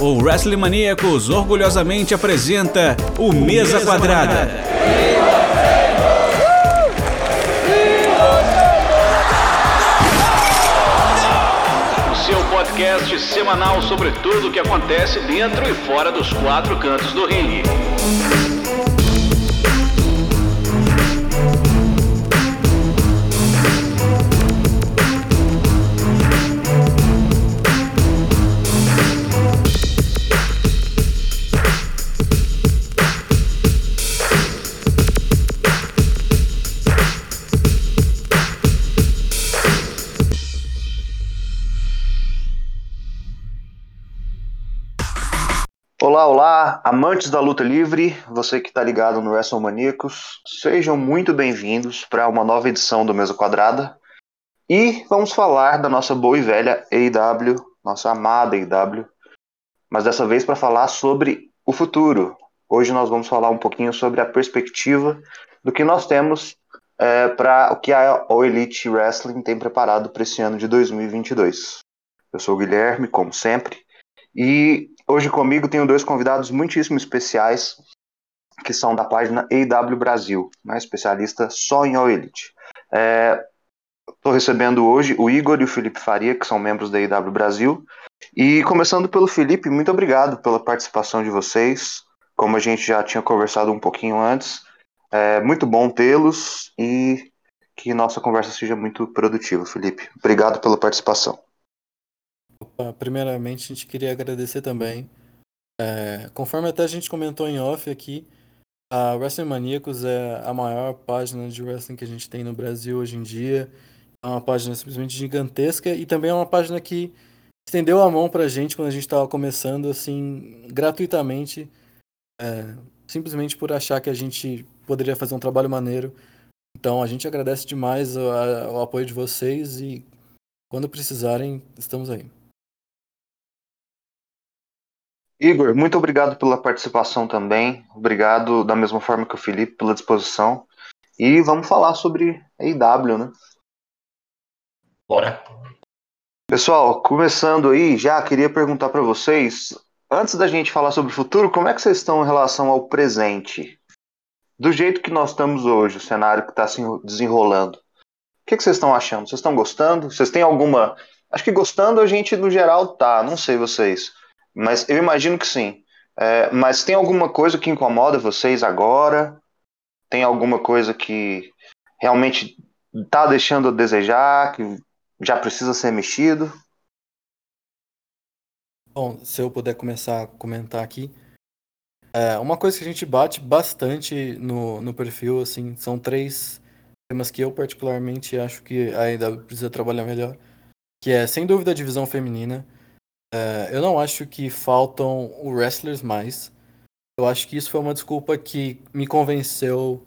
O Wrestling Maníacos orgulhosamente apresenta o Mesa Quadrada. O seu podcast semanal sobre tudo o que acontece dentro e fora dos quatro cantos do ringue. Amantes da luta livre, você que está ligado no WrestleManiacos, sejam muito bem-vindos para uma nova edição do Mesa Quadrada. E vamos falar da nossa boa e velha AEW, nossa amada AEW, mas dessa vez para falar sobre o futuro. Hoje nós vamos falar um pouquinho sobre a perspectiva do que nós temos é, para o que a All Elite Wrestling tem preparado para esse ano de 2022. Eu sou o Guilherme, como sempre, e Hoje comigo tenho dois convidados muitíssimo especiais, que são da página AW Brasil, né, especialista só em All Elite. Estou é, recebendo hoje o Igor e o Felipe Faria, que são membros da AW Brasil. E começando pelo Felipe, muito obrigado pela participação de vocês. Como a gente já tinha conversado um pouquinho antes, é muito bom tê-los e que nossa conversa seja muito produtiva, Felipe. Obrigado pela participação. Primeiramente, a gente queria agradecer também. É, conforme até a gente comentou em off aqui, a Wrestling Maníacos é a maior página de wrestling que a gente tem no Brasil hoje em dia. É uma página simplesmente gigantesca e também é uma página que estendeu a mão pra gente quando a gente estava começando, assim, gratuitamente, é, simplesmente por achar que a gente poderia fazer um trabalho maneiro. Então a gente agradece demais o, a, o apoio de vocês e quando precisarem, estamos aí. Igor, muito obrigado pela participação também. Obrigado da mesma forma que o Felipe pela disposição. E vamos falar sobre a IW, né? Bora. Pessoal, começando aí, já queria perguntar para vocês, antes da gente falar sobre o futuro, como é que vocês estão em relação ao presente? Do jeito que nós estamos hoje, o cenário que está se desenrolando. O que, que vocês estão achando? Vocês estão gostando? Vocês têm alguma. Acho que gostando a gente no geral tá, não sei vocês. Mas eu imagino que sim. É, mas tem alguma coisa que incomoda vocês agora? Tem alguma coisa que realmente está deixando a desejar, que já precisa ser mexido? Bom, se eu puder começar a comentar aqui. É, uma coisa que a gente bate bastante no, no perfil, assim, são três temas que eu particularmente acho que ainda precisa trabalhar melhor. Que é, sem dúvida, a divisão feminina. É, eu não acho que faltam wrestlers mais. Eu acho que isso foi uma desculpa que me convenceu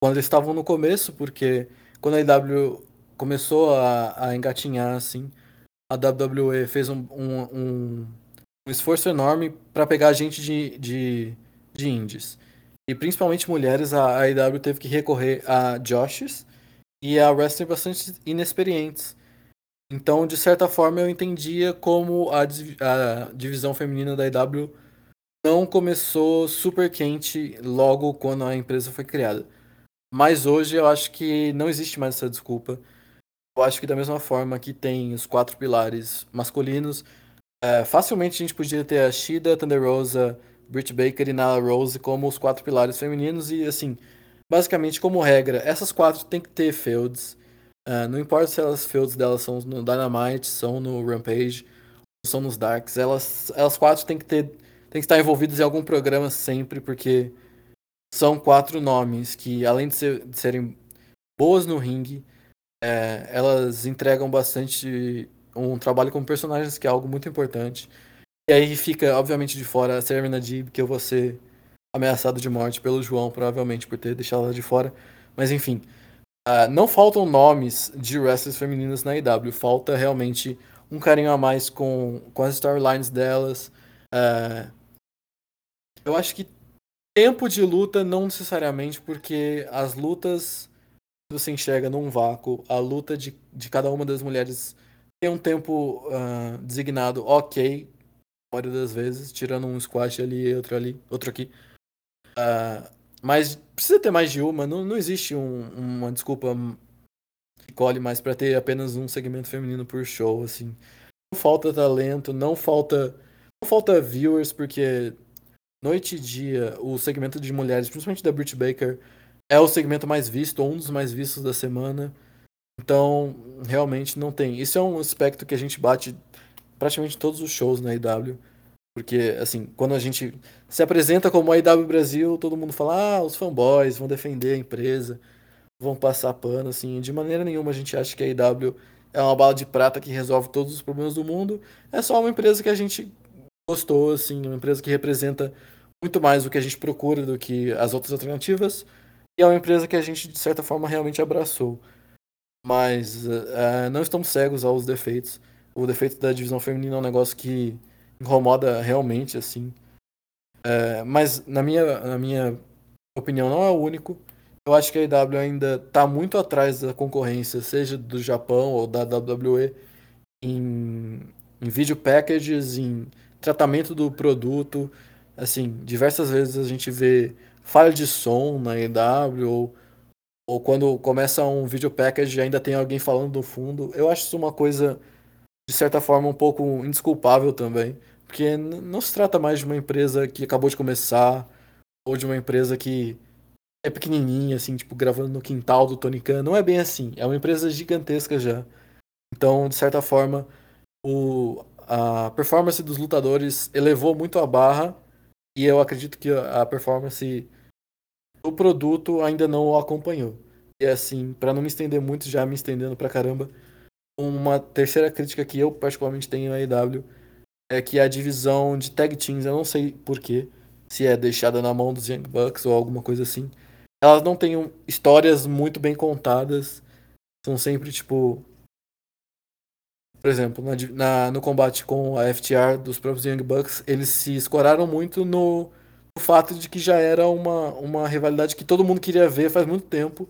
quando eles estavam no começo, porque quando a IW começou a, a engatinhar assim, a WWE fez um, um, um, um esforço enorme para pegar gente de, de, de indies. E principalmente mulheres, a, IW teve que recorrer a Joshes e a wrestlers bastante inexperientes. Então, de certa forma, eu entendia como a, a divisão feminina da IW não começou super quente logo quando a empresa foi criada. Mas hoje eu acho que não existe mais essa desculpa. Eu acho que da mesma forma que tem os quatro pilares masculinos, é, facilmente a gente podia ter a Shida, Thunder Rosa, Britt Baker e Nala Rose como os quatro pilares femininos e assim, basicamente como regra, essas quatro tem que ter feuds Uh, não importa se as fields delas são no Dynamite, são no Rampage, são nos Darks, elas, elas quatro têm que ter. Tem que estar envolvidas em algum programa sempre, porque são quatro nomes que, além de, ser, de serem boas no ringue, é, elas entregam bastante um trabalho como personagens, que é algo muito importante. E aí fica, obviamente, de fora a Serena Deeb, que eu vou ser ameaçado de morte pelo João, provavelmente, por ter deixado ela de fora. Mas enfim, Uh, não faltam nomes de wrestlers femininas na IW, falta realmente um carinho a mais com, com as storylines delas. Uh, eu acho que tempo de luta não necessariamente, porque as lutas você enxerga num vácuo, a luta de, de cada uma das mulheres tem um tempo uh, designado ok, maioria das vezes, tirando um squash ali e outro ali, outro aqui. Uh, mas precisa ter mais de uma, não, não existe um, uma desculpa que colhe mais para ter apenas um segmento feminino por show, assim. Não falta talento, não falta não falta viewers, porque noite e dia o segmento de mulheres, principalmente da Brit Baker, é o segmento mais visto, ou um dos mais vistos da semana. Então, realmente não tem. Isso é um aspecto que a gente bate praticamente todos os shows na IW. Porque, assim, quando a gente se apresenta como a IW Brasil, todo mundo fala, ah, os fanboys vão defender a empresa, vão passar pano, assim. De maneira nenhuma a gente acha que a IW é uma bala de prata que resolve todos os problemas do mundo. É só uma empresa que a gente gostou, assim, uma empresa que representa muito mais o que a gente procura do que as outras alternativas. E é uma empresa que a gente, de certa forma, realmente abraçou. Mas uh, não estamos cegos aos defeitos. O defeito da divisão feminina é um negócio que incomoda realmente, assim. Uh, mas, na minha, na minha opinião, não é o único. Eu acho que a IW ainda está muito atrás da concorrência, seja do Japão ou da WWE, em, em video packages, em tratamento do produto. Assim, diversas vezes a gente vê falha de som na EW ou, ou quando começa um video package ainda tem alguém falando no fundo. Eu acho isso uma coisa, de certa forma, um pouco indesculpável também. Porque não se trata mais de uma empresa que acabou de começar ou de uma empresa que é pequenininha, assim, tipo, gravando no quintal do Tony Khan. Não é bem assim. É uma empresa gigantesca já. Então, de certa forma, o, a performance dos lutadores elevou muito a barra e eu acredito que a performance do produto ainda não o acompanhou. E assim, para não me estender muito, já me estendendo pra caramba, uma terceira crítica que eu particularmente tenho à EW é que a divisão de tag teams, eu não sei porquê, se é deixada na mão dos Young Bucks ou alguma coisa assim, elas não têm histórias muito bem contadas, são sempre tipo por exemplo, na, na, no combate com a FTR dos próprios Young Bucks, eles se escoraram muito no, no, fato de que já era uma, uma rivalidade que todo mundo queria ver faz muito tempo.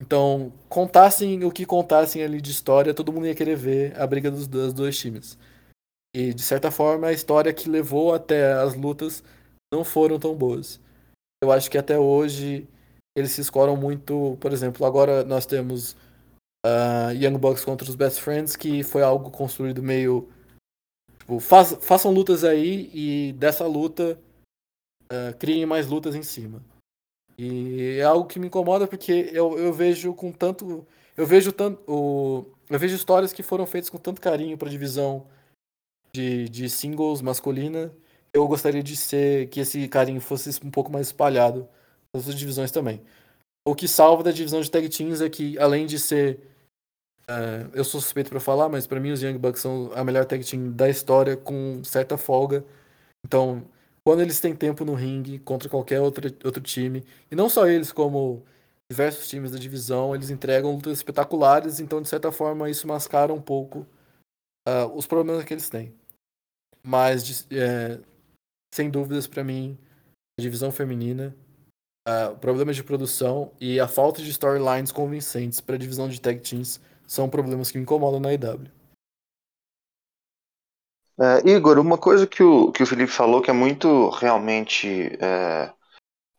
Então, contassem o que contassem ali de história, todo mundo ia querer ver a briga dos, dos dois times. E, de certa forma, a história que levou até as lutas não foram tão boas. Eu acho que até hoje eles se escoram muito. Por exemplo, agora nós temos uh, Young Bucks contra os Best Friends, que foi algo construído meio. Tipo, façam lutas aí e dessa luta uh, criem mais lutas em cima. E é algo que me incomoda porque eu, eu vejo com tanto. Eu vejo tanto. O, eu vejo histórias que foram feitas com tanto carinho para divisão de, de singles masculina. Eu gostaria de ser que esse carinho fosse um pouco mais espalhado nas outras divisões também. O que salva da divisão de tag teams é que, além de ser. Uh, eu sou suspeito para falar, mas para mim os Young Bucks são a melhor tag team da história com certa folga. Então, quando eles têm tempo no ringue contra qualquer outro, outro time, e não só eles, como diversos times da divisão, eles entregam lutas espetaculares, então de certa forma isso mascara um pouco uh, os problemas que eles têm. Mas, é, sem dúvidas, para mim, a divisão feminina uh, problemas de produção e a falta de storylines convincentes para a divisão de tag teams são problemas que me incomodam na IW. É, Igor, uma coisa que o, que o Felipe falou que é muito realmente é,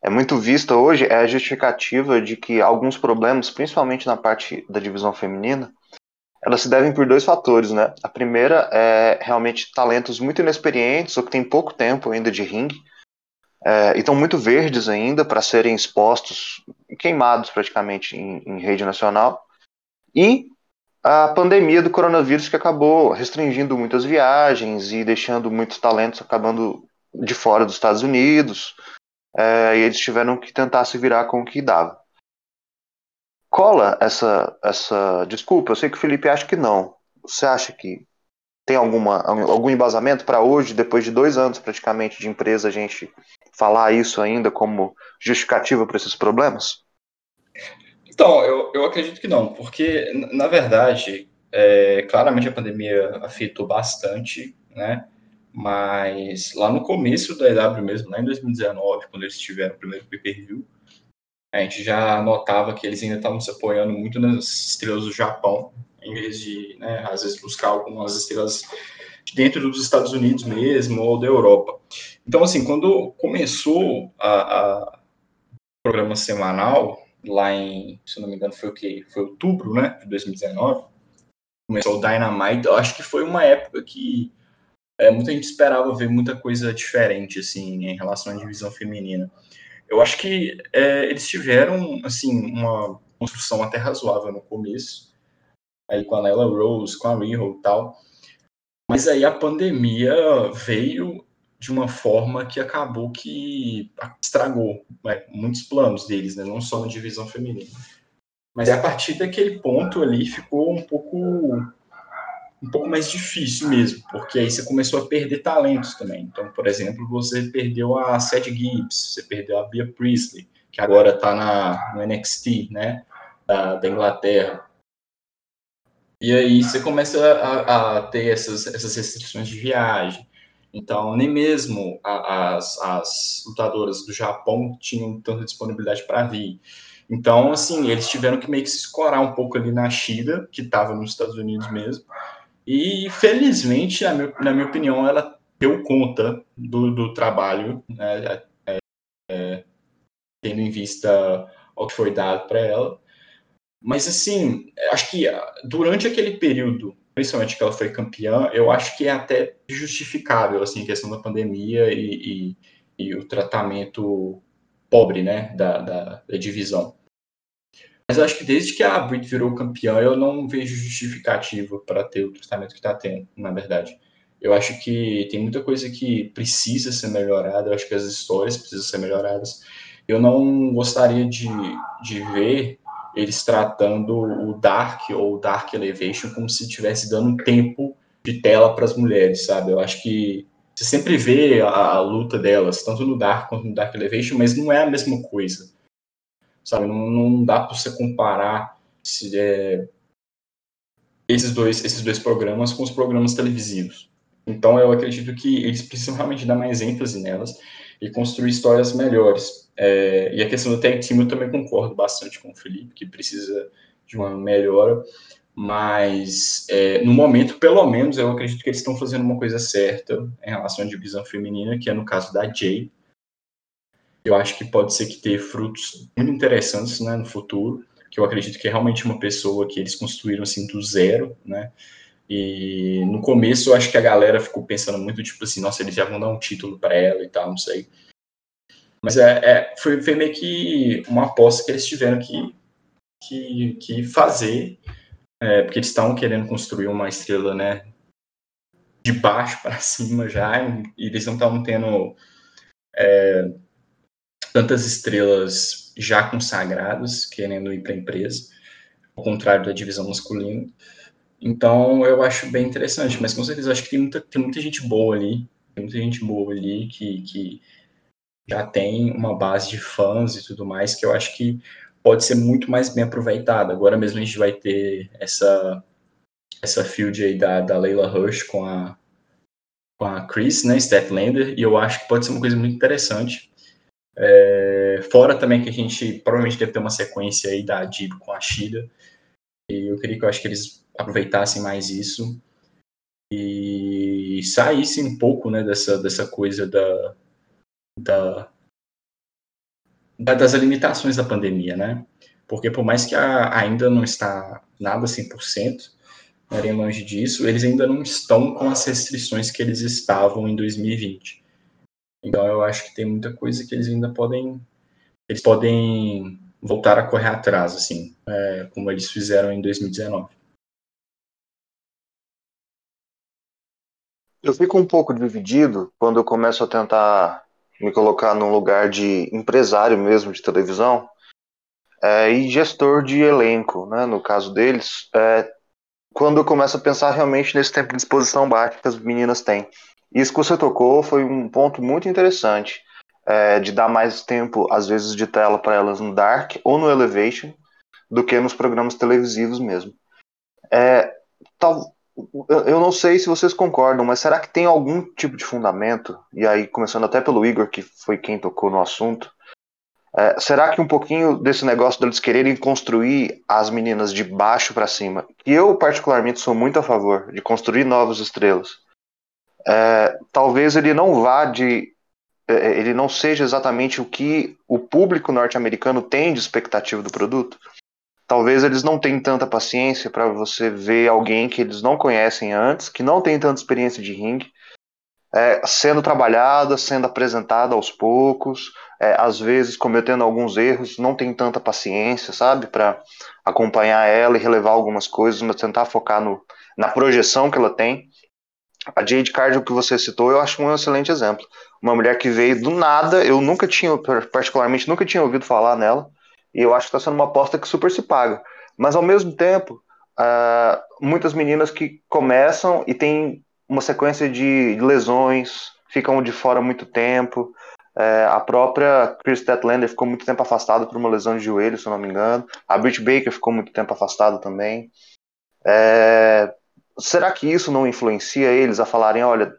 é muito vista hoje é a justificativa de que alguns problemas, principalmente na parte da divisão feminina, elas se devem por dois fatores, né? A primeira é realmente talentos muito inexperientes ou que têm pouco tempo ainda de ringue, é, e estão muito verdes ainda para serem expostos, queimados praticamente em, em, rede nacional. E a pandemia do coronavírus que acabou restringindo muitas viagens e deixando muitos talentos acabando de fora dos Estados Unidos. É, e eles tiveram que tentar se virar com o que dava. Cola essa, essa desculpa? Eu sei que o Felipe acha que não. Você acha que tem alguma, algum embasamento para hoje, depois de dois anos praticamente de empresa, a gente falar isso ainda como justificativa para esses problemas? Então, eu, eu acredito que não, porque, na verdade, é, claramente a pandemia afetou bastante, né? Mas lá no começo da EW mesmo, lá em 2019, quando eles tiveram o primeiro pay-per-view, a gente já notava que eles ainda estavam se apoiando muito nas estrelas do Japão, em vez de, né, às vezes, buscar algumas estrelas dentro dos Estados Unidos mesmo ou da Europa. Então, assim, quando começou a, a programa semanal, lá em, se não me engano, foi o que? Foi outubro, né, de 2019, começou o Dynamite, eu acho que foi uma época que é, muita gente esperava ver muita coisa diferente, assim, em relação à divisão feminina. Eu acho que é, eles tiveram, assim, uma construção até razoável no começo, aí com a Lela Rose, com a Riho e tal, mas aí a pandemia veio de uma forma que acabou que estragou né, muitos planos deles, né, não só na divisão feminina. Mas a partir daquele ponto ali ficou um pouco um pouco mais difícil mesmo, porque aí você começou a perder talentos também. Então, por exemplo, você perdeu a Seth Gibbs, você perdeu a Bia Priestley, que agora está na no NXT, né, da, da, Inglaterra. E aí você começa a, a ter essas, essas restrições de viagem. Então, nem mesmo as, as lutadoras do Japão tinham tanta disponibilidade para vir. Então, assim, eles tiveram que meio que se escorar um pouco ali na Shida, que estava nos Estados Unidos mesmo. E, felizmente, na minha, na minha opinião, ela deu conta do, do trabalho, né, é, é, tendo em vista o que foi dado para ela. Mas, assim, acho que durante aquele período principalmente que ela foi campeã, eu acho que é até justificável, assim, a questão da pandemia e, e, e o tratamento pobre, né, da, da, da, divisão. Mas eu acho que desde que a Brit virou campeã, eu não vejo justificativa para ter o tratamento que está tendo, na verdade. Eu acho que tem muita coisa que precisa ser melhorada, eu acho que as histórias precisam ser melhoradas. Eu não gostaria de, de ver eles tratando o Dark ou o Dark Elevation como se estivesse dando tempo de tela para as mulheres, sabe? Eu acho que você sempre vê a, a, luta delas, tanto no Dark quanto no Dark Elevation, mas não é a mesma coisa, sabe? Não, não dá para você comparar se, é, esses, dois, esses dois programas com os programas televisivos. Então eu acredito que eles precisam realmente dar mais ênfase nelas e construir histórias melhores. É, e a questão do tag team eu também concordo bastante com o Felipe, que precisa de uma melhora, mas é, no momento, pelo menos, eu acredito que eles estão fazendo uma coisa certa em relação à divisão feminina, que é no caso da Jay. Eu acho que pode ser que tenha frutos muito interessantes né, no futuro, que eu acredito que é realmente uma pessoa que eles construíram assim do zero, né? E no começo eu acho que a galera ficou pensando muito, tipo assim, nossa, eles já vão dar um título para ela e tal, não sei. Mas é, é foi, foi, meio que uma aposta que eles tiveram que, que, que fazer, é, porque eles estavam querendo construir uma estrela, né, de baixo para cima já, e eles não estavam tendo é, tantas estrelas já consagradas querendo ir para a empresa, ao contrário da divisão masculina. Então eu acho bem interessante, mas com certeza acho que tem muita, tem muita gente boa ali, tem muita gente boa ali que, que já tem uma base de fãs e tudo mais que eu acho que pode ser muito mais bem aproveitada. Agora mesmo a gente vai ter essa essa field aí da, da Leila Rush com a com a Chris, né, Statlander, e eu acho que pode ser uma coisa muito interessante. É, fora também que a gente provavelmente deve ter uma sequência aí da Dib com a Shida, e eu queria que eu acho que eles aproveitassem mais isso e saíssem um pouco, né, dessa, dessa coisa da, da, da, das limitações da pandemia, né? Porque por mais que a, ainda não está nada 100%, nem longe disso, eles ainda não estão com as restrições que eles estavam em 2020. Então eu acho que tem muita coisa que eles ainda podem eles podem voltar a correr atrás, assim, é, como eles fizeram em 2019. Eu fico um pouco dividido quando eu começo a tentar me colocar num lugar de empresário mesmo de televisão é, e gestor de elenco, né, no caso deles, é, quando eu começo a pensar realmente nesse tempo de exposição baixo que as meninas têm. Isso que você tocou foi um ponto muito interessante, é, de dar mais tempo, às vezes, de tela para elas no Dark ou no Elevation, do que nos programas televisivos mesmo. É, tal, eu não sei se vocês concordam, mas será que tem algum tipo de fundamento? E aí, começando até pelo Igor, que foi quem tocou no assunto, é, será que um pouquinho desse negócio deles quererem construir as meninas de baixo para cima, que eu particularmente sou muito a favor de construir novas estrelas, é, talvez ele não vá de. é, Ele não seja exatamente o que o público norte-americano tem de expectativa do produto. Talvez eles não tenham tanta paciência para você ver alguém que eles não conhecem antes, que não tem tanta experiência de ringue, é, sendo trabalhada, sendo apresentada aos poucos, é, às vezes cometendo alguns erros, não tem tanta paciência, sabe, para acompanhar ela e relevar algumas coisas, mas tentar focar no, na projeção que ela tem. A Jade Cargill que você citou, eu acho um excelente exemplo. Uma mulher que veio do nada, eu nunca tinha, particularmente, nunca tinha ouvido falar nela, e eu acho que está sendo uma aposta que super se paga. Mas ao mesmo tempo, uh, muitas meninas que começam e têm uma sequência de lesões, ficam de fora muito tempo. É, a própria Chris Statlander ficou muito tempo afastada por uma lesão de joelho, se eu não me engano. A Britt Baker ficou muito tempo afastada também. É, será que isso não influencia eles a falarem, olha,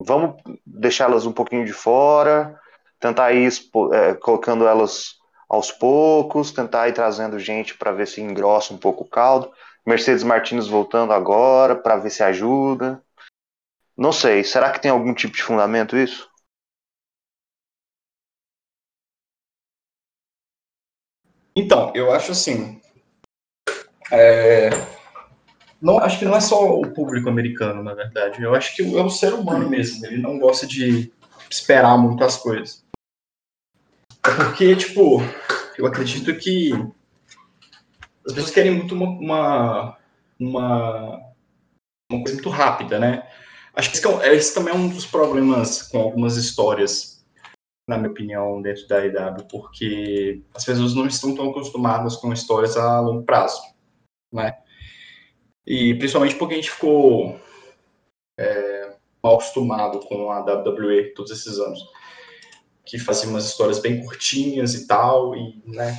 vamos deixá-las um pouquinho de fora, tentar ir é, colocando elas aos poucos, tentar ir trazendo gente para ver se engrossa um pouco o caldo. Mercedes Martins voltando agora para ver se ajuda. Não sei, será que tem algum tipo de fundamento isso? Então, eu acho assim. É, não acho que não é só o público americano, na verdade. Eu acho que é o ser humano mesmo. Ele não gosta de esperar muito as coisas. É porque, tipo, eu acredito que as pessoas querem muito uma, uma, uma, coisa muito rápida, né? Acho que esse, esse também é um dos problemas com algumas histórias, na minha opinião, dentro da IW, porque as pessoas não estão tão acostumadas com histórias a longo prazo, né? E principalmente porque a gente ficou é, mal acostumado com a WWE todos esses anos, que fazia umas histórias bem curtinhas e tal, e, né?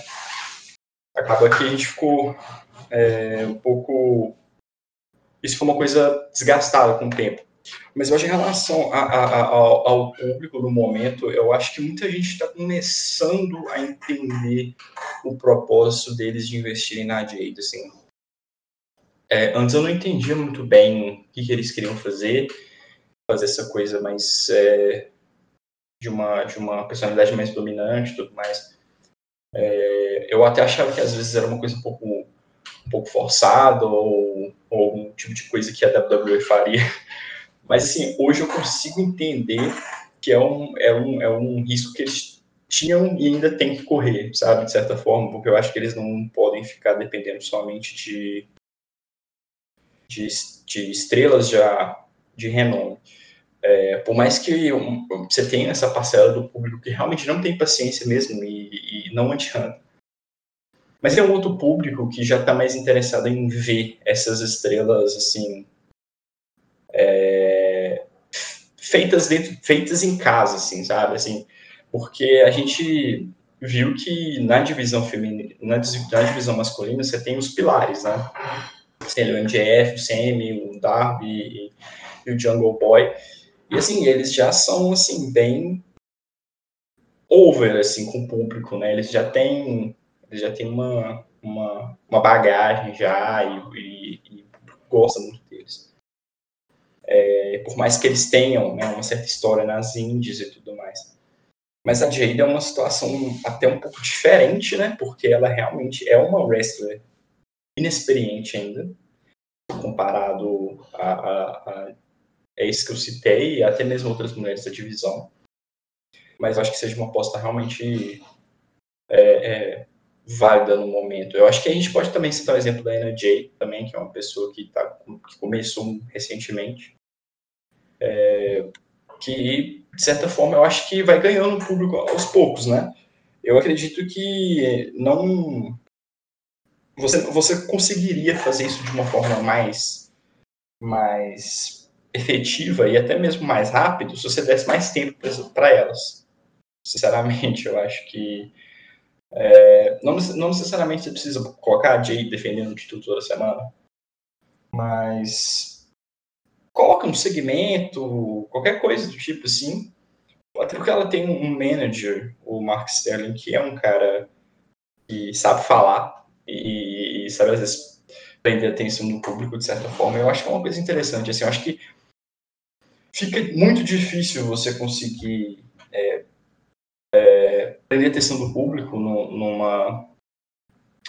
Acaba que a gente ficou é, um pouco isso foi uma coisa desgastada com o tempo. Mas eu acho em relação a, a, a, ao, público no momento, eu acho que muita gente está começando a entender o propósito deles de investirem na Jade. Assim. É, antes eu não entendia muito bem o que, que eles queriam fazer, fazer essa coisa mais é, de, uma, de uma personalidade mais dominante e tudo mais. É, eu até achava que às vezes era uma coisa um pouco, um pouco forçada ou, ou tipo de coisa que a WWE faria mas, assim, hoje eu consigo entender que é um, é um, é um risco que eles tinham e ainda tem que correr, sabe, de certa forma, porque eu acho que eles não podem ficar dependendo somente de, de, de estrelas já de renome. É, por mais que você tenha essa parcela do público que realmente não tem paciência mesmo e, e não adianta. Mas tem um outro público que já está mais interessado em ver essas estrelas assim é, feitas dentro, feitas em casa, assim, sabe? Assim, porque a gente viu que na divisão feminina, na, na divisão masculina, você tem os pilares, né? Você tem o MJF, o Sammy, o Darby e, e, o Jungle Boy. E assim, eles já são assim bem over assim com o público, né? Eles já têm, eles já têm uma, uma, uma bagagem já e, e, e gosta muito deles. É, por mais que eles tenham né, uma certa história nas Índias e tudo mais. Mas a Jade é uma situação até um pouco diferente, né? Porque ela realmente é uma wrestler inexperiente ainda, comparado a, a, a, a esse que eu citei e até mesmo outras mulheres da divisão. Mas acho que seja uma aposta realmente é, é, válida no momento. Eu acho que a gente pode também citar o exemplo da Ana Jay, também, que é uma pessoa que, tá, que começou recentemente é, que, de certa forma, eu acho que vai ganhando público aos poucos, né? Eu acredito que não... Você, você conseguiria fazer isso de uma forma mais, mais efetiva e até mesmo mais rápido se você desse mais tempo para elas. Sinceramente, eu acho que é, não, não, necessariamente você precisa colocar a Jay defendendo o título toda semana, mas coloca um segmento, qualquer coisa do tipo assim. Até porque ela tem um manager, o Mark Sterling, que é um cara que sabe falar e, e sabe às vezes prender a atenção do público de certa forma. Eu acho que é uma coisa interessante. Assim, eu acho que fica muito difícil você conseguir é, é, prender a atenção do público no, numa,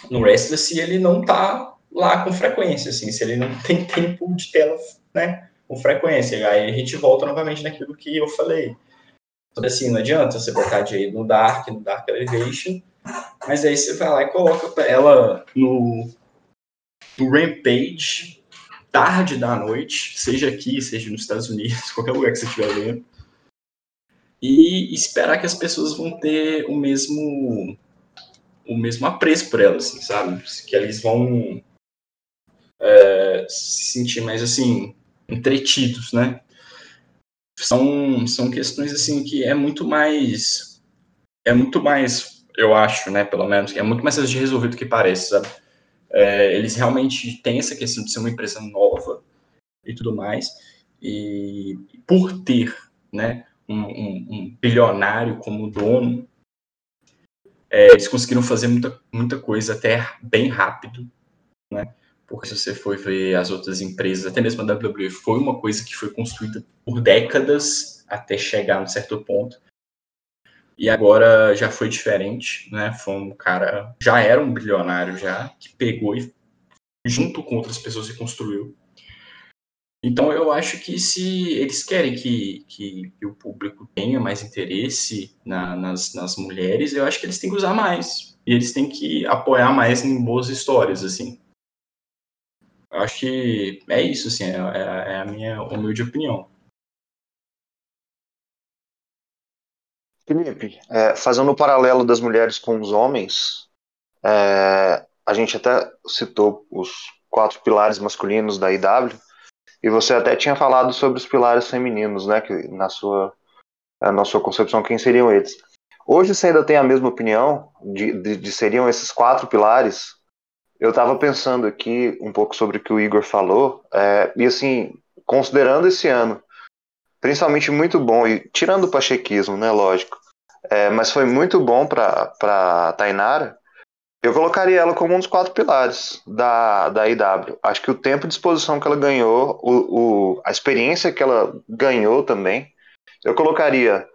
no wrestler se ele não tá lá com frequência, assim, se ele não tem tempo de tela, né, com frequência. Aí a gente volta novamente naquilo que eu falei. Então, assim, não adianta você botar Jay no Dark, no Dark Elevation, mas aí você vai lá e coloca ela no, no Rampage, tarde da noite, seja aqui, seja nos Estados Unidos, qualquer lugar que você estiver vendo, e esperar que as pessoas vão ter o mesmo o mesmo apreço por ela, assim, sabe? Que eles vão é, se sentir mais assim entretidos, né? São, são questões assim que é muito mais é muito mais eu acho, né, pelo menos, é muito mais fácil de resolver do que parece, sabe? É, eles realmente têm essa questão de ser uma empresa nova e tudo mais, e por ter, né, um, um, um bilionário como dono, é, eles conseguiram fazer muita, muita coisa até bem rápido, né? Porque se você for ver as outras empresas, até mesmo a WWE, foi uma coisa que foi construída por décadas até chegar num certo ponto. E agora já foi diferente, né? Foi um cara, já era um bilionário já, que pegou e junto com outras pessoas e construiu. Então eu acho que se eles querem que, que, que o público tenha mais interesse na, nas, nas mulheres, eu acho que eles têm que usar mais. E eles têm que apoiar mais em boas histórias, assim. Eu acho que é isso, assim, é, é, é a minha humilde opinião. Felipe, é, fazendo o paralelo das mulheres com os homens, é, a gente até citou os quatro pilares masculinos da IW, e você até tinha falado sobre os pilares femininos, né? Que na sua, na sua concepção, quem seriam eles? Hoje você ainda tem a mesma opinião de, de, de seriam esses quatro pilares? Eu estava pensando aqui um pouco sobre o que o Igor falou, é, e assim, considerando esse ano, principalmente muito bom, e tirando o pachequismo, né, lógico, é, mas foi muito bom para Tainara, eu colocaria ela como um dos quatro pilares da, da IW. Acho que o tempo de exposição que ela ganhou, o, o a experiência que ela ganhou também, eu colocaria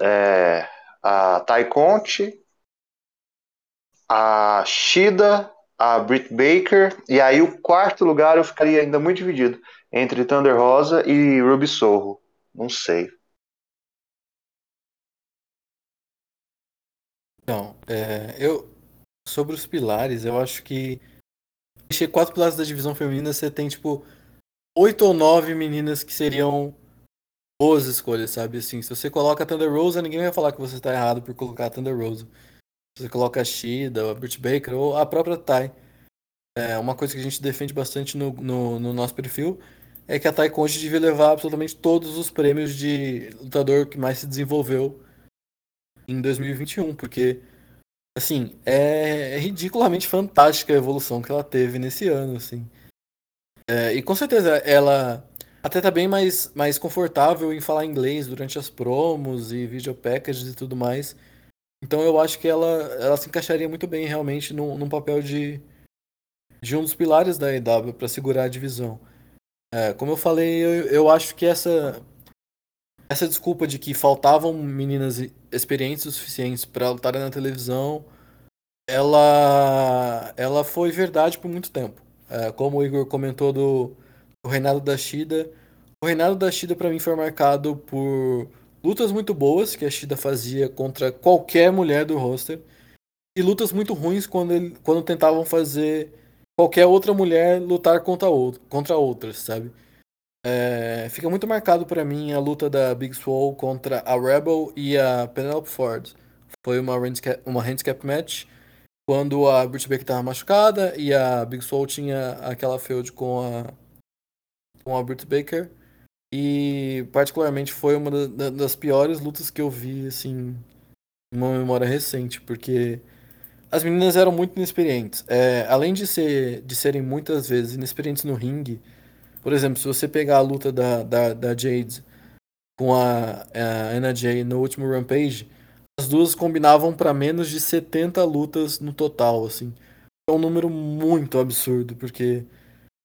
é, a Tai Conte, a Shida, a Britt Baker, e aí o quarto lugar eu ficaria ainda muito dividido entre Thunder Rosa e Ruby Sorro. Não sei. Não, é, eu, sobre os pilares, eu acho que. Encher quatro pilares da divisão feminina, você tem, tipo, oito ou nove meninas que seriam boas escolhas, sabe? Assim, se você coloca a Thunder Rosa, ninguém vai falar que você está errado por colocar a Thunder Rosa. Se você coloca a Shida, a Britt Baker ou a própria Tai. É, uma coisa que a gente defende bastante no, no, no nosso perfil é que a Tai Conte devia levar absolutamente todos os prêmios de lutador que mais se desenvolveu em 2021, porque assim, é, é ridiculamente fantástica a evolução que ela teve nesse ano, assim. É, e com certeza ela até tá bem mais, mais confortável em falar inglês durante as promos e video packages e tudo mais. Então eu acho que ela, ela se encaixaria muito bem realmente num, num papel de, de um dos pilares da EW para segurar a divisão. É, como eu falei, eu, eu acho que essa essa desculpa de que faltavam meninas experientes o suficientes para lutarem na televisão, ela, ela foi verdade por muito tempo. É, como o Igor comentou do, do reinado da Shida, o reinado da Shida para mim foi marcado por lutas muito boas que a Shida fazia contra qualquer mulher do roster e lutas muito ruins quando, ele, quando tentavam fazer qualquer outra mulher lutar contra, outro, contra outras, sabe? É, fica muito marcado para mim a luta da Big Swole contra a Rebel e a Penelope Ford. Foi uma handicap, uma handicap match quando a Britt Baker estava machucada e a Big Swole tinha aquela feud com a com a Britt Baker e particularmente foi uma das piores lutas que eu vi assim uma memória recente porque as meninas eram muito inexperientes é, além de ser de serem muitas vezes inexperientes no ringue por exemplo, se você pegar a luta da, da, da Jade com a, a Anna Jay no último Rampage, as duas combinavam para menos de 70 lutas no total, assim. É um número muito absurdo, porque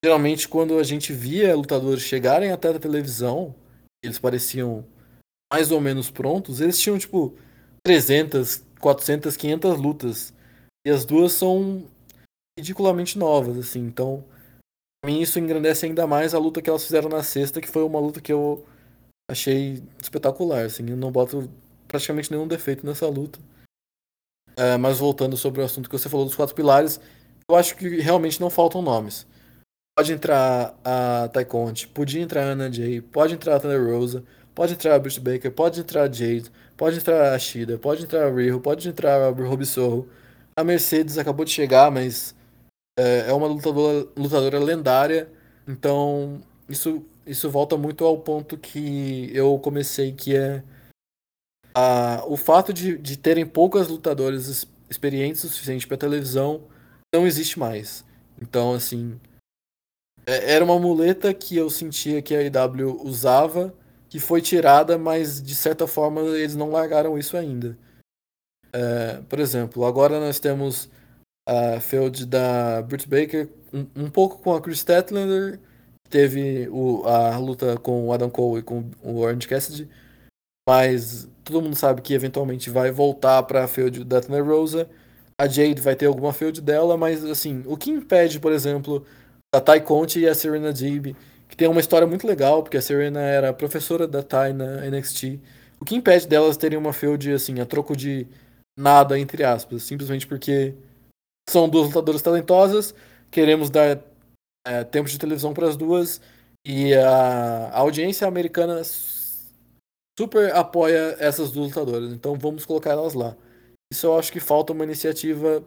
geralmente quando a gente via lutadores chegarem até a televisão eles pareciam mais ou menos prontos, eles tinham tipo 300, 400, 500 lutas. E as duas são ridiculamente novas, assim. Então, pra mim isso engrandece ainda mais a luta que elas fizeram na sexta, que foi uma luta que eu achei espetacular, assim. Eu não boto praticamente nenhum defeito nessa luta. É, mas voltando sobre o assunto que você falou dos quatro pilares, eu acho que realmente não faltam nomes. Pode entrar a Taekwondo, podia entrar a Anna Jay, pode entrar a Thunder Rosa, pode entrar a Bruce Baker, pode entrar a Jade, pode entrar a Shida, pode entrar a Riho, pode entrar a Ruby Sorro. A Mercedes acabou de chegar, mas é, é uma lutadora, lutadora lendária, então isso, isso volta muito ao ponto que eu comecei, que é a, o fato de, de terem poucas lutadoras experientes o suficiente para televisão não existe mais. Então, assim, é, era uma muleta que eu sentia que a IW usava, que foi tirada, mas de certa forma eles não largaram isso ainda. É, por exemplo, agora nós temos a feud da Britt Baker, um, um pouco com a Chris Statlander, teve o, a luta com o Adam Cole e com o Orange Cassidy, mas todo mundo sabe que eventualmente vai voltar para a feud da Thunder Rosa. A Jade vai ter alguma feud dela, mas assim, o que impede, por exemplo, a Ty Conte e a Serena Deeb, que tem uma história muito legal, porque a Serena era professora da Ty na NXT. O que impede delas terem uma feud assim, a troco de nada, entre aspas, simplesmente porque são duas lutadoras talentosas, queremos dar é, tempo de televisão para as duas e a audiência americana super apoia essas duas lutadoras, então vamos colocar elas lá. Isso eu acho que falta uma iniciativa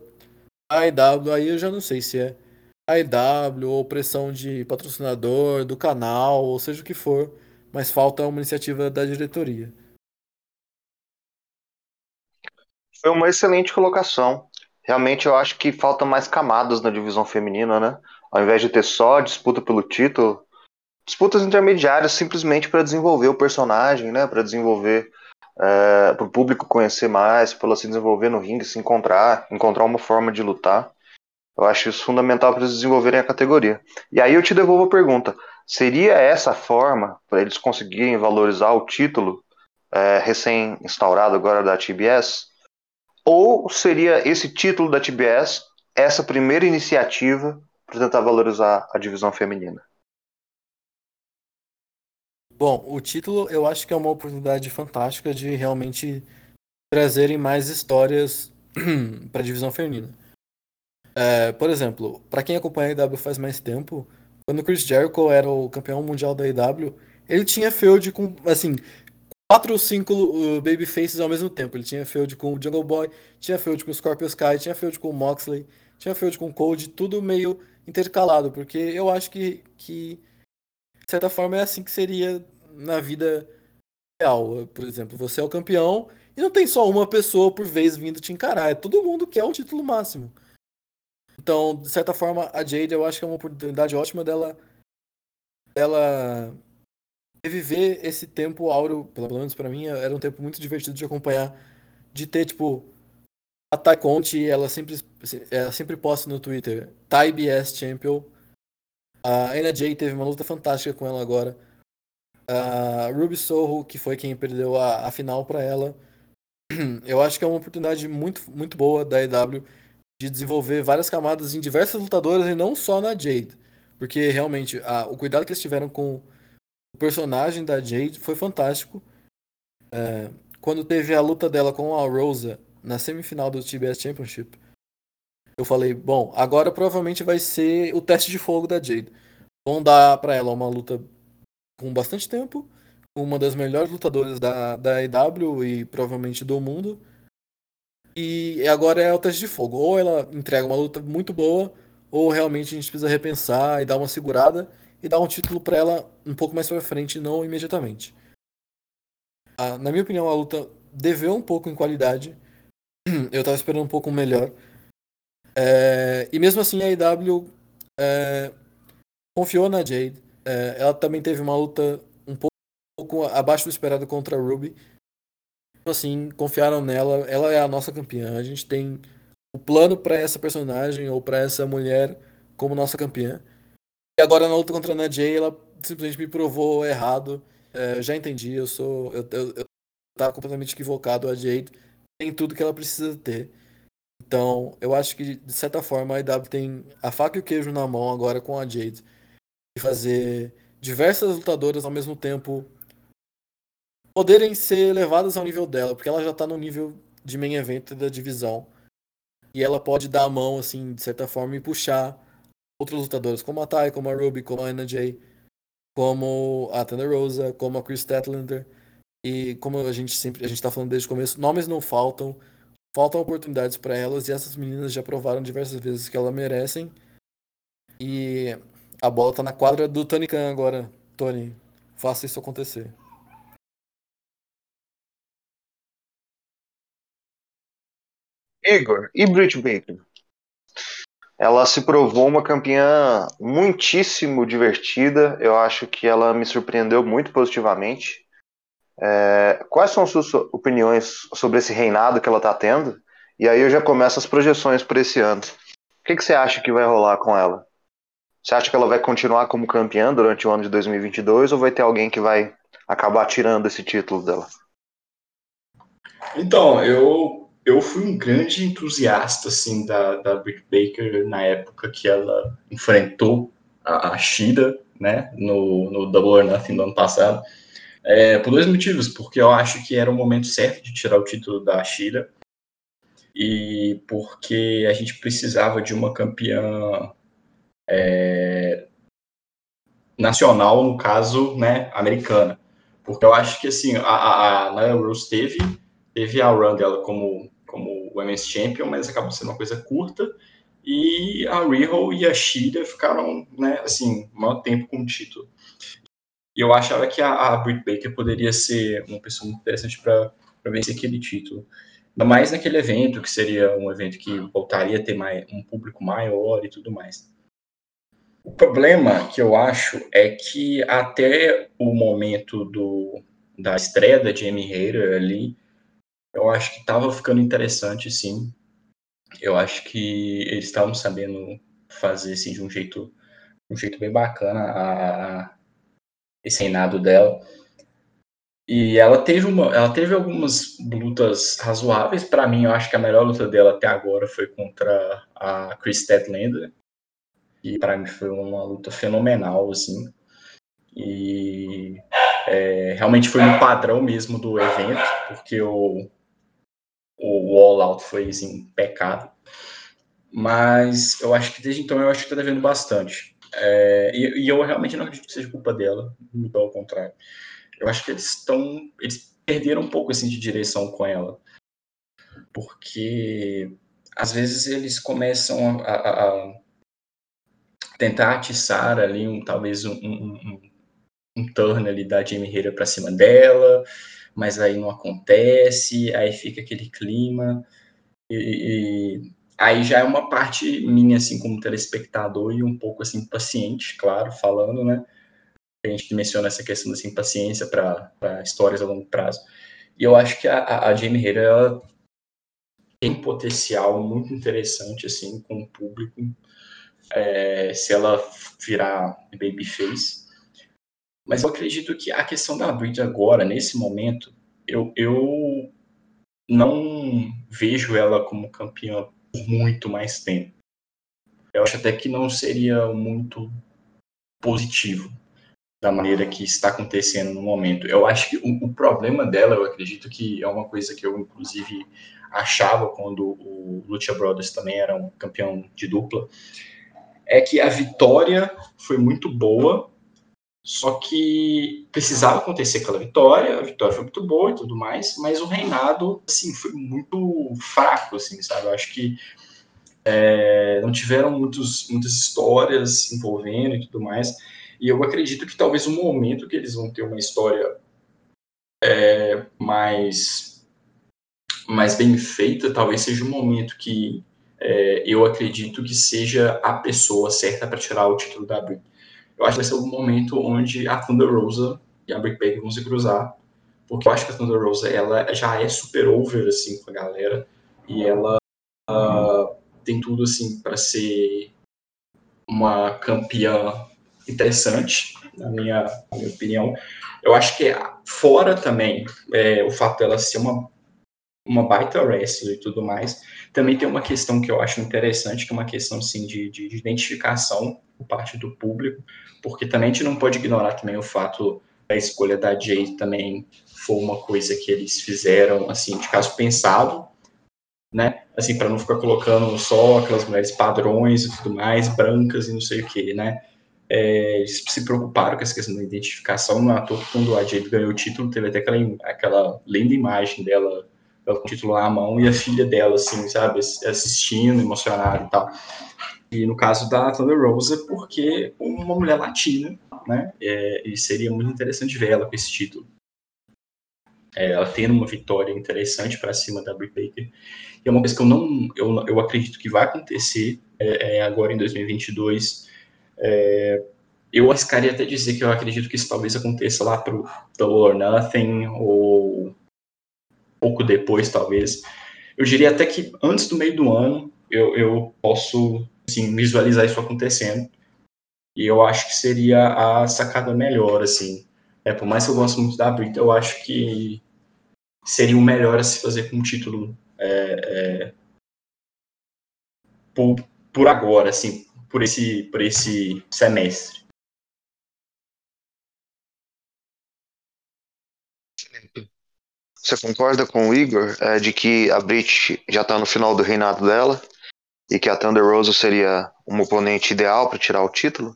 AEW, aí eu já não sei se é AEW ou pressão de patrocinador, do canal, ou seja o que for, mas falta uma iniciativa da diretoria. Foi uma excelente colocação. Realmente eu acho que falta mais camadas na divisão feminina, né? Ao invés de ter só disputa pelo título, disputas intermediárias simplesmente para desenvolver o personagem, né? Para desenvolver, é, para o público conhecer mais, para ela se desenvolver no ringue, se encontrar, encontrar uma forma de lutar. Eu acho isso fundamental para eles desenvolverem a categoria. E aí eu te devolvo a pergunta: seria essa forma para eles conseguirem valorizar o título é, recém-instaurado agora da TBS? Ou seria esse título da TBS essa primeira iniciativa para tentar valorizar a divisão feminina? Bom, o título eu acho que é uma oportunidade fantástica de realmente trazerem mais histórias para a divisão feminina. É, por exemplo, para quem acompanha a IW faz mais tempo, quando o Chris Jericho era o campeão mundial da IW, ele tinha feud com, assim, quatro ou cinco uh, babyfaces ao mesmo tempo. Ele tinha feud com o Jungle Boy, tinha feud com o Scorpio Sky, tinha feud com o Moxley, tinha feud com o Code, tudo meio intercalado, porque eu acho que, que de certa forma é assim que seria na vida real. Por exemplo, você é o campeão e não tem só uma pessoa por vez vindo te encarar, é todo mundo quer o título máximo. Então, de certa forma, a Jade eu acho que é uma oportunidade ótima dela dela reviver esse tempo áureo, pelo menos para mim, era um tempo muito divertido de acompanhar, de ter tipo a Ty Conte, ela sempre ela sempre posta no Twitter, TyBS Champion. A Jay teve uma luta fantástica com ela agora. A Ruby Soho, que foi quem perdeu a, a final para ela. Eu acho que é uma oportunidade muito, muito boa da EW de desenvolver várias camadas em diversas lutadoras e não só na Jade. Porque realmente a, o cuidado que eles tiveram com o personagem da Jade foi fantástico. É, quando teve a luta dela com a Rosa na semifinal do TBS Championship, eu falei, bom, agora provavelmente vai ser o teste de fogo da Jade. Vão dar para ela uma luta com bastante tempo, uma das melhores lutadoras da, da EW e provavelmente do mundo. E agora é o teste de fogo. Ou ela entrega uma luta muito boa, ou realmente a gente precisa repensar e dar uma segurada e dar um título para ela um pouco mais para frente, não imediatamente. Ah, na minha opinião, a luta deveu um pouco em qualidade. Eu estava esperando um pouco melhor. É, e mesmo assim, a IW é, confiou na Jade. É, ela também teve uma luta um pouco abaixo do esperado contra a Ruby assim, confiaram nela, ela é a nossa campeã. A gente tem o plano para essa personagem ou para essa mulher como nossa campeã. E agora na luta contra a Ana Jay, ela simplesmente me provou errado. é, já entendi, eu sou. Eu, eu, eu tava completamente equivocado. A Jade tem tudo que ela precisa ter. Então, eu acho que, de certa forma, a IW tem a faca e o queijo na mão agora com a Jade. De fazer diversas lutadoras ao mesmo tempo poderem ser levadas ao nível dela, porque ela já tá no nível de main event da divisão. E ela pode dar a mão, assim, de certa forma, e puxar outros lutadores, como a Ty, como a Ruby, como a Anna Jay, como a Thunder Rosa, como a Chris Statlander. E como a gente sempre, a gente tá falando desde o começo, nomes não faltam, faltam oportunidades para elas e essas meninas já provaram diversas vezes que elas merecem. E a bola tá na quadra do Tony Khan agora. Tony, faça isso acontecer. Igor, e Britt Baker? Ela se provou uma campeã muitíssimo divertida. Eu acho que ela me surpreendeu muito positivamente. É, quais são suas opiniões sobre esse reinado que ela está tendo? E aí eu já começo as projeções para esse ano. O que, que, você acha que vai rolar com ela? Você acha que ela vai continuar como campeã durante o ano de 2022 ou vai ter alguém que vai acabar tirando esse título dela? Então, eu eu fui um grande entusiasta assim da, da Britt Baker na época que ela enfrentou a, a Shida, né, no, no Double or Nothing do ano passado, é, por dois motivos, porque eu acho que era o momento certo de tirar o título da Shida e porque a gente precisava de uma campeã é, nacional, no caso, né, americana, porque eu acho que assim a, a, a Nia Rose teve teve a run dela como o MS Champion, mas acabou sendo uma coisa curta. E a Riho e a Shida ficaram, né, assim, maior tempo com o título. E eu achava que a, a Britt Baker poderia ser uma pessoa muito interessante para vencer aquele título. Ainda mais naquele evento, que seria um evento que voltaria a ter mais, um público maior e tudo mais. O problema que eu acho é que até o momento do, da estreia da Jamie Hayter ali, eu acho que estava ficando interessante, sim. Eu acho que eles estavam sabendo fazer assim, de um jeito, um jeito bem bacana a, a, esse reinado dela. E ela teve, uma, ela teve algumas lutas razoáveis. Para mim, eu acho que a melhor luta dela até agora foi contra a Chris Statlander. E para mim foi uma luta fenomenal, assim. E é, realmente foi no padrão mesmo do evento, porque o, o All Out foi assim, pecado. Mas eu acho que desde então eu acho que está devendo bastante. É, e, e, eu realmente não acredito que seja culpa dela, muito pelo contrário. Eu acho que eles estão. Eles perderam um pouco assim, de direção com ela. Porque às vezes eles começam a, a, a tentar atiçar ali um, talvez um, um, um, um turn ali da Jamie Herrera para cima dela, mas aí não acontece, aí fica aquele clima. E, e, aí já é uma parte minha, assim, como telespectador e um pouco, assim, paciente, claro, falando, né? A gente menciona essa questão da assim, paciência para histórias a longo prazo. E eu acho que a, a Jamie Hayter, ela tem potencial muito interessante, assim, com o público, é, se ela virar babyface. Mas eu acredito que a questão da Bridge agora, nesse momento, eu, eu não vejo ela como campeã por muito mais tempo. Eu acho até que não seria muito positivo da maneira que está acontecendo no momento. Eu acho que o, o, problema dela, eu acredito que é uma coisa que eu, inclusive, achava quando o Lucha Brothers também era um campeão de dupla, é que a vitória foi muito boa, só que precisava acontecer aquela vitória, a vitória foi muito boa e tudo mais, mas o reinado, assim, foi muito fraco, assim, sabe? Eu acho que é, não tiveram muitos, muitas histórias envolvendo e tudo mais. E eu acredito que talvez o momento que eles vão ter uma história é, mais, mais bem feita, talvez seja o momento que é, eu acredito que seja a pessoa certa para tirar o título da Brit eu acho que vai ser o momento onde a Thunder Rosa e a Brick Baker vão se cruzar, porque eu acho que a Thunder Rosa ela já é super over assim com a galera e ela uh, tem tudo assim para ser uma campeã interessante na minha, na minha opinião. Eu acho que fora também é, o fato dela ser uma, uma baita wrestler e tudo mais, também tem uma questão que eu acho interessante, que é uma questão assim, de, de, de identificação por parte do público, porque também a gente não pode ignorar também o fato da escolha da Jade também foi uma coisa que eles fizeram, assim, de caso pensado, né? Assim, para não ficar colocando só aquelas mulheres padrões e tudo mais, brancas e não sei o que, né? É, eles se preocuparam com essa questão da identificação, é à toa que quando a Jade ganhou o título, teve até aquela, aquela linda imagem dela, com o título à mão, e a filha dela, assim, sabe, assistindo, emocionada e tal. E no caso da Thunder Rose, é porque uma mulher latina, né, é, e seria muito interessante ver ela com esse título. É, ela tendo uma vitória interessante para cima da Britt Baker. E é uma coisa que eu não, eu, eu acredito que vai acontecer é, é agora em 2022. É, eu arriscaria até dizer que eu acredito que isso talvez aconteça lá para o Double or Nothing, ou pouco depois, talvez. Eu diria até que antes do meio do ano eu, eu posso assim, visualizar isso acontecendo. E eu acho que seria a sacada melhor, assim. É, por mais que eu goste muito da Brita, eu acho que seria o melhor a se fazer com o título é, é, por, por agora, assim, por esse, por esse semestre. Você concorda com o Igor é, de que a Brit já está no final do reinado dela e que a Thunder Rose seria um oponente ideal para tirar o título?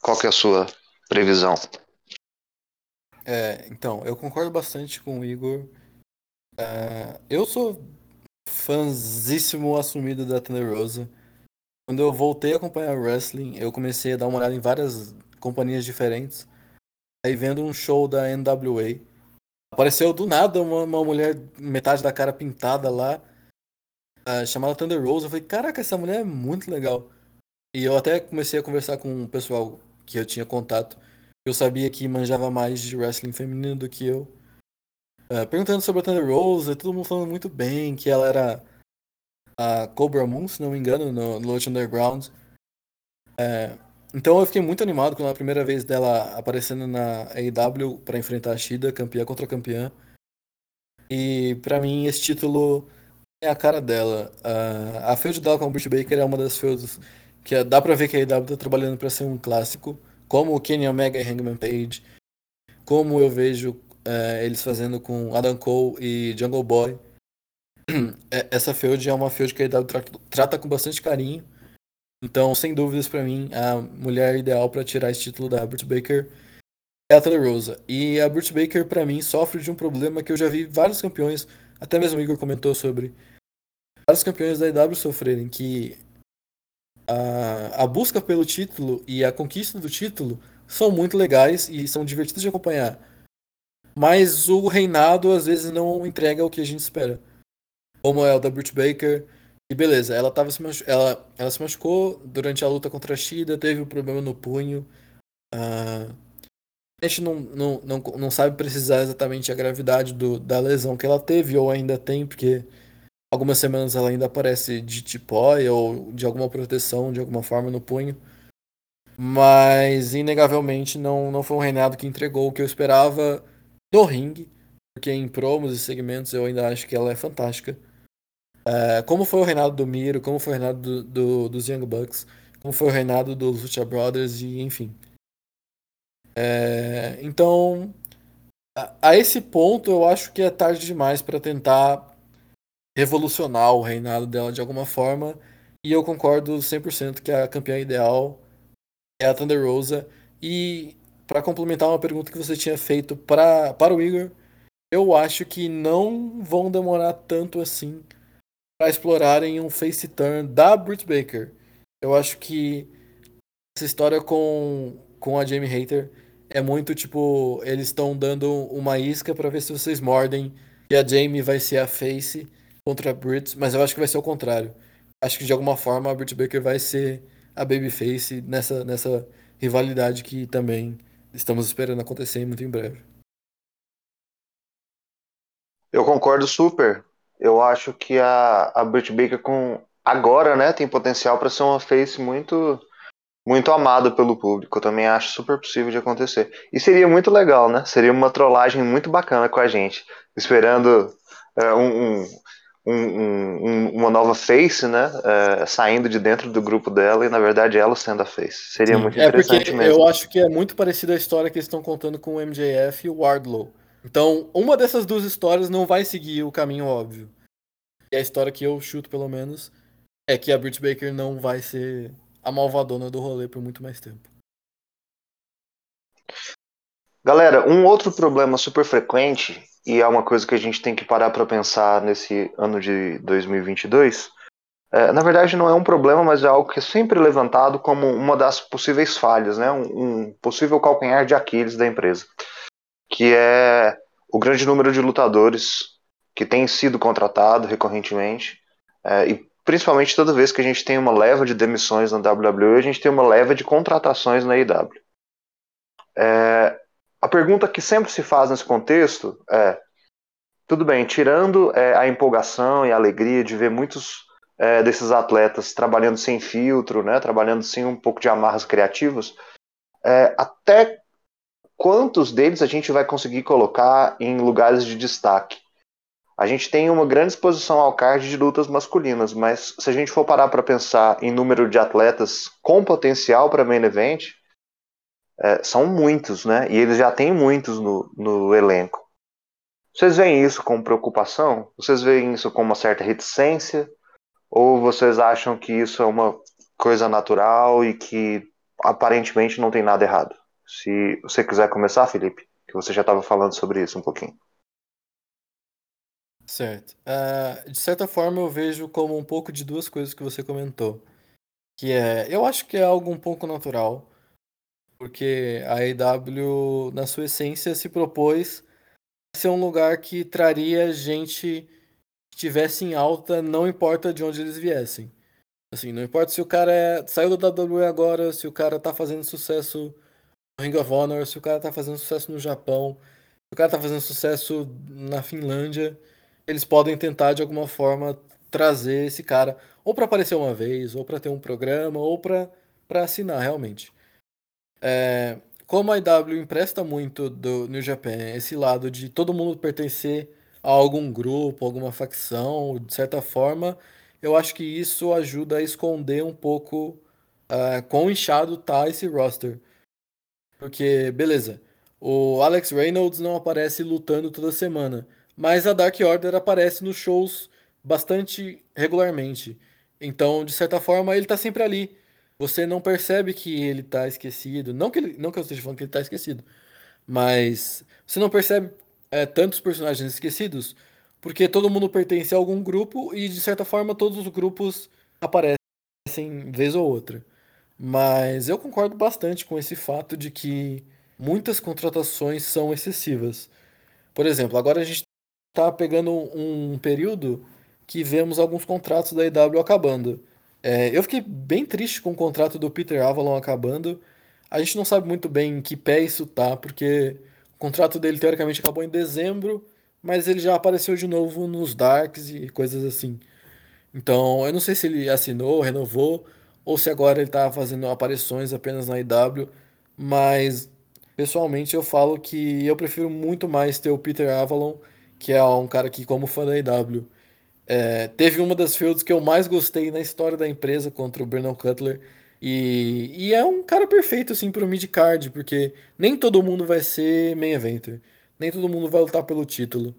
Qual que é a sua previsão? É, então, eu concordo bastante com o Igor. É, eu sou fãzíssimo assumido da Thunder Rosa. Quando eu voltei a acompanhar wrestling, eu comecei a dar uma olhada em várias companhias diferentes. Aí vendo um show da NWA, apareceu do nada uma, uma mulher, metade da cara pintada lá, uh, chamada Thunder Rose. Eu falei, caraca, essa mulher é muito legal. E eu até comecei a conversar com o pessoal que eu tinha contato. Eu sabia que manjava mais de wrestling feminino do que eu. Uh, perguntando sobre a Thunder Rose, todo mundo falando muito bem, que ela era a Cobra Moon, se não me engano, no, no Lodge Underground. É, então eu fiquei muito animado com a primeira vez dela aparecendo na AEW para enfrentar a Shida, campeã contra campeã. E para mim esse título é a cara dela. Uh, a feud dela com o Britt Baker é uma das feuds que é, dá pra ver que a AEW tá trabalhando para ser um clássico, como o Kenny Omega e Hangman Page, como eu vejo uh, eles fazendo com Adam Cole e Jungle Boy. É, essa feud é uma feud que a AEW tra trata com bastante carinho. Então, sem dúvidas para mim, a mulher ideal para tirar esse título da Britt Baker é a Thunder Rosa. E a Britt Baker para mim sofre de um problema que eu já vi vários campeões, até mesmo o Igor comentou sobre vários campeões da IW sofrerem, que a, a busca pelo título e a conquista do título são muito legais e são divertidos de acompanhar. Mas o reinado às vezes não entrega o que a gente espera. Como é o da Britt Baker. E beleza, ela, tava se machu... ela, ela se machucou durante a luta contra a Shida, teve um problema no punho. Uh, a gente não, não, não, não sabe precisar exatamente a gravidade do, da lesão que ela teve ou ainda tem, porque algumas semanas ela ainda aparece de tipóia ou de alguma proteção de alguma forma no punho. Mas, inegavelmente, não, não foi um reinado que entregou o que eu esperava no ringue, porque em promos e segmentos eu ainda acho que ela é fantástica. É, como foi o reinado do Miro, como foi o reinado do, do, dos Young Bucks, como foi o reinado dos Lucha Brothers, e enfim. É, então, a, a, esse ponto eu acho que é tarde demais para tentar revolucionar o reinado dela de alguma forma. E eu concordo 100% que a campeã ideal é a Thunder Rosa. E para complementar uma pergunta que você tinha feito pra, para o Igor, eu acho que não vão demorar tanto assim para explorarem um face turn da Britt Baker. Eu acho que essa história com, com a Jamie Hater é muito tipo, eles estão dando uma isca para ver se vocês mordem e a Jamie vai ser a face contra a Britt, mas eu acho que vai ser o contrário. Acho que de alguma forma a Britt Baker vai ser a babyface nessa, nessa rivalidade que também estamos esperando acontecer muito em breve. Eu concordo super. Eu acho que a, a Britt Baker com agora, né, tem potencial para ser uma face muito muito amado pelo público. Eu também acho super possível de acontecer. E seria muito legal, né? Seria uma trollagem muito bacana com a gente. Esperando é, um, um, um, uma nova face, né? É, saindo de dentro do grupo dela e, na verdade, ela sendo a face. Seria Sim, muito é interessante mesmo. Eu acho que é muito parecida a história que eles estão contando com o MJF e o Wardlow. Então, uma dessas duas histórias não vai seguir o caminho óbvio. E a história que eu chuto, pelo menos, é que a Britt Baker não vai ser a malvadona do rolê por muito mais tempo. Galera, um outro problema super frequente, e é uma coisa que a gente tem que parar para pensar nesse ano de 2022, é, na verdade não é um problema, mas é algo que é sempre levantado como uma das possíveis falhas, né? um, um possível calcanhar de Aquiles da empresa, que é o grande número de lutadores que tem sido contratado recorrentemente, é, e principalmente toda vez que a gente tem uma leva de demissões na WWE, a gente tem uma leva de contratações na IW. É, a pergunta que sempre se faz nesse contexto é: tudo bem, tirando é, a empolgação e a alegria de ver muitos é, desses atletas trabalhando sem filtro, né, trabalhando sem um pouco de amarras criativas, é, até quantos deles a gente vai conseguir colocar em lugares de destaque? A gente tem uma grande exposição ao card de lutas masculinas, mas se a gente for parar para pensar em número de atletas com potencial para main event, é, são muitos, né? E eles já têm muitos no, no elenco. Vocês veem isso com preocupação? Vocês veem isso com uma certa reticência? Ou vocês acham que isso é uma coisa natural e que aparentemente não tem nada errado? Se você quiser começar, Felipe, que você já estava falando sobre isso um pouquinho. Certo. Uh, de certa forma, eu vejo como um pouco de duas coisas que você comentou. Que é, eu acho que é algo um pouco natural, porque a AEW, na sua essência, se propôs a ser um lugar que traria gente que estivesse em alta, não importa de onde eles viessem. Assim, não importa se o cara é, saiu da WWE agora, se o cara tá fazendo sucesso Ring of Honor, se o cara tá fazendo sucesso no Japão, se o cara tá fazendo sucesso na Finlândia eles podem tentar de alguma forma trazer esse cara ou para aparecer uma vez, ou para ter um programa, ou para assinar realmente. É, como a IW empresta muito do New Japan esse lado de todo mundo pertencer a algum grupo, alguma facção, de certa forma, eu acho que isso ajuda a esconder um pouco uh, quão inchado tá esse roster. Porque, beleza, o Alex Reynolds não aparece lutando toda semana. Mas a Dark Order aparece nos shows bastante regularmente. Então, de certa forma, ele tá sempre ali. Você não percebe que ele tá esquecido. Não que, ele, não que eu esteja falando que ele tá esquecido. Mas você não percebe é, tantos personagens esquecidos porque todo mundo pertence a algum grupo e, de certa forma, todos os grupos aparecem vez ou outra. Mas eu concordo bastante com esse fato de que muitas contratações são excessivas. Por exemplo, agora a gente tá pegando um período que vemos alguns contratos da IW acabando. É, eu fiquei bem triste com o contrato do Peter Avalon acabando. A gente não sabe muito bem em que pé isso tá, porque o contrato dele teoricamente acabou em dezembro, mas ele já apareceu de novo nos Darks e coisas assim. Então, eu não sei se ele assinou, renovou, ou se agora ele tá fazendo aparições apenas na IW, mas pessoalmente eu falo que eu prefiro muito mais ter o Peter Avalon que é um cara que, como fã da IW, é, teve uma das fields que eu mais gostei na história da empresa contra o Bernal Cutler. E, e é um cara perfeito, assim, pro mid-card, porque nem todo mundo vai ser main eventer. Nem todo mundo vai lutar pelo título.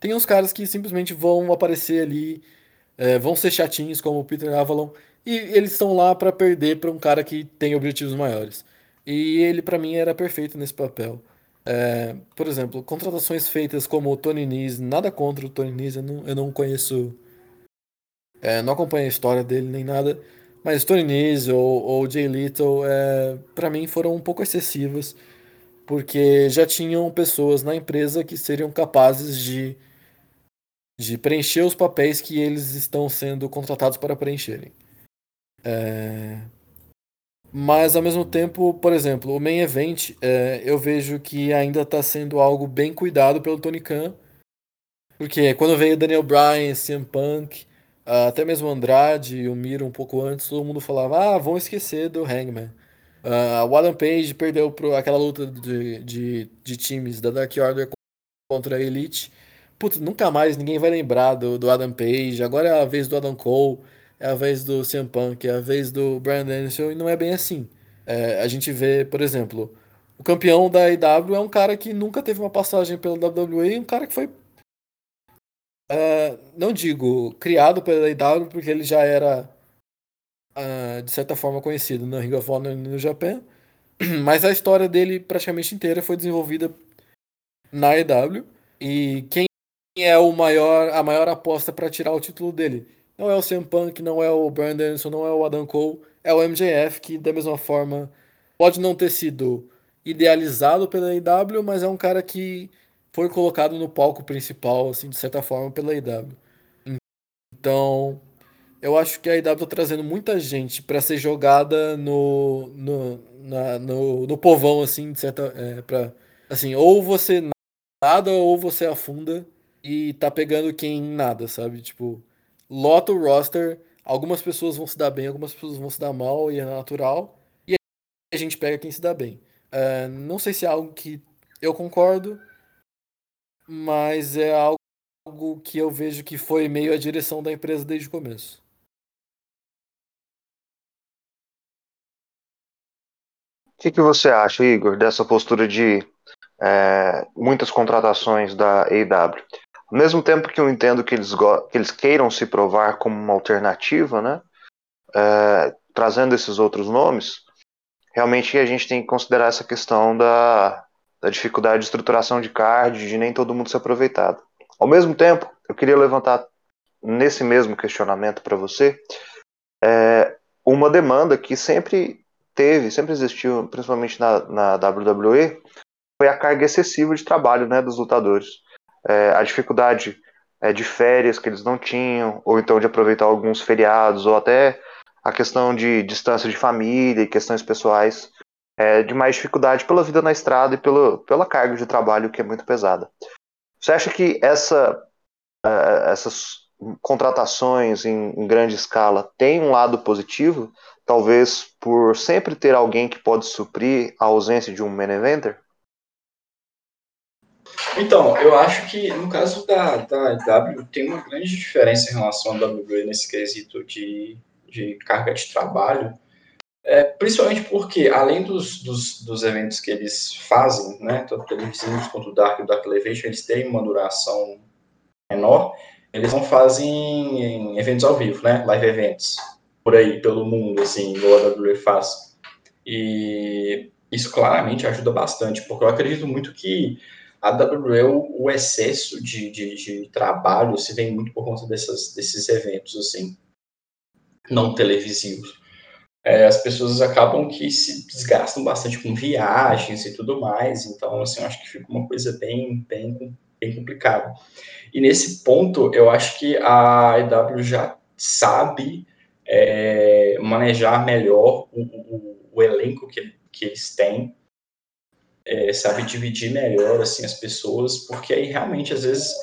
Tem uns caras que simplesmente vão aparecer ali, é, vão ser chatinhos, como o Peter Avalon, e eles estão lá para perder para um cara que tem objetivos maiores. E ele, para mim, era perfeito nesse papel. É, por exemplo, contratações feitas como o Tony Nese, nada contra o Tony Nese, eu não, eu não conheço, é, não acompanho a história dele nem nada, mas Tony Nese ou, ou Jay Little, é, para mim foram um pouco excessivas, porque já tinham pessoas na empresa que seriam capazes de, de preencher os papéis que eles estão sendo contratados para preencherem. É, mas ao mesmo tempo, por exemplo, o main event é, eu vejo que ainda está sendo algo bem cuidado pelo Tony Khan. Porque quando veio Daniel Bryan, CM Punk, até mesmo Andrade e o Miro um pouco antes, todo mundo falava, ah, vão esquecer do Hangman. Uh, o Adam Page perdeu pro, aquela luta de, de, de times da Dark Order contra a Elite. Putz, nunca mais ninguém vai lembrar do, do Adam Page. Agora é a vez do Adam Cole, é a vez do CM Punk, é a vez do Brian Danielson, e não é bem assim. É, a gente vê, por exemplo, o campeão da IW é um cara que nunca teve uma passagem pela WWE, um cara que foi Uh, não digo criado pela IW, porque ele já era, uh, de certa forma, conhecido no Ring of Honor no Japão, mas a história dele praticamente inteira foi desenvolvida na IW. E quem é o maior, a maior aposta para tirar o título dele? Não é o CM Punk, não é o Brandon Anderson, não é o Adam Cole, é o MJF, que da mesma forma pode não ter sido idealizado pela IW, mas é um cara que foi colocado no palco principal, assim, de certa forma, pela IW. Então, eu acho que a IW tá trazendo muita gente para ser jogada no, no, na, no, no povão, assim, de certa. É, pra, assim, ou você nada ou você afunda e tá pegando quem nada, sabe? Tipo, lota o roster, algumas pessoas vão se dar bem, algumas pessoas vão se dar mal e é natural, e a gente pega quem se dá bem. É, não sei se é algo que eu concordo, mas é algo que eu vejo que foi meio a direção da empresa desde o começo. O que, que você acha, Igor, dessa postura de é, muitas contratações da AEW? Ao mesmo tempo que eu entendo que eles, que eles queiram se provar como uma alternativa, né, é, trazendo esses outros nomes, realmente a gente tem que considerar essa questão da, da dificuldade de estruturação de card, de nem todo mundo ser aproveitado. Ao mesmo tempo, eu queria levantar nesse mesmo questionamento para você é, uma demanda que sempre teve, sempre existiu, principalmente na, na WWE, foi a carga excessiva de trabalho né, dos lutadores. É, a dificuldade é, de férias que eles não tinham, ou então de aproveitar alguns feriados, ou até a questão de distância de família e questões pessoais é, de mais dificuldade pela vida na estrada e pelo, pela carga de trabalho que é muito pesada. Você acha que essa, uh, essas contratações em, em, grande escala têm um lado positivo? Talvez por sempre ter alguém que pode suprir a ausência de um main eventer? Então, eu acho que no caso da, da W tem uma grande diferença em relação à WWE nesse quesito de, de carga de trabalho, é, principalmente porque, além dos, dos, dos, eventos que eles fazem, né, tanto televisivos quanto o Dark e o Dark Elevation, eles têm uma duração menor, eles não fazem eventos ao vivo, né, live events, por aí, pelo mundo, assim, igual a WWE faz. E isso claramente ajuda bastante, porque eu acredito muito que a WWE, o excesso de, de, de trabalho se vem muito por conta dessas, desses eventos, assim, não televisivos é, as pessoas acabam que se desgastam bastante com viagens e tudo mais, então, assim, eu acho que fica uma coisa bem, bem, bem complicada. E nesse ponto, eu acho que a EW já sabe é, manejar melhor o, o, o, elenco que, que eles têm, é, sabe dividir melhor, assim, as pessoas, porque aí realmente, às vezes,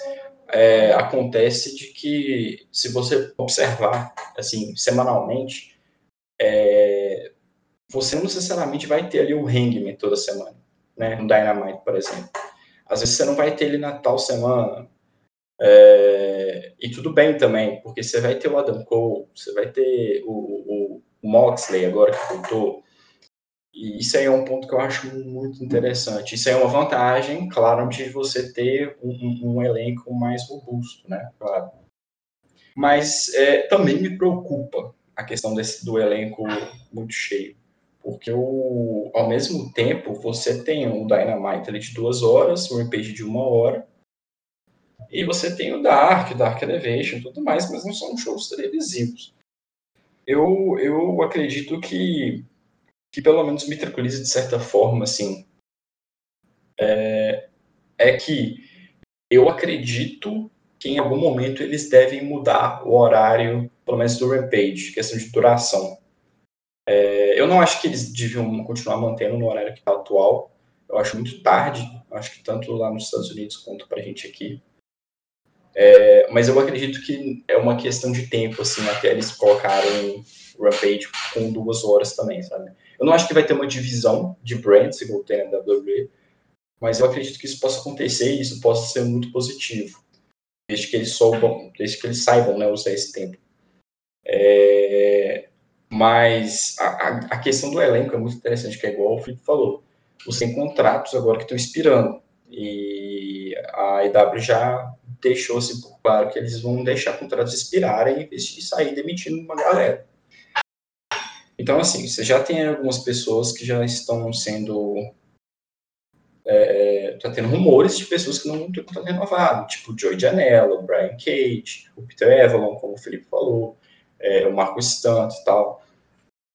é, acontece de que, se você observar, assim, semanalmente, é, você não necessariamente vai ter ali o Hangman toda semana, né? No Dynamite, por exemplo. Às vezes você não vai ter ele na tal semana. É, e tudo bem também, porque você vai ter o Adam Cole, você vai ter o, o, o Moxley agora que voltou. E isso aí é um ponto que eu acho muito interessante. Isso aí é uma vantagem, claro, de você ter um, um, elenco mais robusto, né? Claro. Mas é, também me preocupa a questão desse, do elenco muito cheio. Porque o, ao mesmo tempo você tem o Dynamite de duas horas, o Rampage de uma hora, e você tem o Dark, Dark Elevation tudo mais, mas não são shows televisivos. Eu, eu acredito que, que pelo menos me tranquiliza de certa forma, assim, é, é que eu acredito que em algum momento eles devem mudar o horário, pelo menos do Rampage, questão de duração. É, eu não acho que eles deviam continuar mantendo no horário que está atual. Eu acho muito tarde, acho que tanto lá nos Estados Unidos quanto para a gente aqui. É, mas eu acredito que é uma questão de tempo, assim, até eles colocarem Rampage com duas horas também, sabe? Eu não acho que vai ter uma divisão de brands, igual tem na WWE, mas eu acredito que isso possa acontecer e isso possa ser muito positivo, desde que eles soubam, desde que eles saibam, né, usar esse tempo. É, mas a, a, questão do elenco é muito interessante, que é igual o Felipe falou. Você tem contratos agora que estão expirando. E a EW já deixou assim claro que eles vão deixar contratos expirarem de sair demitindo uma galera. Então, assim, você já tem algumas pessoas que já estão sendo. É, tá tendo rumores de pessoas que não ter contrato renovado, tipo o Joey Janela, o Brian Cage, o Peter Avalon, como o Felipe falou é, o Marco Stanto e tal.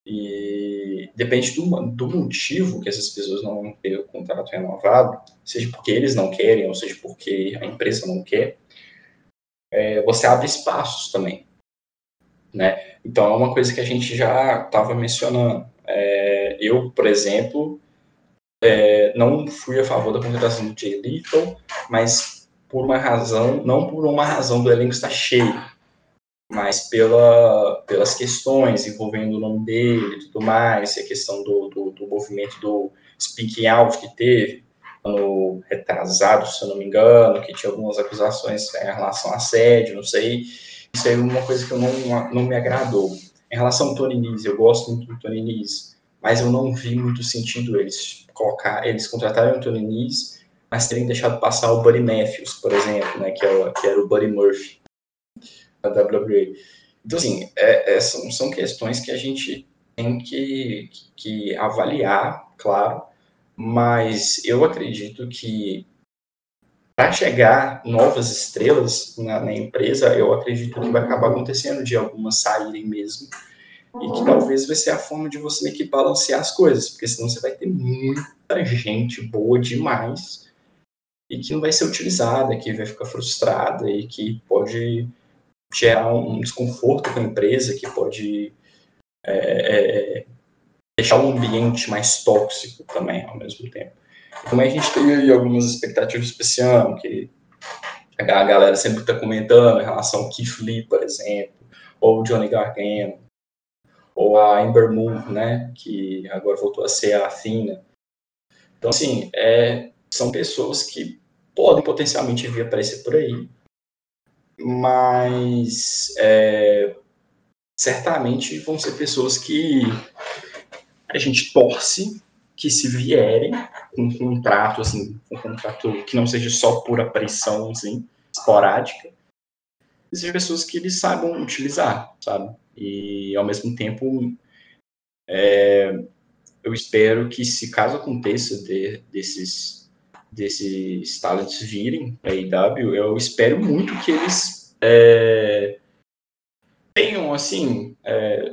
E depende do, do motivo que essas pessoas não ter o contrato renovado, seja porque eles não querem, ou seja porque a empresa não quer, é, você abre espaços também. Né? Então é uma coisa que a gente já estava mencionando. É, eu, por exemplo, é, não fui a favor da contratação do Jay Lethal, mas por uma razão, não por uma razão do elenco estar cheio, mas pela, pelas questões envolvendo o nome dele e tudo mais, a questão do, do, do movimento do speaking out que teve, ano retrasado, se eu não me engano, que tinha algumas acusações em relação a assédio, não sei. Isso é uma coisa que eu não, não me agradou. Em relação ao Tony Nese, eu gosto muito do Tony Nese, mas eu não vi muito sentido eles colocar, eles contratarem o Tony Nese, mas terem deixado passar o Buddy Matthews, por exemplo, né, que, é, que era o Buddy Murphy da WWE. Então, assim, é, é, são, são questões que a gente tem que, que avaliar, claro, mas eu acredito que para chegar novas estrelas na, na, empresa, eu acredito que vai acabar acontecendo de algumas saírem mesmo, e que talvez vai ser a forma de você meio que balancear as coisas, porque senão você vai ter muita gente boa demais e que não vai ser utilizada, que vai ficar frustrada e que pode gerar um desconforto com a empresa, que pode é, é, deixar o ambiente mais tóxico também ao mesmo tempo. Como a gente tem aí algumas expectativas para esse ano, que a galera sempre está comentando em relação ao Keith Lee, por exemplo, ou o Johnny Gargano, ou a Ember Moon, né, que agora voltou a ser a Athena. Então, assim, é, são pessoas que podem potencialmente vir aparecer por aí, mas é, certamente vão ser pessoas que a gente torce que se vierem com um contrato, assim, um contrato que não seja só pura pressão, assim, esporádica, sejam pessoas que eles saibam utilizar, sabe? E, ao mesmo tempo, é, eu espero que, se caso aconteça de, desses desses talentos virem para a IW, eu espero muito que eles é, tenham, assim, é,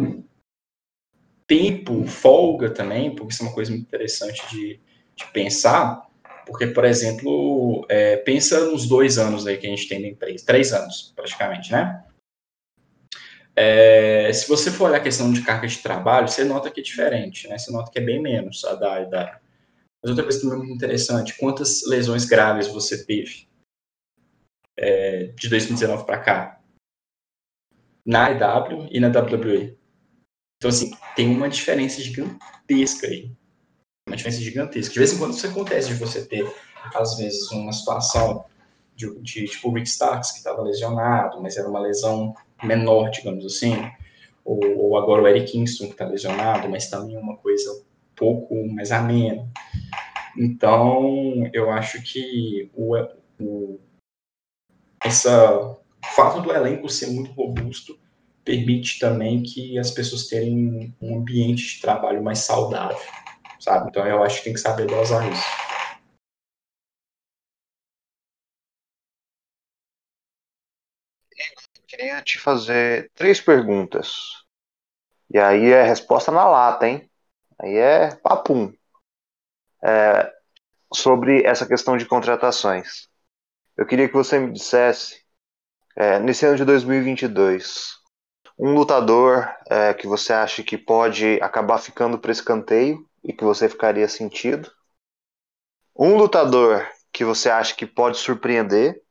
tempo, folga também, porque isso é uma coisa muito interessante de, de pensar, porque, por exemplo, é, pensa nos dois anos aí que a gente tem na empresa, três anos, praticamente, né? É, se você for olhar a questão de carga de trabalho, você nota que é diferente, né? Você nota que é bem menos a da, da mas outra coisa é muito interessante, quantas lesões graves você teve é, de 2019 para cá? Na EW e na WWE. Então, assim, tem uma diferença gigantesca aí. Uma diferença gigantesca. De vez em quando isso acontece de você ter, às vezes, uma situação de, de tipo o Rick Starks, que estava lesionado, mas era uma lesão menor, digamos assim. Ou, ou agora o Eric Kingston, que está lesionado, mas também uma coisa pouco mais ameno. Então, eu acho que o, o, essa fato do elenco ser muito robusto permite também que as pessoas tenham um ambiente de trabalho mais saudável, sabe? Então, eu acho que tem que saber dosar isso. Eu queria te fazer três perguntas. E aí é resposta na lata, hein? Aí é papum. É, sobre essa questão de contratações. Eu queria que você me dissesse, é, nesse ano de 2022, um lutador é, que você acha que pode acabar ficando para escanteio e que você ficaria sentido. Um lutador que você acha que pode surpreender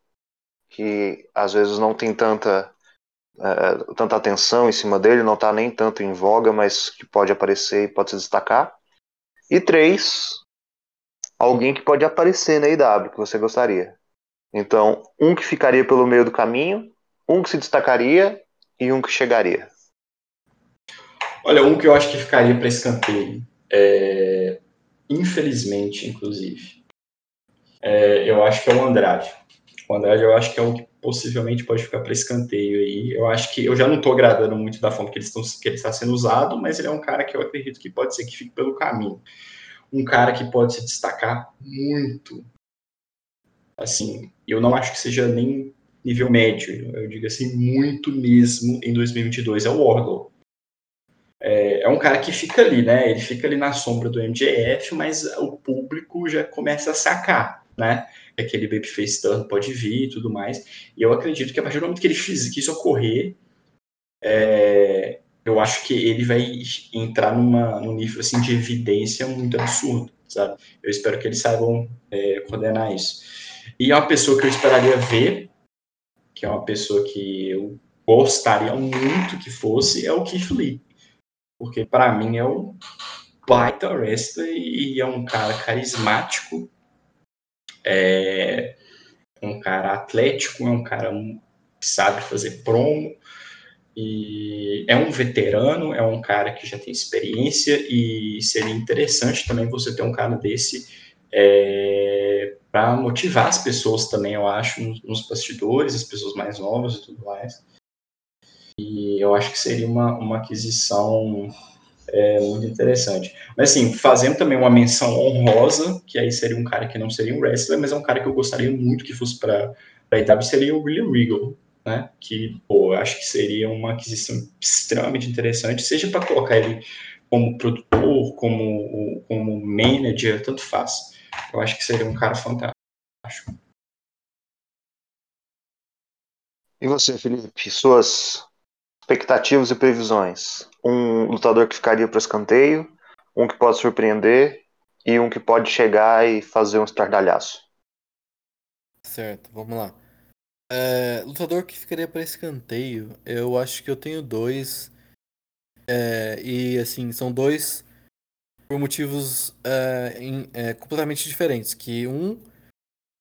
que às vezes não tem tanta, é, tanta atenção em cima dele, não está nem tanto em voga, mas que pode aparecer e pode se destacar. E três, alguém que pode aparecer na IW que você gostaria. Então, um que ficaria pelo meio do caminho, um que se destacaria e um que chegaria. Olha, um que eu acho que ficaria para escanteio, é... infelizmente, inclusive, é... eu acho que é o Andrade. O Andrade eu acho que é o que possivelmente pode ficar para escanteio aí. Eu acho que eu já não estou agradando muito da forma que, eles que ele está sendo usado, mas ele é um cara que eu acredito que pode ser que fique pelo caminho. Um cara que pode se destacar muito. Assim, eu não acho que seja nem nível médio, eu digo assim, muito mesmo em 2022, é o Wardlow. É, é, um cara que fica ali, né? Ele fica ali na sombra do MJF, mas o público já começa a sacar, né? Aquele babyface turn pode vir e tudo mais. E eu acredito que a partir do momento que ele fiz, isso ocorrer, é, eu acho que ele vai entrar numa, num nível assim, de evidência muito absurdo, sabe? Eu espero que eles saibam é, coordenar isso. E é uma pessoa que eu esperaria ver, que é uma pessoa que eu gostaria muito que fosse, é o Keith Lee. Porque para mim é o baita wrestler e é um cara carismático, é um cara atlético, é um cara que sabe fazer promo, e é um veterano, é um cara que já tem experiência e seria interessante também você ter um cara desse é, para motivar as pessoas também, eu acho, nos, bastidores, as pessoas mais novas e tudo mais. E eu acho que seria uma, uma aquisição é, muito interessante. Mas assim, fazendo também uma menção honrosa, que aí seria um cara que não seria um wrestler, mas é um cara que eu gostaria muito que fosse para a EW, seria o William Regal, né? Que, pô, eu acho que seria uma aquisição extremamente interessante, seja para colocar ele como produtor, como, como manager, tanto faz. Eu acho que seria um cara fantástico. E você, Felipe, suas expectativas e previsões? Um lutador que ficaria para escanteio, um que pode surpreender e um que pode chegar e fazer um estardalhaço. Certo, vamos lá. É, lutador que ficaria para escanteio, eu acho que eu tenho dois. É, e assim, são dois por motivos é, em, é, completamente diferentes. Que um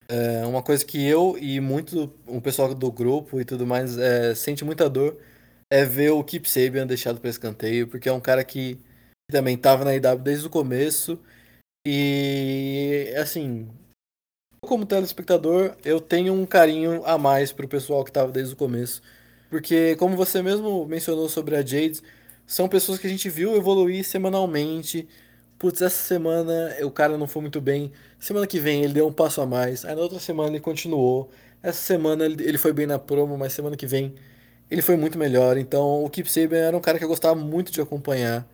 é uma coisa que eu e muito o pessoal do grupo e tudo mais sente muita dor é ver o Keep Sabian deixado para escanteio, porque é um cara que também estava na IW desde o começo. E assim, como telespectador, eu tenho um carinho a mais pro pessoal que estava desde o começo. Porque, como você mesmo mencionou sobre a Jade, são pessoas que a gente viu evoluir semanalmente. Putz, essa semana o cara não foi muito bem. Semana que vem ele deu um passo a mais. Aí na outra semana ele continuou. Essa semana ele foi bem na promo, mas semana que vem ele foi muito melhor. Então o Keep Saban era um cara que eu gostava muito de acompanhar.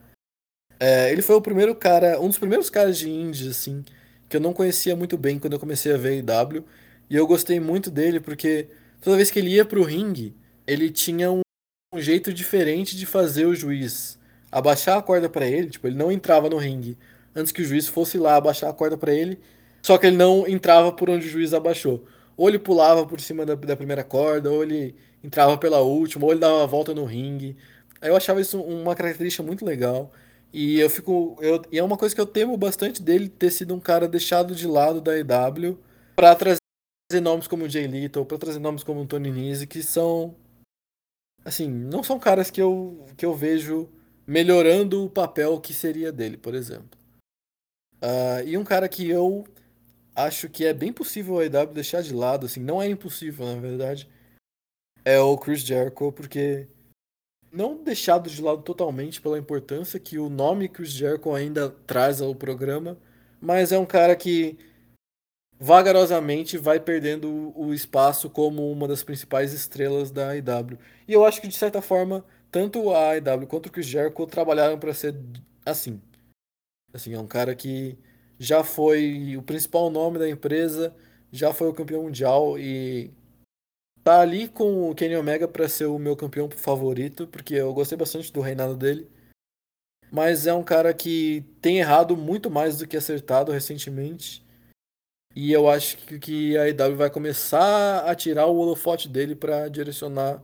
É, ele foi o primeiro cara, um dos primeiros caras de indie, assim, que eu não conhecia muito bem quando eu comecei a ver IW. E eu gostei muito dele porque toda vez que ele ia pro ringue, ele tinha um, um jeito diferente de fazer o juiz abaixar a corda para ele. Tipo, ele não entrava no ringue antes que o juiz fosse lá abaixar a corda para ele. Só que ele não entrava por onde o juiz abaixou. Ou ele pulava por cima da, da primeira corda, ou ele entrava pela última, ou ele dava uma volta no ringue. Eu achava isso uma característica muito legal. E eu fico. Eu, e é uma coisa que eu temo bastante dele ter sido um cara deixado de lado da EW para trazer nomes como o Jay Little, para trazer nomes como o Tony Nese, que são. Assim, não são caras que eu, que eu vejo melhorando o papel que seria dele, por exemplo. Uh, e um cara que eu acho que é bem possível a EW deixar de lado, assim, não é impossível, na verdade, é o Chris Jericho, porque não deixado de lado totalmente pela importância que o nome Chris Jericho ainda traz ao programa, mas é um cara que vagarosamente vai perdendo o espaço como uma das principais estrelas da IW. E eu acho que de certa forma, tanto a IW quanto o Chris Jericho trabalharam para ser assim. Assim, é um cara que já foi o principal nome da empresa, já foi o campeão mundial e tá ali com o Kenny Omega para ser o meu campeão favorito, porque eu gostei bastante do reinado dele. Mas é um cara que tem errado muito mais do que acertado recentemente. E eu acho que a IW vai começar a tirar o holofote dele para direcionar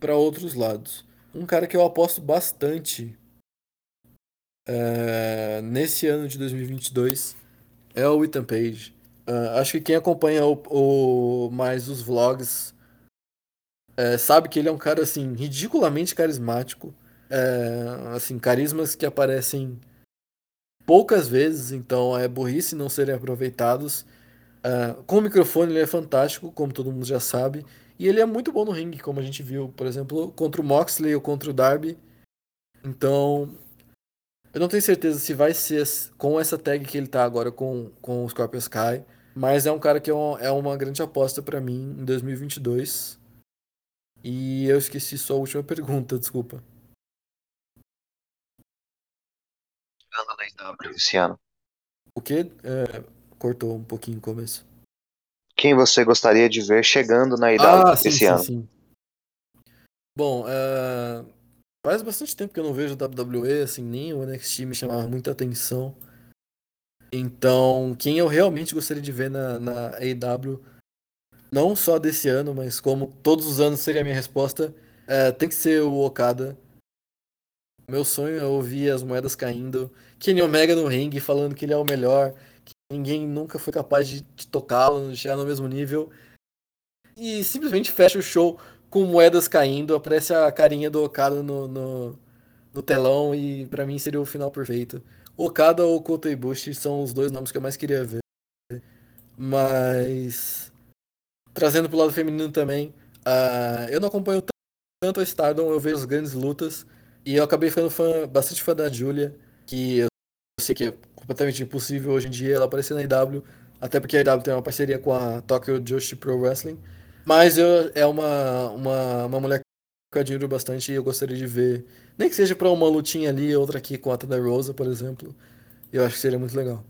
para outros lados. Um cara que eu aposto bastante é, nesse ano de 2022 é o Ethan Page. Uh, acho que quem acompanha o, o mais os vlogs é, sabe que ele é um cara assim ridiculamente carismático, é, assim carismas que aparecem poucas vezes, então é burrice não serem aproveitados. Uh, com o microfone ele é fantástico, como todo mundo já sabe, e ele é muito bom no ringue, como a gente viu, por exemplo, contra o Moxley ou contra o Darby. Então, eu não tenho certeza se vai ser com essa tag que ele tá agora com, com o Scorpio Sky, mas é um cara que é uma, é uma grande aposta para mim em 2022. E eu esqueci sua última pergunta, desculpa. esse ano. O que? É, cortou um pouquinho no começo. Quem você gostaria de ver chegando na IW ah, sim, esse sim, ano? Sim. Bom, é, Faz bastante tempo que eu não vejo WWE, assim, nem o NXT me chamava muita atenção. Então, quem eu realmente gostaria de ver na, na AEW, não só desse ano, mas como todos os anos seria a minha resposta, é, tem que ser o Okada. Meu sonho é ouvir as moedas caindo, Kenny Omega no ringue falando que ele é o melhor, ninguém nunca foi capaz de, de tocá-lo, chegar no mesmo nível. E simplesmente fecha o show com moedas caindo, aparece a carinha do Okada no, no, no telão e para mim seria o final perfeito. Okada ou Kota Ibushi são os dois nomes que eu mais queria ver. Mas trazendo pro lado feminino também, uh, eu não acompanho tanto a Stardom, eu vejo as grandes lutas e eu acabei ficando fã, bastante fã da Julia, que eu que é completamente impossível hoje em dia ela aparecer na IW, até porque a IW tem uma parceria com a Tokyo Joshi Pro Wrestling. Mas eu, é uma, uma, uma mulher que eu admiro bastante e eu gostaria de ver. Nem que seja pra uma lutinha ali, outra aqui com a Thunder Rosa, por exemplo. Eu acho que seria muito legal.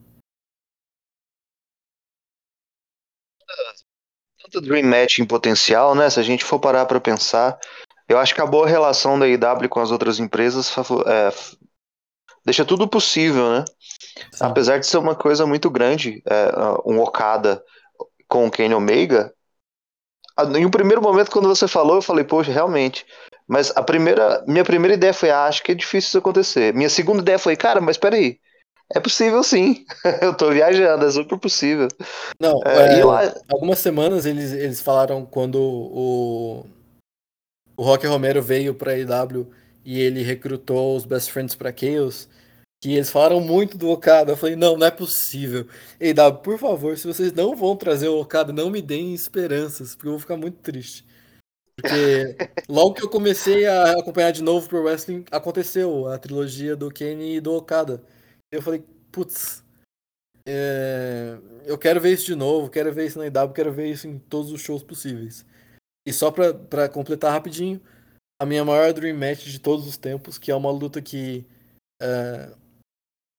Tanto Dream Match em potencial, né? Se a gente for parar pra pensar, eu acho que a boa relação da IW com as outras empresas é, deixa tudo possível, né? Apesar de ser uma coisa muito grande, é, um Okada com o Kenny Omega, em um primeiro momento, quando você falou, eu falei, poxa, realmente. Mas a primeira, minha primeira ideia foi, ah, acho que é difícil isso acontecer. Minha segunda ideia foi, cara, mas peraí, é possível sim. eu tô viajando, é super possível. Não, é, é, lá... algumas semanas eles, eles falaram quando o, o Rock Romero veio pra IW e ele recrutou os Best Friends pra Chaos que eles falaram muito do Okada. Eu falei, não, não é possível. Ei, Dab, por favor, se vocês não vão trazer o Okada, não me deem esperanças, porque eu vou ficar muito triste. Porque logo que eu comecei a acompanhar de novo pro wrestling, aconteceu a trilogia do Kenny e do Okada. Eu falei, putz, é... eu quero ver isso de novo, quero ver isso na IW, quero ver isso em todos os shows possíveis. E só pra, pra completar rapidinho, a minha maior dream match de todos os tempos, que é uma luta que é,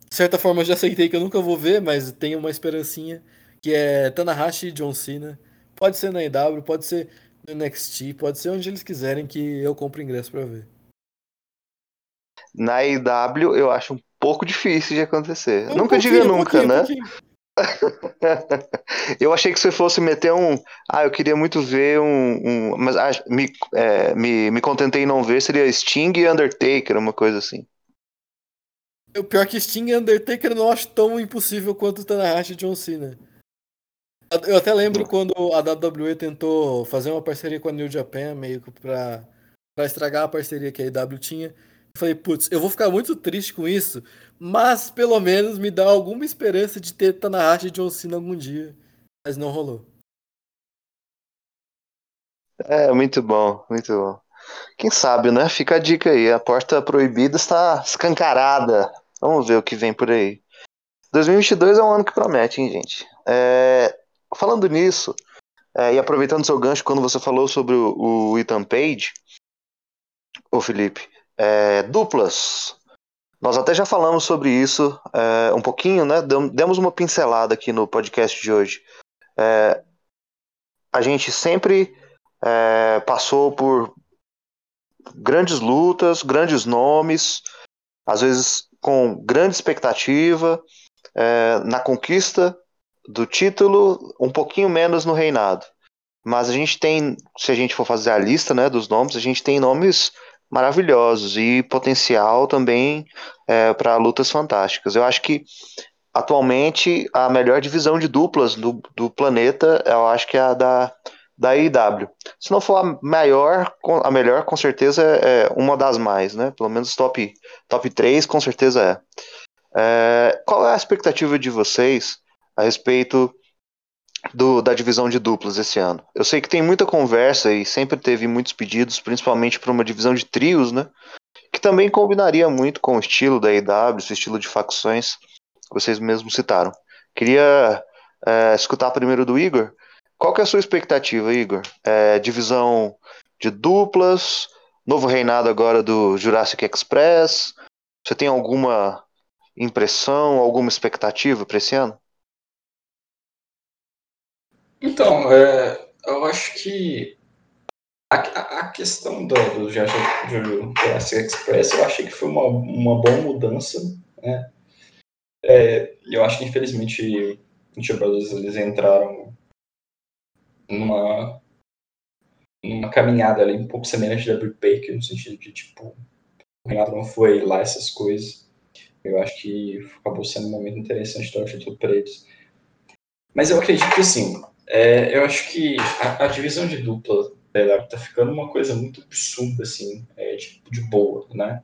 de certa forma eu já aceitei que eu nunca vou ver, mas tenho uma esperancinha, que é Tanahashi e John Cena. Pode ser na EW, pode ser no NXT, pode ser onde eles quiserem que eu compre ingresso para ver. Na EW eu acho um pouco difícil de acontecer. Um nunca diga nunca, um né? Eu achei que você fosse meter um. Ah, eu queria muito ver um. um mas ah, me, é, me, me contentei em não ver, seria Sting e Undertaker, uma coisa assim. O pior que Sting e Undertaker eu não acho tão impossível quanto o Tanahashi e John Cena. Eu até lembro quando a WWE tentou fazer uma parceria com a New Japan, meio que pra, pra estragar a parceria que a IW tinha. Falei, putz, eu vou ficar muito triste com isso, mas pelo menos me dá alguma esperança de ter Tanahashi e John algum dia. Mas não rolou. É, muito bom, muito bom. Quem sabe, né? Fica a dica aí. A porta proibida está escancarada. Vamos ver o que vem por aí. 2022 é um ano que promete, hein, gente? É, falando nisso, é, e aproveitando seu gancho quando você falou sobre o, o Ethan Page, o Felipe, é, duplas. Nós até já falamos sobre isso é, um pouquinho, né? Demos uma pincelada aqui no podcast de hoje. É, a gente sempre é, passou por grandes lutas, grandes nomes, às vezes com grande expectativa é, na conquista do título, um pouquinho menos no reinado. Mas a gente tem, se a gente for fazer a lista né, dos nomes, a gente tem nomes maravilhosos e potencial também é, para lutas fantásticas. Eu acho que atualmente a melhor divisão de duplas do, do planeta, eu acho que é a da, da IW. Se não for a maior, a melhor, com certeza é uma das mais, né? Pelo menos top, top 3, com certeza é. é qual é a expectativa de vocês a respeito do, da divisão de duplas esse ano? Eu sei que tem muita conversa e sempre teve muitos pedidos, principalmente para uma divisão de trios, né? Que também combinaria muito com o estilo da IW, o estilo de facções que vocês mesmos citaram. Queria é, escutar primeiro do Igor. Qual que é a sua expectativa, Igor? É, divisão de duplas, novo reinado agora do Jurassic Express. Você tem alguma impressão, alguma expectativa para esse ano? Então, é, eu acho que a, a questão do, do Jurassic Express, eu achei que foi uma, uma boa mudança, né? É, eu acho que, infelizmente, o Brothers, eles entraram numa, numa caminhada ali um pouco semelhante da Brick Baker, no sentido de, tipo, o Renato não foi lá essas coisas. Eu acho que acabou sendo um momento interessante dar o título para. Mas eu acredito que, assim, é, eu acho que a, a, divisão de dupla dela tá ficando uma coisa muito absurda, assim, é, tipo, de boa, né?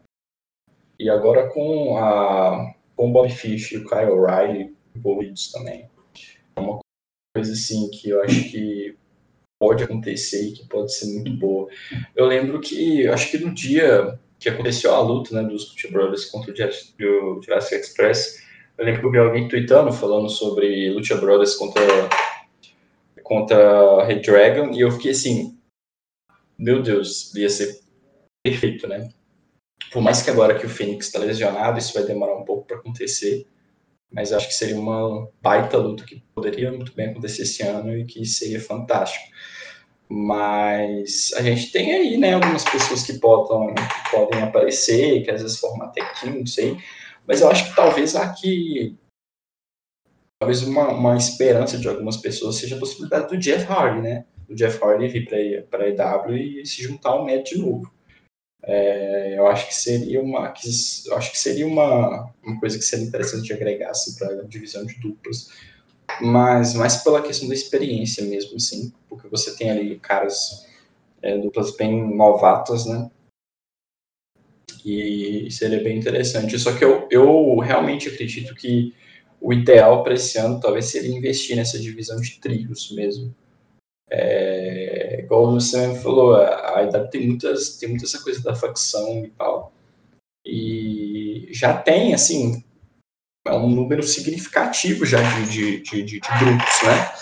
E agora com a com o Bob Fish e o Kyle O'Reilly envolvidos também, é uma coisa assim que eu acho que pode acontecer e que pode ser muito boa. Eu lembro que, acho que no dia que aconteceu a luta, né, dos Two Brothers contra o Jurassic Express, eu lembro que eu vi alguém tweetando falando sobre Lucha Brothers contra contra Red Dragon, e eu fiquei assim, meu Deus, ia ser perfeito, né? Por mais que agora que o Phoenix está lesionado, isso vai demorar um pouco para acontecer, mas acho que seria uma baita luta que poderia muito bem acontecer esse ano e que seria fantástico. Mas a gente tem aí, né, algumas pessoas que que podem aparecer, que às vezes formam até não sei. Mas eu acho que talvez aqui talvez uma, uma esperança de algumas pessoas seja a possibilidade do Jeff Hardy, né? O Jeff Hardy vir para a EW e se juntar ao Matt de novo. É, eu acho que seria uma que, acho que seria uma, uma coisa que seria interessante de agregar assim, para a divisão de duplas mas mais pela questão da experiência mesmo assim porque você tem ali caras é, duplas bem novatas né e seria bem interessante só que eu, eu realmente acredito que o ideal para esse ano talvez seria investir nessa divisão de trios mesmo. É, igual você falou, a IW tem muitas tem muita essa coisa da facção e tal. E já tem, assim, é um número significativo já de, de, de, de, de grupos, né?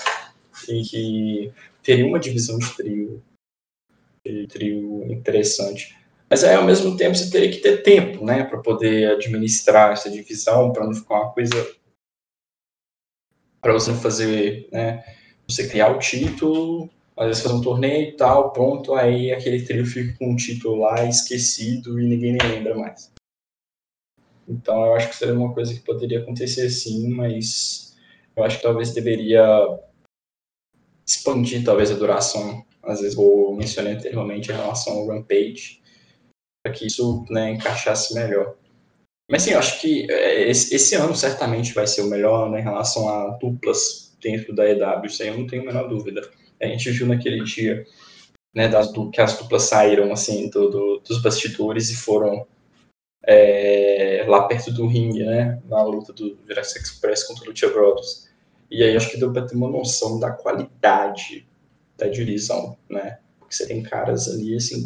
E que teria uma divisão de trio, de trio interessante. Mas aí, ao mesmo tempo, você teria que ter tempo, né, para poder administrar essa divisão, para não ficar uma coisa para você fazer, né, você criar o título, às vezes fazer um torneio e tal, pronto, aí aquele trio fica com o título lá esquecido e ninguém nem lembra mais. Então eu acho que seria uma coisa que poderia acontecer sim, mas eu acho que talvez deveria expandir talvez a duração. Às vezes eu mencionei anteriormente em relação ao Rampage, para que isso né, encaixasse melhor. Mas sim, eu acho que é, esse, ano certamente vai ser o melhor né, em relação a duplas dentro da EW, isso aí eu não tenho a menor dúvida. A gente viu naquele dia né, das, que as duplas saíram assim do, do, dos bastidores e foram é, lá perto do ringue, né, na luta do Jurassic Express contra o Lucha Brothers. E aí acho que deu para ter uma noção da qualidade da divisão, né? Porque você tem caras ali assim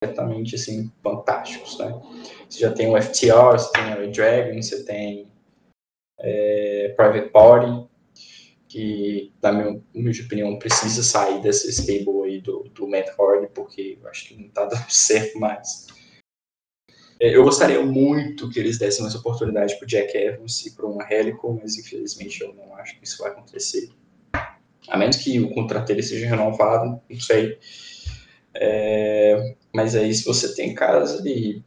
completamente assim fantásticos, né? Você já tem o FTR, você tem o Dragon, você tem é, Private Party, que, na minha opinião, precisa sair desse stable aí do, do Matt Hardy, porque eu acho que não tá dando certo mais. É, eu gostaria muito que eles dessem essa oportunidade pro Jack Evans e para uma Helico, mas infelizmente eu não acho que isso vai acontecer. A menos que o contrato dele seja renovado, não sei. É, mas aí você tem caras ali,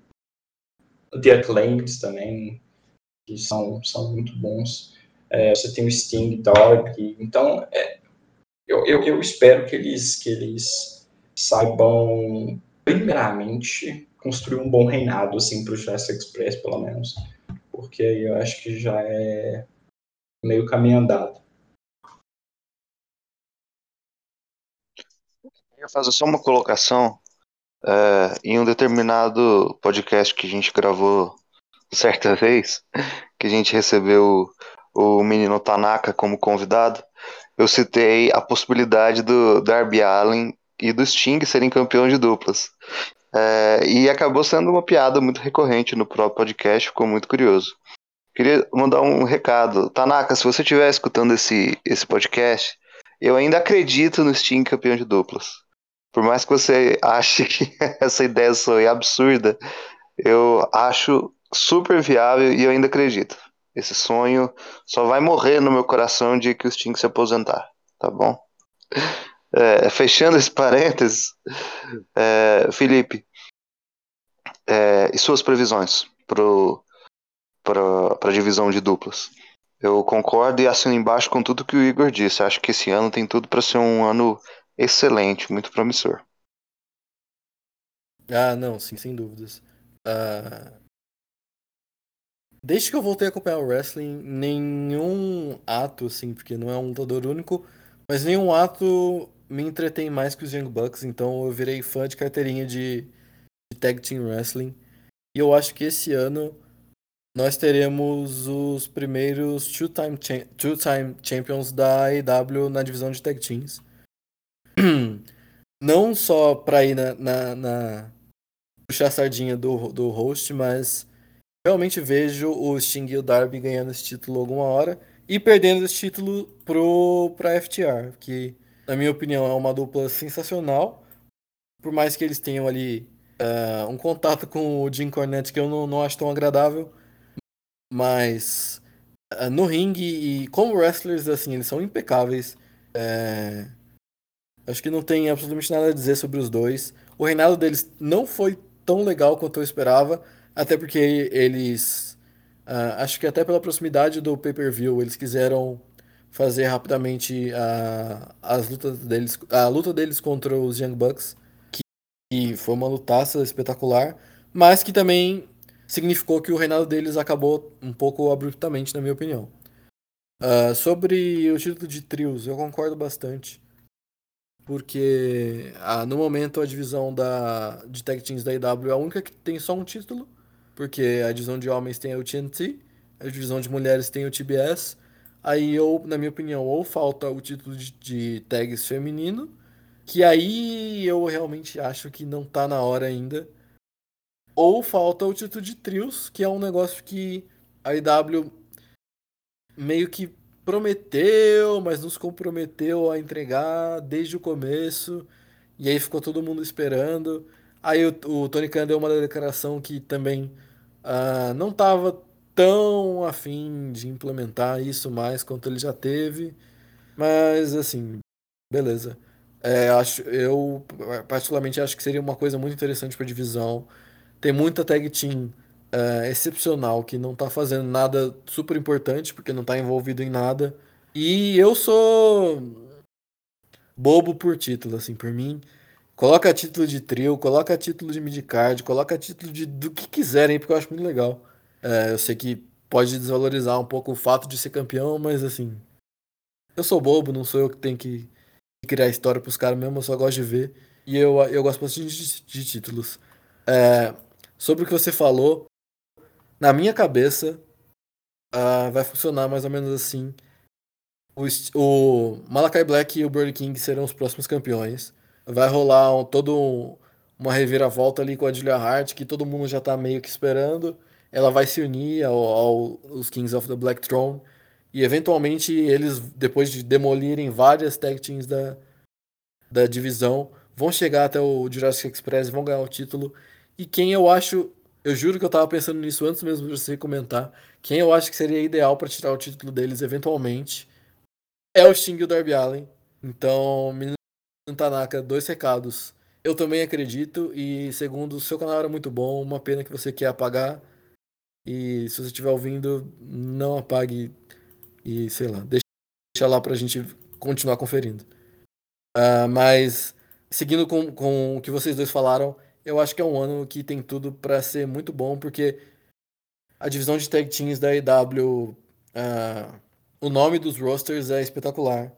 The Acclaimed também, que são, são muito bons. é, você tem o Sting, Darby, então é, eu, eu, eu, espero que eles, que eles saibam, primeiramente, construir um bom reinado assim, para o Jurassic Express, pelo menos, porque aí eu acho que já é meio caminho andado. Eu fazer só uma colocação. É, em um determinado podcast que a gente gravou certa vez, que a gente recebeu o menino Tanaka como convidado, eu citei a possibilidade do Darby Allen e do Sting serem campeões de duplas. É, e acabou sendo uma piada muito recorrente no próprio podcast, ficou muito curioso. Queria mandar um recado. Tanaka, se você estiver escutando esse, esse podcast, eu ainda acredito no Sting campeão de duplas. Por mais que você ache que essa ideia foi absurda, eu acho super viável e eu ainda acredito. Esse sonho só vai morrer no meu coração dia que o Sting se aposentar, tá bom? É, fechando esse parênteses, é, Felipe, é, e suas previsões para a divisão de duplas? Eu concordo e assino embaixo com tudo que o Igor disse. Acho que esse ano tem tudo para ser um ano excelente, muito promissor. Ah, não, sim, sem dúvidas. Uh, desde que eu voltei a acompanhar o wrestling, nenhum ato, assim, porque não é um lutador único, mas nenhum ato me entretém mais que os Young Bucks, então eu virei fã de carteirinha de, de Tag Team Wrestling. E eu acho que esse ano nós teremos os primeiros two-time cha two champions da AEW na divisão de Tag Teams. Não só pra ir na, na, na puxar a sardinha do, do host, mas realmente vejo o Sting e o Darby ganhando esse título alguma hora e perdendo esse título pro, pra FTR, que na minha opinião é uma dupla sensacional, por mais que eles tenham ali uh, um contato com o Jim Cornette que eu não, não acho tão agradável, mas uh, no ringue e como wrestlers, assim, eles são impecáveis. É... Acho que não tem absolutamente nada a dizer sobre os dois. O reinado deles não foi tão legal quanto eu esperava, até porque eles. Uh, acho que até pela proximidade do pay-per-view, eles quiseram fazer rapidamente a, as lutas deles, a luta deles contra os Young Bucks, que, que foi uma lutaça espetacular, mas que também significou que o reinado deles acabou um pouco abruptamente, na minha opinião. Uh, sobre o título de trios, eu concordo bastante porque ah, no momento a divisão da, de tag teams da IW é a única que tem só um título, porque a divisão de homens tem o TNT, a divisão de mulheres tem o TBS, aí eu, na minha opinião, ou falta o título de, de tags feminino, que aí eu realmente acho que não tá na hora ainda, ou falta o título de trios, que é um negócio que a IW meio que prometeu, mas nos comprometeu a entregar desde o começo. E aí ficou todo mundo esperando. Aí o, o Tony Khan deu uma declaração que também uh, não estava tão afim de implementar isso mais quanto ele já teve. Mas assim, beleza. É, acho, eu particularmente acho que seria uma coisa muito interessante para a divisão. Tem muita tag team uh, excepcional, que não tá fazendo nada super importante, porque não tá envolvido em nada. E eu sou bobo por título, assim, por mim. Coloca título de trio, coloca título de midcard, coloca título de do que quiserem, porque eu acho muito legal. É, eu sei que pode desvalorizar um pouco o fato de ser campeão, mas assim. Eu sou bobo, não sou eu que tenho que criar história pros caras mesmo, eu só gosto de ver. E eu, eu gosto bastante de, de títulos. É, sobre o que você falou, na minha cabeça, uh, vai funcionar mais ou menos assim. O, o Malakai Black e o Brody King serão os próximos campeões. Vai rolar um, todo um, uma reviravolta ali com a Julia Hart, que todo mundo já tá meio que esperando. Ela vai se unir ao, ao, aos Kings of the Black Throne. E eventualmente eles, depois de demolirem várias tag teams da, da divisão, vão chegar até o Jurassic Express, vão ganhar o título. E quem eu acho eu juro que eu tava pensando nisso antes mesmo de você comentar. Quem eu acho que seria ideal para tirar o título deles eventualmente é o Sting e o Darby Allen. Então, menino Tanaka, dois recados. Eu também acredito. E segundo, o seu canal era muito bom. Uma pena que você quer apagar. E se você estiver ouvindo, não apague E sei lá, deixa lá pra gente continuar conferindo. Uh, mas, seguindo com, com o que vocês dois falaram, eu acho que é um ano que tem tudo para ser muito bom, porque a divisão de tag teams da EW, uh, ah, o nome dos rosters é espetacular.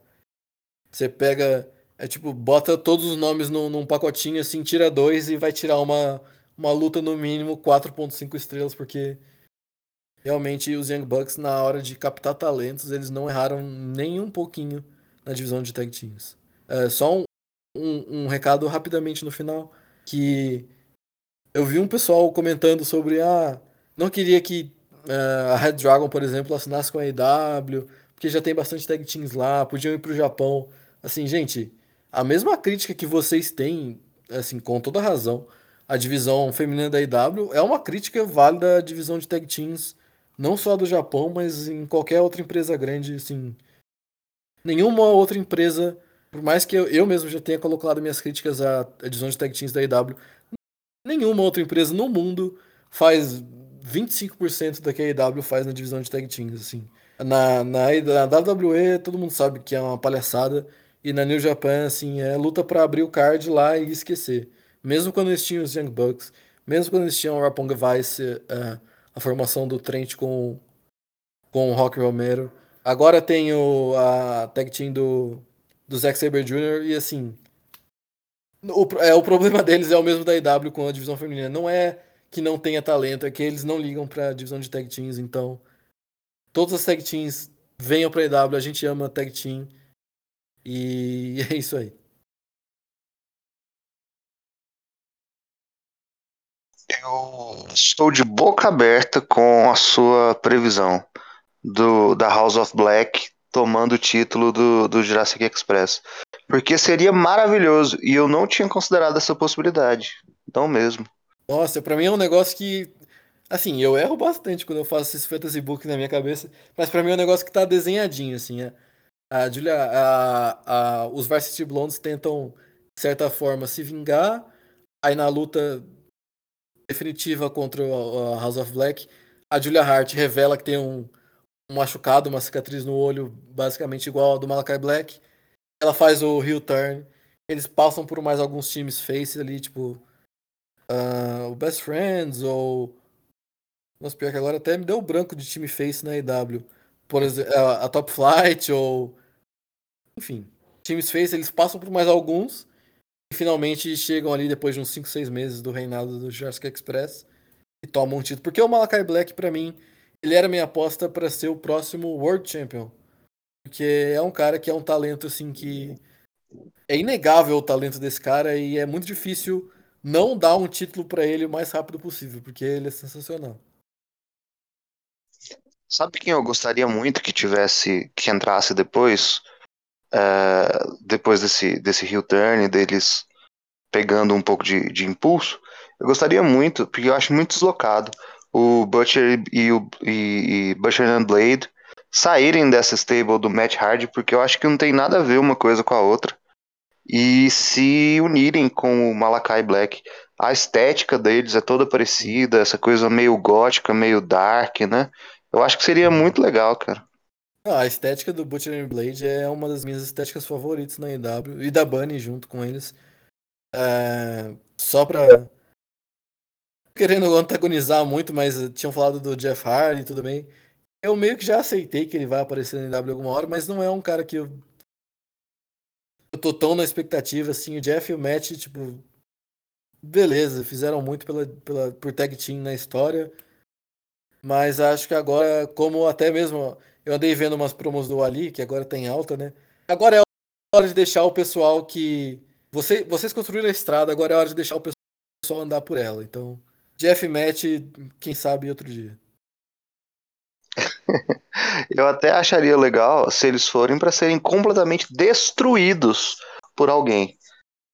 Você pega, é tipo, bota todos os nomes num, pacotinho assim, tira dois e vai tirar uma, uma luta no mínimo 4.5 estrelas, porque realmente os Young Bucks, na hora de captar talentos, eles não erraram nem um pouquinho na divisão de tag teams. É, só um, um, um, recado rapidamente no final, que eu vi um pessoal comentando sobre, ah, não queria que uh, a Red Dragon, por exemplo, assinasse com a EW, porque já tem bastante tag teams lá, podiam ir pro Japão. Assim, gente, a mesma crítica que vocês têm, assim, com toda razão, a divisão feminina da EW é uma crítica válida à divisão de tag teams não só do Japão, mas em qualquer outra empresa grande, assim. Nenhuma outra empresa, por mais que eu, eu mesmo já tenha colocado minhas críticas à, divisão de tag teams da IW, nenhuma outra empresa no mundo faz 25% da que a IW faz na divisão de tag teams, assim. Na, na, na WWE, todo mundo sabe que é uma palhaçada, e na New Japan, assim, é luta para abrir o card lá e esquecer. Mesmo quando eles tinham os Young Bucks, mesmo quando eles tinham o Raponga Vice, uh, a formação do Trent com, com o Rock Romero. Agora tem o, a tag team do, do Zack Saber Jr. e assim. O, é, o problema deles é o mesmo da IW com a divisão feminina. Não é que não tenha talento, é que eles não ligam pra divisão de tag teams. Então, todas as tag teams venham pra IW, a gente ama tag team. E é isso aí. Eu estou de boca aberta com a sua previsão do, da House of Black tomando o título do, do Jurassic Express. Porque seria maravilhoso e eu não tinha considerado essa possibilidade. Não mesmo. Nossa, para mim é um negócio que. Assim, eu erro bastante quando eu faço esse fantasy book na minha cabeça, mas para mim é um negócio que tá desenhadinho, assim. É. A Julia, a, a, os Varsity Blondes tentam, de certa forma, se vingar. Aí na luta definitiva contra a House of Black, a Julia Hart revela que tem um, um machucado, uma cicatriz no olho, basicamente igual ao do Malakai Black. Ela faz o heel turn. Eles passam por mais alguns times face ali, tipo. Uh, o Best Friends ou. Nossa, pior que agora até me deu branco de time face na EW. Por exemplo, a, a Top Flight ou. Enfim. Times face, eles passam por mais alguns finalmente chegam ali depois de uns 5, 6 meses do reinado do Jurassic Express e tomam um título. Porque o Malakai Black, para mim, ele era minha aposta para ser o próximo World Champion. Porque é um cara que é um talento assim que é inegável o talento desse cara e é muito difícil não dar um título para ele o mais rápido possível, porque ele é sensacional. Sabe quem eu gostaria muito que tivesse, que entrasse depois? uh, depois desse, desse heel turn, deles pegando um pouco de, de impulso, eu gostaria muito, porque eu acho muito deslocado, o Butcher e o e, e Butcher and Blade saírem dessa stable do Matt Hardy, porque eu acho que não tem nada a ver uma coisa com a outra, e se unirem com o Malakai Black. A estética deles é toda parecida, essa coisa meio gótica, meio dark, né? Eu acho que seria muito legal, cara. Ah, a estética do Butcher and Blade é uma das minhas estéticas favoritas na EW e da Bunny junto com eles. É, só pra. Querendo antagonizar muito, mas tinham falado do Jeff Hardy tudo bem. Eu meio que já aceitei que ele vai aparecer na EW alguma hora, mas não é um cara que eu. Eu tô tão na expectativa assim. O Jeff e o Matt, tipo. Beleza, fizeram muito pela, pela, por tag team na história. Mas acho que agora, como até mesmo eu andei vendo umas promos do Ali, que agora tem alta, né? Agora é hora de deixar o pessoal que. Você, vocês construíram a estrada, agora é hora de deixar o pessoal andar por ela. Então, Jeff Matt, quem sabe outro dia. Eu até acharia legal se eles forem para serem completamente destruídos por alguém.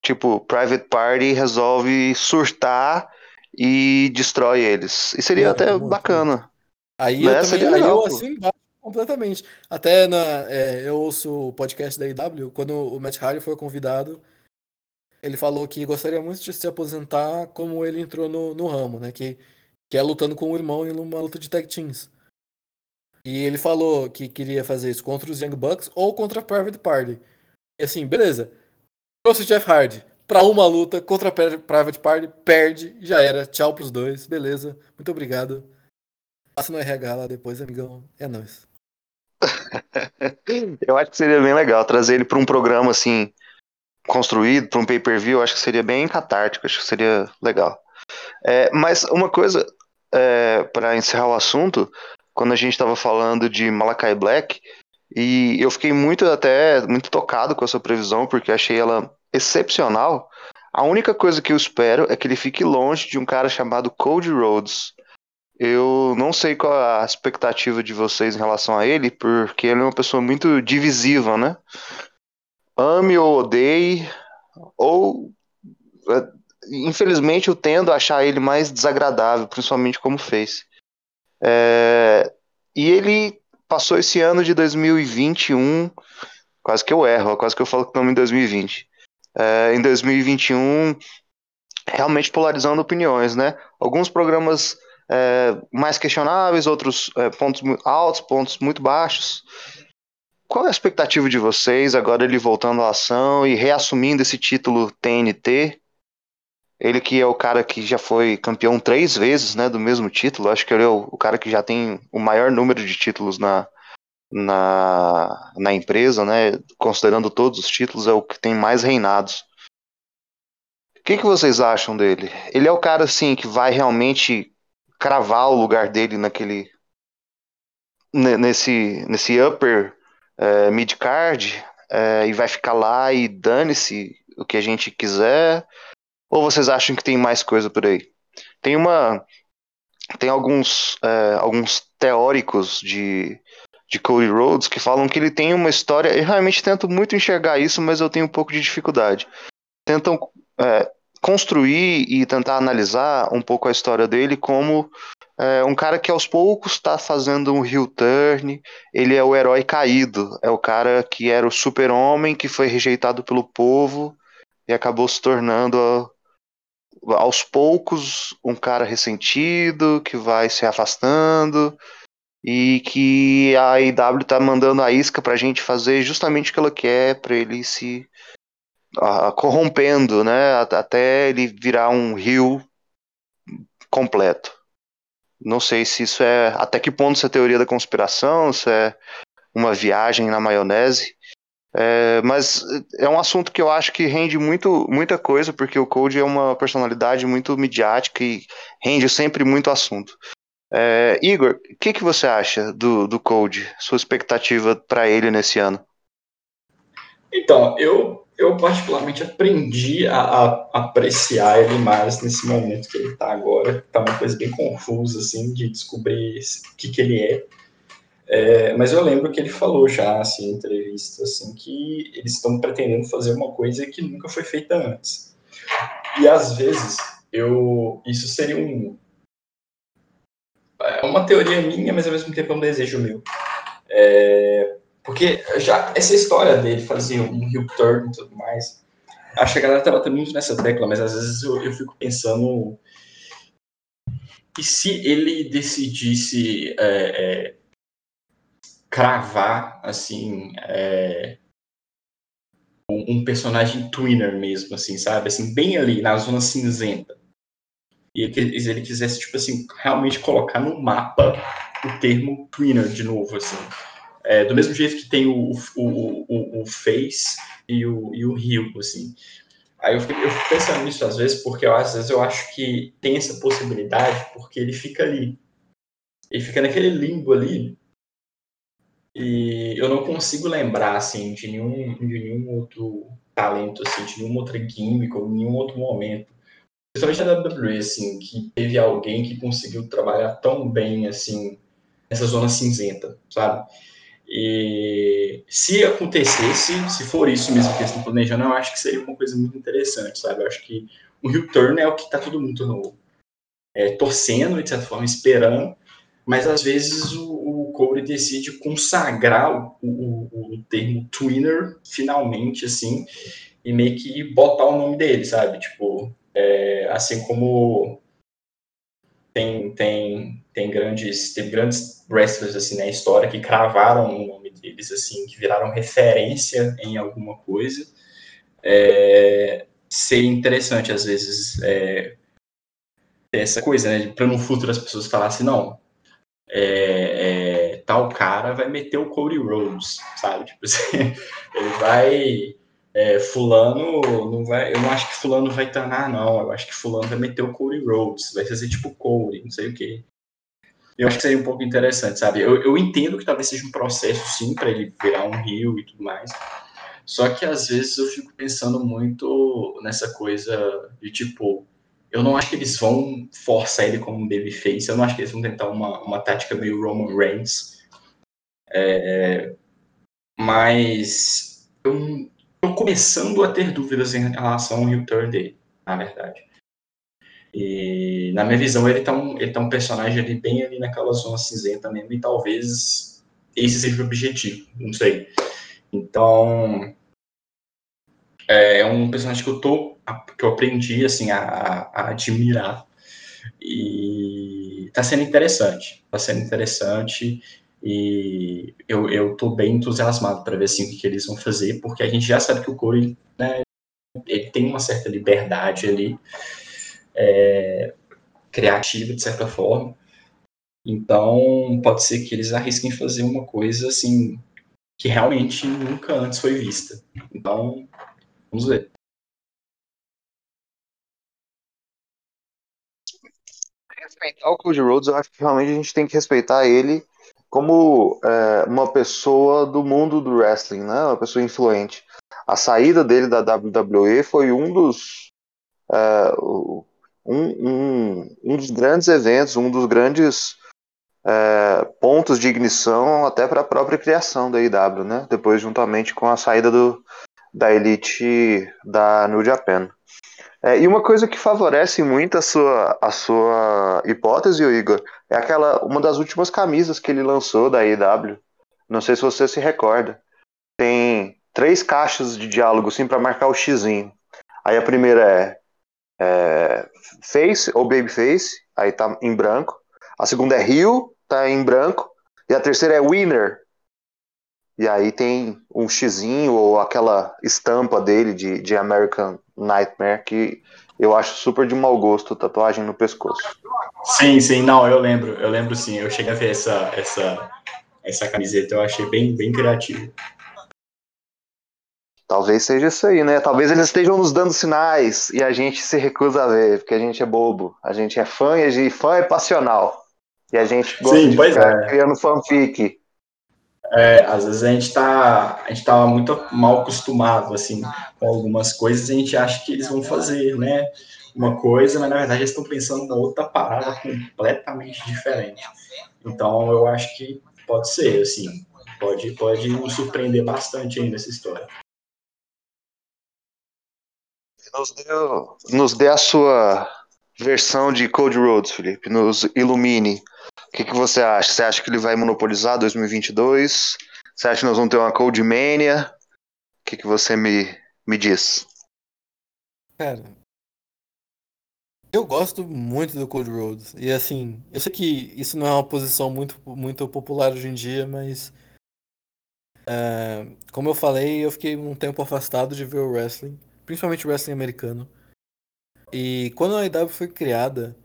Tipo, Private Party resolve surtar e destrói eles. E seria é, até bacana. Aí né? eu, também, aí eu assim Completamente. Até na, é, eu ouço o podcast da IW, quando o Matt Hardy foi convidado, ele falou que gostaria muito de se aposentar como ele entrou no, no ramo, né? Que, que é lutando com o irmão em uma luta de tag teams. E ele falou que queria fazer isso contra os Young Bucks ou contra a Private Party. E assim, beleza. Trouxe o Jeff Hardy pra uma luta contra a Private Party, perde, já era. Tchau pros dois, beleza. Muito obrigado. Passa no RH lá depois, amigão. É nóis. Eu acho que seria bem legal trazer ele para um programa assim construído, para um pay-per-view. Acho que seria bem catártico, acho que seria legal. É, mas uma coisa é, para encerrar o assunto, quando a gente estava falando de Malakai Black, e eu fiquei muito até muito tocado com essa previsão porque achei ela excepcional. A única coisa que eu espero é que ele fique longe de um cara chamado Cody Rhodes. Eu não sei qual a expectativa de vocês em relação a ele, porque ele é uma pessoa muito divisiva, né? Ame ou odeie, ou é, infelizmente eu tendo a achar ele mais desagradável, principalmente como fez. É, e ele passou esse ano de 2021, quase que eu erro, quase que eu falo que estamos em 2020. É, em 2021, realmente polarizando opiniões, né? Alguns programas é, mais questionáveis, outros é, pontos altos, pontos muito baixos. Qual é a expectativa de vocês agora ele voltando à ação e reassumindo esse título TNT? Ele que é o cara que já foi campeão três vezes, né, do mesmo título. Acho que ele é o, o cara que já tem o maior número de títulos na, na, na empresa, né? Considerando todos os títulos, é o que tem mais reinados. O que, que vocês acham dele? Ele é o cara assim que vai realmente cravar o lugar dele naquele nesse nesse upper é, mid card é, e vai ficar lá e dane-se o que a gente quiser. Ou vocês acham que tem mais coisa por aí? Tem uma tem alguns é, alguns teóricos de de Cody Rhodes que falam que ele tem uma história eu realmente tento muito enxergar isso mas eu tenho um pouco de dificuldade. Tentam é, construir e tentar analisar um pouco a história dele como é, um cara que aos poucos está fazendo um heel turn. Ele é o herói caído, é o cara que era o super-homem que foi rejeitado pelo povo e acabou se tornando aos poucos um cara ressentido que vai se afastando e que a IW tá mandando a isca pra gente fazer justamente o que ela quer para ele se corrompendo, né? Até ele virar um rio completo. Não sei se isso é. Até que ponto isso é teoria da conspiração, se é uma viagem na maionese. É, mas é um assunto que eu acho que rende muito, muita coisa, porque o Code é uma personalidade muito midiática e rende sempre muito assunto. É, Igor, o que, que você acha do, do Code? Sua expectativa para ele nesse ano? Então, eu eu particularmente aprendi a, a, apreciar ele mais nesse momento que ele está agora. Tá uma coisa bem confusa, assim, de descobrir o que, que ele é. é. Mas eu lembro que ele falou já, assim, em entrevista, assim, que eles estão pretendendo fazer uma coisa que nunca foi feita antes. E às vezes, eu, isso seria um, é uma teoria minha, mas ao mesmo tempo é um desejo meu. É, porque já essa história dele fazer um heel turn e tudo mais, acho que a galera tá muito nessa tecla, mas às vezes eu, eu fico pensando. E se ele decidisse é, é, cravar, assim, é, um personagem twinner mesmo, assim, sabe? Assim, bem ali, na zona cinzenta. E ele quisesse, tipo assim, realmente colocar no mapa o termo twinner de novo, assim é, do mesmo jeito que tem o, o, o, o Face e o, e o Rio, assim. Aí eu fico, eu fico pensando nisso às vezes, porque eu, às vezes eu acho que tem essa possibilidade, porque ele fica ali. Ele fica naquele limbo ali. E eu não consigo lembrar, assim, de nenhum, de nenhum outro talento, assim, de nenhuma outra química, ou nenhum outro momento. Principalmente na WWE, assim, que teve alguém que conseguiu trabalhar tão bem, assim, nessa zona cinzenta, sabe? E se acontecesse, se for isso mesmo que eles estão planejando, eu acho que seria uma coisa muito interessante, sabe? Eu acho que o Rio Turn é o que está todo mundo no, é, torcendo, de certa forma, esperando, mas às vezes o, o Corey decide consagrar o, o, o, termo Twinner finalmente, assim, e meio que botar o nome dele, sabe? Tipo, é, assim como tem, tem, tem grandes, teve grandes wrestlers assim na história que cravaram o nome deles assim, que viraram referência em alguma coisa. É, seria interessante às vezes é, essa coisa, né? Para no futuro as pessoas falassem não, é, é, tal cara vai meter o Cody Rhodes, sabe? Tipo assim, ele vai é, fulano não vai, eu não acho que fulano vai tanar não, eu acho que fulano vai meter o Cody Rhodes, vai fazer tipo Cody, não sei o que. Eu acho que seria um pouco interessante, sabe? Eu, eu entendo que talvez seja um processo, sim, para ele virar um rio e tudo mais. Só que às vezes eu fico pensando muito nessa coisa de tipo, eu não acho que eles vão forçar ele como um babyface, eu não acho que eles vão tentar uma, uma tática meio Roman Reigns. É, mas eu estou começando a ter dúvidas em relação ao return dele, na verdade. E na minha visão, ele tá um, ele tá um personagem ali bem ali naquela zona cinzenta mesmo, e talvez esse seja o objetivo, não sei. Então, é, é um personagem que eu tô, que eu aprendi, assim, a, a admirar. E tá sendo interessante, tá sendo interessante, e eu, eu tô bem entusiasmado para ver, assim, o que, que, eles vão fazer, porque a gente já sabe que o Corey, né, ele tem uma certa liberdade ali, é, criativa, de certa forma. Então, pode ser que eles arrisquem fazer uma coisa assim que realmente nunca antes foi vista. Então, vamos ver. Respeitar o Cody Rhodes, eu acho que realmente a gente tem que respeitar ele como é, uma pessoa do mundo do wrestling, né? Uma pessoa influente. A saída dele da WWE foi um dos é, um, um, um dos grandes eventos, um dos grandes é, pontos de ignição até para a própria criação da IW, né? Depois, juntamente com a saída do, da elite da New Japan. É, e uma coisa que favorece muito a sua, a sua hipótese, Igor, é aquela uma das últimas camisas que ele lançou da IW. Não sei se você se recorda. Tem três caixas de diálogo assim para marcar o xizinho. Aí a primeira é é, face ou babyface, aí tá em branco. A segunda é Rio, tá em branco. E a terceira é winner. E aí tem um xizinho ou aquela estampa dele de, de American Nightmare que eu acho super de mau gosto, tatuagem no pescoço. Sim, sim, não, eu lembro, eu lembro sim. Eu cheguei a ver essa, essa, essa camiseta, eu achei bem, bem criativo. Talvez seja isso aí, né? Talvez eles estejam nos dando sinais e a gente se recusa a ver, porque a gente é bobo, a gente é fã e fã é passional. E a gente gosta Sim, de ficar é. criando fanfic. É, às vezes a gente tá, a gente tá muito mal acostumado assim com algumas coisas, e a gente acha que eles vão fazer, né? Uma coisa, mas na verdade eles estão pensando em outra parada completamente diferente. Então eu acho que pode ser, assim, pode, pode nos surpreender bastante aí nessa história. Nos, nos dê a sua versão de Code Roads, Felipe. Nos ilumine. O que, que você acha? Você acha que ele vai monopolizar 2022? Você acha que nós vamos ter uma Code Mania? O que, que você me, me diz? Cara, eu gosto muito do Code Roads. E assim, eu sei que isso não é uma posição muito, muito popular hoje em dia, mas. É, como eu falei, eu fiquei um tempo afastado de ver o wrestling principalmente wrestling americano. E quando a IW foi criada,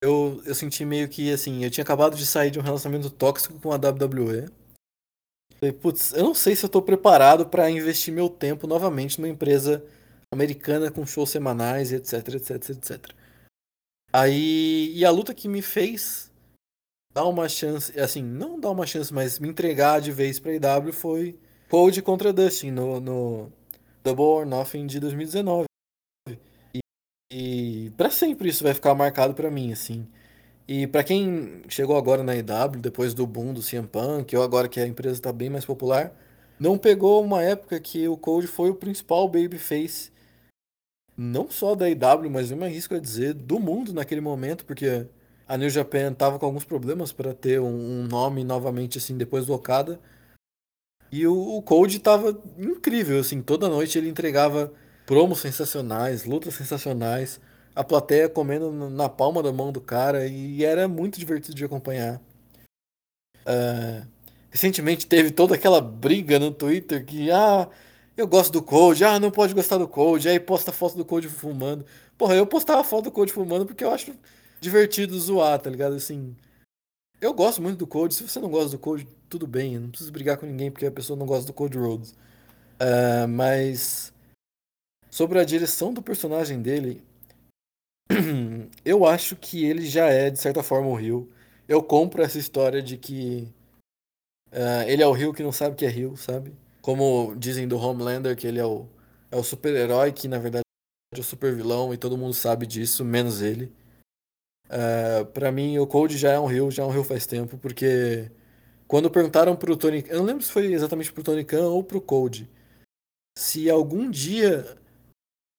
eu, eu senti meio que assim, eu tinha acabado de sair de um relacionamento tóxico com a WWE. Falei, putz, eu não sei se eu tô preparado para investir meu tempo novamente numa empresa americana com shows semanais, etc, etc, etc. Aí, e a luta que me fez dar uma chance, assim, não dar uma chance, mas me entregar de vez pra IW foi Cold contra Dustin no, no, Double or Nothing de 2019. E, e para sempre isso vai ficar marcado para mim, assim. E para quem chegou agora na EW, depois do boom do CM Punk, ou agora que a empresa está bem mais popular, não pegou uma época que o Code foi o principal babyface, não só da EW, mas eu me arrisco a dizer, do mundo naquele momento, porque a New Japan tava com alguns problemas para ter um, um, nome novamente assim depois do Okada. E o, o Cold tava incrível, assim, toda noite ele entregava promos sensacionais, lutas sensacionais, a plateia comendo na palma da mão do cara e era muito divertido de acompanhar. Uh, recentemente teve toda aquela briga no Twitter que, ah, eu gosto do Code, ah, não pode gostar do Code, aí posta foto do Code fumando. Porra, eu postava foto do Code fumando porque eu acho divertido zoar, tá ligado? Assim, eu gosto muito do Code, se você não gosta do Code, tudo bem, eu não preciso brigar com ninguém porque a pessoa não gosta do Code Rhodes. Uh, mas sobre a direção do personagem dele, eu acho que ele já é, de certa forma, o Rio. Eu compro essa história de que uh, ele é o Rio que não sabe que é Rio, sabe? Como dizem do Homelander, que ele é o, é o super-herói, que na verdade é o super-vilão, e todo mundo sabe disso, menos ele. Uh, para mim, o Cold já é um Rio, já é um Rio faz tempo, porque quando perguntaram pro Tony... Eu não lembro se foi exatamente pro Tony Khan ou pro Cold. Se algum dia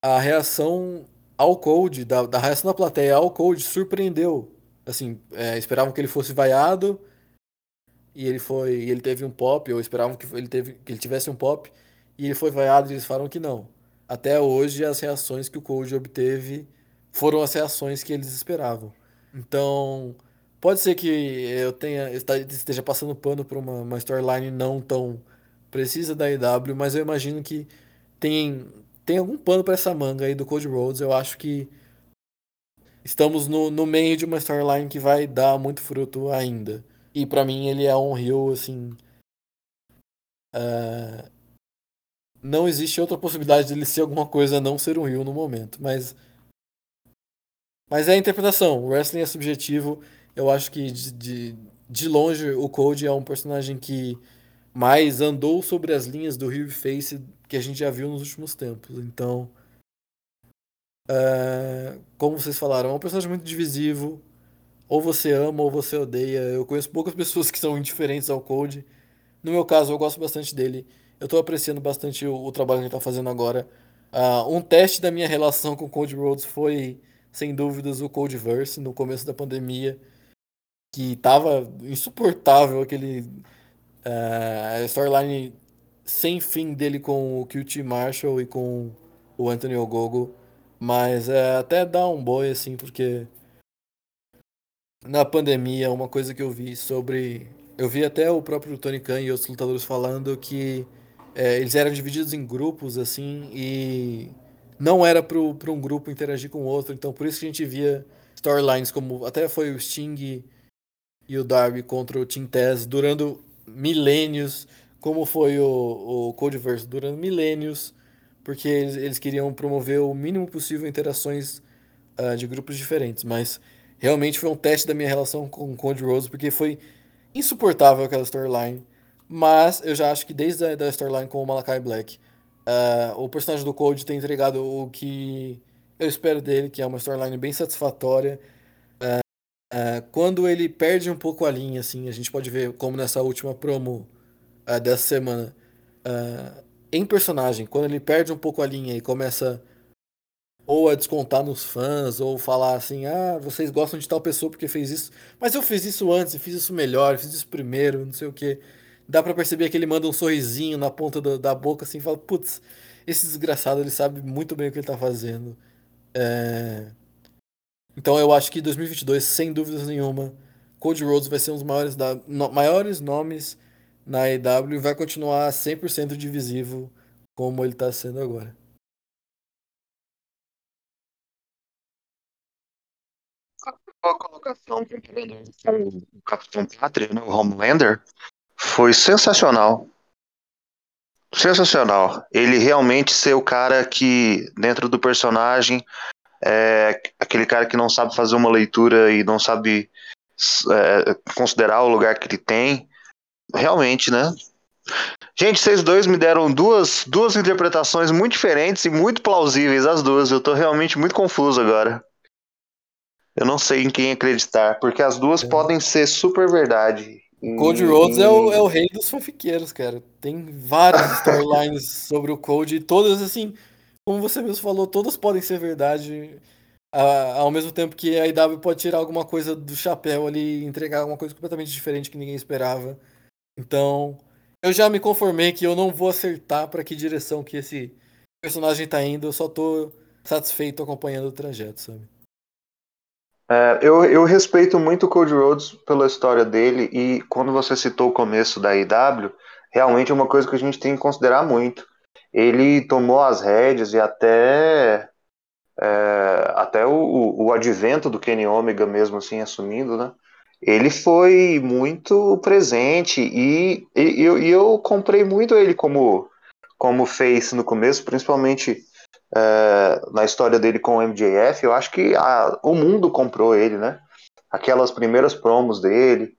a reação ao Cold, da, da reação da plateia ao Cold, surpreendeu. Assim, é, esperavam que ele fosse vaiado e ele foi, ele teve um pop, ou esperavam que ele, teve, que ele tivesse um pop e ele foi vaiado e eles falaram que não. Até hoje, as reações que o Cold obteve foram as reações que eles esperavam. Então, pode ser que eu tenha esteja passando pano por uma, uma storyline não tão precisa da IW, mas eu imagino que tem tem algum pano para essa manga aí do Code Rhodes. Eu acho que estamos no, no meio de uma storyline que vai dar muito fruto ainda. E para mim ele é um rio assim. Uh, não existe outra possibilidade dele ser alguma coisa não ser um rio no momento, mas mas é a interpretação. O wrestling é subjetivo. Eu acho que de, de, de longe o Code é um personagem que mais andou sobre as linhas do Rio Face que a gente já viu nos últimos tempos. Então, uh, como vocês falaram, é um personagem muito divisivo. Ou você ama ou você odeia. Eu conheço poucas pessoas que são indiferentes ao Code. No meu caso, eu gosto bastante dele. Eu estou apreciando bastante o, o, trabalho que ele está fazendo agora. Uh, um teste da minha relação com o Code Rhodes foi, sem dúvidas, o Codeverse no começo da pandemia. Que estava insuportável aquele uh, storyline sem fim dele com o QT Marshall e com o Anthony Ogogo. Mas é, até dá um boi, assim, porque na pandemia, uma coisa que eu vi sobre. Eu vi até o próprio Tony Khan e outros lutadores falando que é, eles eram divididos em grupos, assim, e não era para um grupo interagir com o outro. Então, por isso que a gente via storylines como. Até foi o Sting e o Darby contra o Team Taz durando milênios como foi o, o Codeverse durante milênios, porque eles, eles queriam promover o mínimo possível interações uh, de grupos diferentes. Mas realmente foi um teste da minha relação com o Code Rose, porque foi insuportável aquela storyline. Mas eu já acho que desde a da storyline com o Malakai Black, uh, o personagem do Code tem entregado o que eu espero dele, que é uma storyline bem satisfatória. Uh, quando ele perde um pouco a linha, assim, a gente pode ver como nessa última promo uh, dessa semana uh, em personagem, quando ele perde um pouco a linha e começa ou a descontar nos fãs, ou falar assim, ah, vocês gostam de tal pessoa porque fez isso, mas eu fiz isso antes, fiz isso melhor, fiz isso primeiro, não sei o que. Dá para perceber que ele manda um sorrisinho na ponta do, da boca, assim, fala, putz, esse desgraçado, ele sabe muito bem o que ele tá fazendo. É... Então eu acho que 2022, sem dúvidas nenhuma, Cody Rhodes vai ser um dos maiores, da, no, maiores nomes na EW e vai continuar 100% divisivo como ele está sendo agora. A colocação o Capitão Pátria, né, o Homelander, foi sensacional. Sensacional. Ele realmente ser o cara que, dentro do personagem, é aquele cara que não sabe fazer uma leitura e não sabe é, considerar o lugar que ele tem realmente, né? Gente, vocês dois me deram duas, duas interpretações muito diferentes e muito plausíveis, as duas. Eu tô realmente muito confuso agora. Eu não sei em quem acreditar, porque as duas é. podem ser super verdade. Code Rhodes é o, é o rei dos fanfiqueiros, cara. Tem várias storylines sobre o Code, e todas, assim, como você mesmo falou, todas podem ser verdade. Ao mesmo tempo que a IW pode tirar alguma coisa do chapéu ali e entregar alguma coisa completamente diferente que ninguém esperava. Então, eu já me conformei que eu não vou acertar para que direção que esse personagem tá indo, eu só tô satisfeito acompanhando o trajeto, sabe? É, eu, eu respeito muito o Cody Rhodes pela história dele e quando você citou o começo da IW, realmente é uma coisa que a gente tem que considerar muito. Ele tomou as rédeas e até é, até o, o advento do Kenny Omega mesmo assim assumindo, né? Ele foi muito presente e, e, eu, e eu comprei muito ele como como face no começo, principalmente é, na história dele com o MJF. Eu acho que a, o mundo comprou ele, né? Aquelas primeiras promos dele,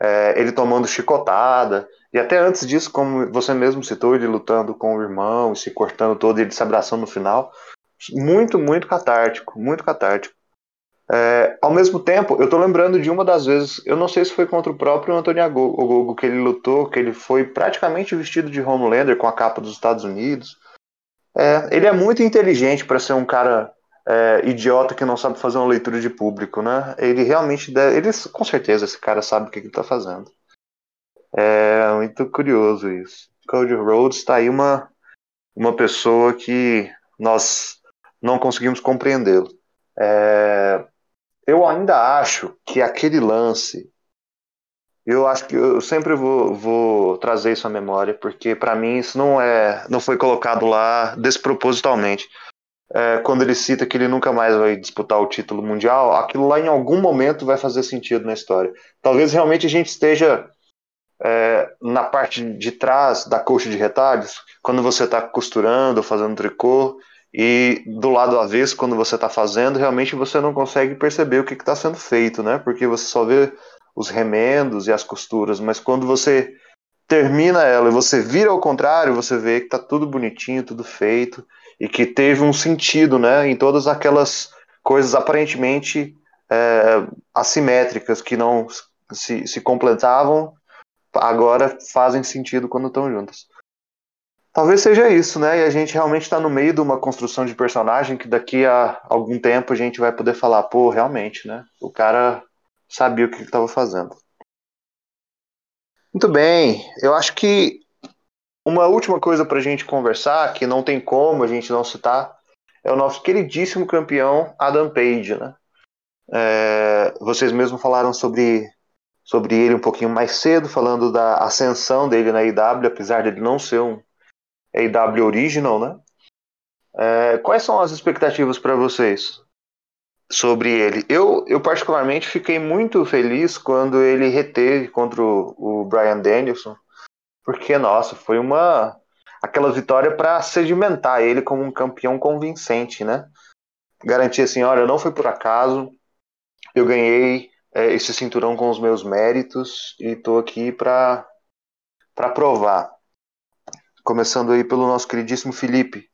é, ele tomando chicotada, e até antes disso, como você mesmo citou, ele lutando com o irmão, se cortando todo ele se abraçando no final. Muito, muito catártico, muito catártico. É, ao mesmo tempo, eu tô lembrando de uma das vezes, eu não sei se foi contra o próprio Antônio Ogogo que ele lutou, que ele foi praticamente vestido de Homelander com a capa dos Estados Unidos. É, ele é muito inteligente para ser um cara é, idiota que não sabe fazer uma leitura de público, né? Ele realmente deve, ele com certeza esse cara sabe o que ele está fazendo. Muito curioso isso. Cody Rhodes está aí uma uma pessoa que nós não conseguimos compreendê-lo. É, eu ainda acho que aquele lance, eu acho que eu sempre vou, vou trazer isso à memória, porque para mim isso não é, não foi colocado lá despropositalmente. É, quando ele cita que ele nunca mais vai disputar o título mundial, aquilo lá em algum momento vai fazer sentido na história. Talvez realmente a gente esteja é, na parte de trás da coxa de retalhos, quando você está costurando, fazendo tricô, e do lado avesso, quando você está fazendo, realmente você não consegue perceber o que está sendo feito, né? Porque você só vê os remendos e as costuras, mas quando você termina ela e você vira ao contrário, você vê que está tudo bonitinho, tudo feito e que teve um sentido, né? Em todas aquelas coisas aparentemente é, assimétricas que não se, se completavam, agora fazem sentido quando estão juntas. Talvez seja isso, né? E a gente realmente está no meio de uma construção de personagem que daqui a algum tempo a gente vai poder falar, pô, realmente, né? O cara sabia o que estava fazendo. Muito bem, eu acho que uma última coisa para a gente conversar, que não tem como a gente não citar, é o nosso queridíssimo campeão Adam Page, né? É, vocês mesmos falaram sobre, sobre ele um pouquinho mais cedo, falando da ascensão dele na IW, apesar de ele não ser um AW Original, né? É, quais são as expectativas para vocês sobre ele? Eu, eu particularmente fiquei muito feliz quando ele reteve contra o, o Brian Danielson, porque nossa, foi uma aquela vitória para sedimentar ele como um campeão convincente, né? Garantir assim, olha, não foi por acaso, eu ganhei é, esse cinturão com os meus méritos e tô aqui para para provar. Começando aí pelo nosso queridíssimo Felipe.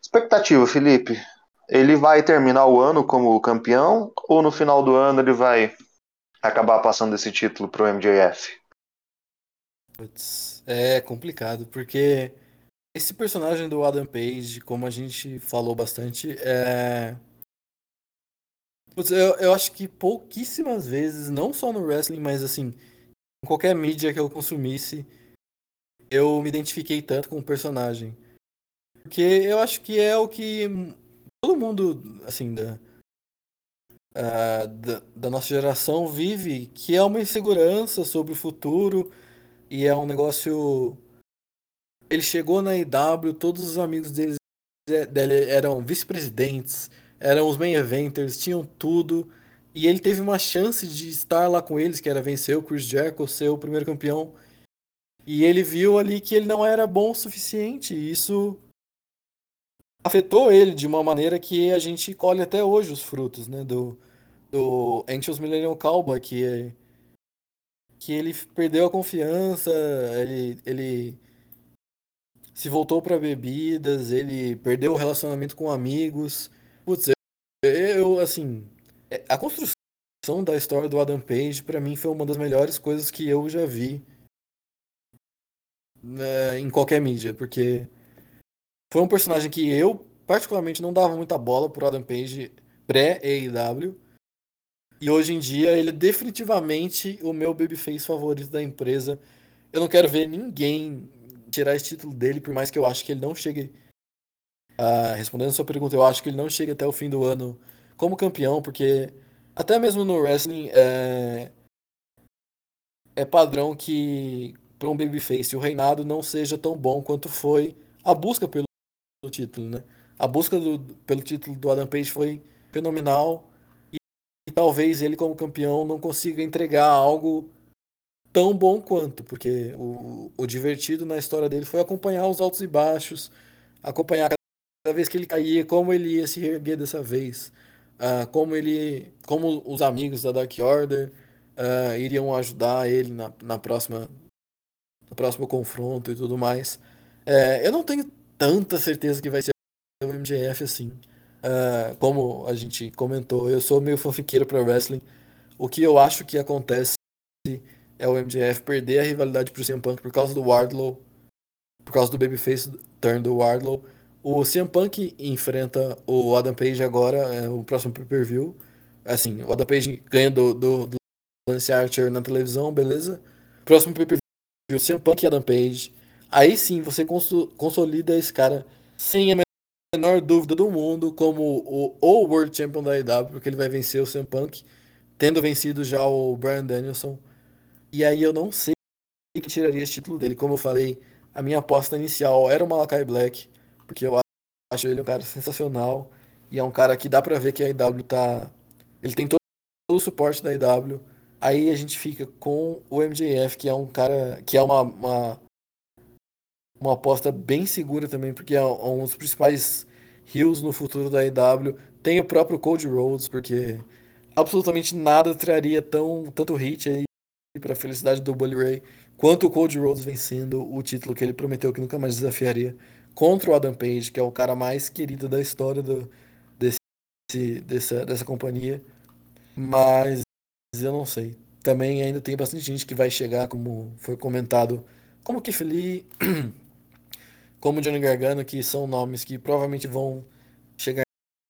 Expectativa, Felipe. Ele vai terminar o ano como campeão ou no final do ano ele vai acabar passando esse título pro MJF? Putz, é complicado, porque esse personagem do Adam Page, como a gente falou bastante, é. Eu, eu acho que pouquíssimas vezes, não só no wrestling, mas assim, em qualquer mídia que eu consumisse, eu me identifiquei tanto com o personagem. Porque eu acho que é o que todo mundo, assim, da, uh, da, da, nossa geração vive, que é uma insegurança sobre o futuro e é um negócio. Ele chegou na IW, todos os amigos dele, dele eram vice-presidentes, eram os main eventers, tinham tudo. E ele teve uma chance de estar lá com eles, que era vencer o Chris Jericho, ser o primeiro campeão. E ele viu ali que ele não era bom o suficiente. E isso afetou ele de uma maneira que a gente colhe até hoje os frutos, né? Do, do Anxious Millennium Cowboy, que, é, que ele perdeu a confiança, ele, ele se voltou para bebidas, ele perdeu o relacionamento com amigos. Putz, eu, assim, é, a construção da história do Adam Page, para mim, foi uma das melhores coisas que eu já vi né, em qualquer mídia, porque foi um personagem que eu, particularmente, não dava muita bola pro Adam Page pré-AEW. E hoje em dia ele é definitivamente o meu babyface favorito da empresa. Eu não quero ver ninguém tirar esse título dele, por mais que eu acho que ele não chegue. Uh, respondendo a sua pergunta, eu acho que ele não chega até o fim do ano como campeão, porque até mesmo no wrestling, é, é padrão que para um babyface o reinado não seja tão bom quanto foi a busca pelo título, né? A busca do, pelo título do Adam Page foi fenomenal e, e talvez ele como campeão não consiga entregar algo tão bom quanto, porque o, o divertido na história dele foi acompanhar os altos e baixos, acompanhar cada vez que ele caía, como ele ia se erguer dessa vez, uh, como ele, como os amigos da Dark Order uh, iriam ajudar ele na, na próxima, no próximo confronto e tudo mais. Uh, eu não tenho tanta certeza que vai ser o MJF assim. Uh, como a gente comentou, eu sou meio fanfiqueiro para wrestling. O que eu acho que acontece é o MJF perder a rivalidade pro CM Punk por causa do Wardlow, por causa do babyface turn do Wardlow. O CM Punk enfrenta o Adam Page agora, é, o próximo pay-per-view. Assim, o Adam Page ganha do, do, do Lance Archer na televisão, beleza? Próximo pay-per-view, CM Punk e Adam Page. Aí sim, você consolida esse cara sem a menor dúvida do mundo como o, o World Champion da IW, porque ele vai vencer o CM Punk, tendo vencido já o Brian Danielson. E aí eu não sei que tiraria esse título dele. Como eu falei, a minha aposta inicial era o Malakai Black, porque eu acho ele um cara sensacional e é um cara que dá pra ver que a IW tá. Ele tem todo o suporte da IW. Aí a gente fica com o MJF, que é um cara que é uma, uma, uma aposta bem segura também, porque é um dos principais heels no futuro da IW. Tem o próprio Cody Rhodes, porque absolutamente nada traria tão, tanto hit aí para felicidade do Bully Ray, quanto o Cody Rhodes vencendo o título que ele prometeu que nunca mais desafiaria contra o Adam Page, que é o cara mais querido da história do, desse, dessa, dessa companhia. Mas eu não sei. Também ainda tem bastante gente que vai chegar, como foi comentado, como Keith Lee, como Johnny Gargano, que são nomes que provavelmente vão chegar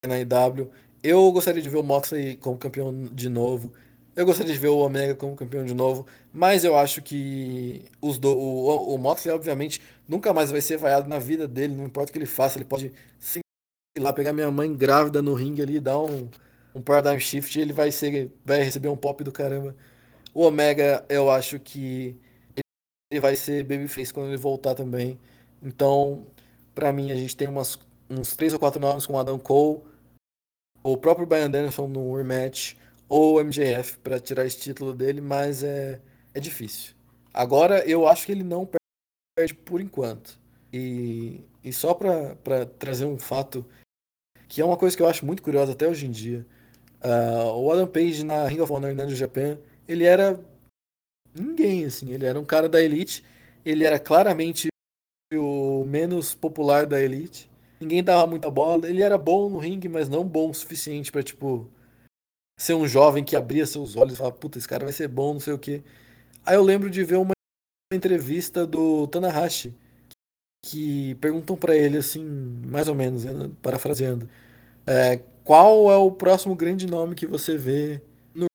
na IW. Eu gostaria de ver o Moxley como campeão de novo. Eu gostaria de ver o Omega como campeão de novo, mas eu acho que os do, o, o Moxley, obviamente, nunca mais vai ser vaiado na vida dele, não importa o que ele faça, ele pode sei lá, pegar minha mãe grávida no ringue ali, dar um, um paradigm shift e ele vai, ser, vai receber um pop do caramba. O Omega, eu acho que ele vai ser babyface quando ele voltar também. Então, para mim, a gente tem umas, uns três ou quatro nomes com o Adam Cole, o próprio Brian Danielson no rematch, ou MJF para tirar esse título dele, mas é, é difícil. Agora eu acho que ele não perde por enquanto. E, e só para trazer um fato que é uma coisa que eu acho muito curiosa até hoje em dia. Uh, o Adam Page na Ring of Honor no Japan, ele era ninguém, assim. Ele era um cara da Elite. Ele era claramente o menos popular da Elite. Ninguém dava muita bola. Ele era bom no ringue, mas não bom o suficiente para tipo, ser um jovem que abria seus olhos e falava, puta, esse cara vai ser bom, não sei o quê. Aí eu lembro de ver uma entrevista do Tanahashi, que perguntam para ele assim, mais ou menos, né, parafraseando, é, qual é o próximo grande nome que você vê no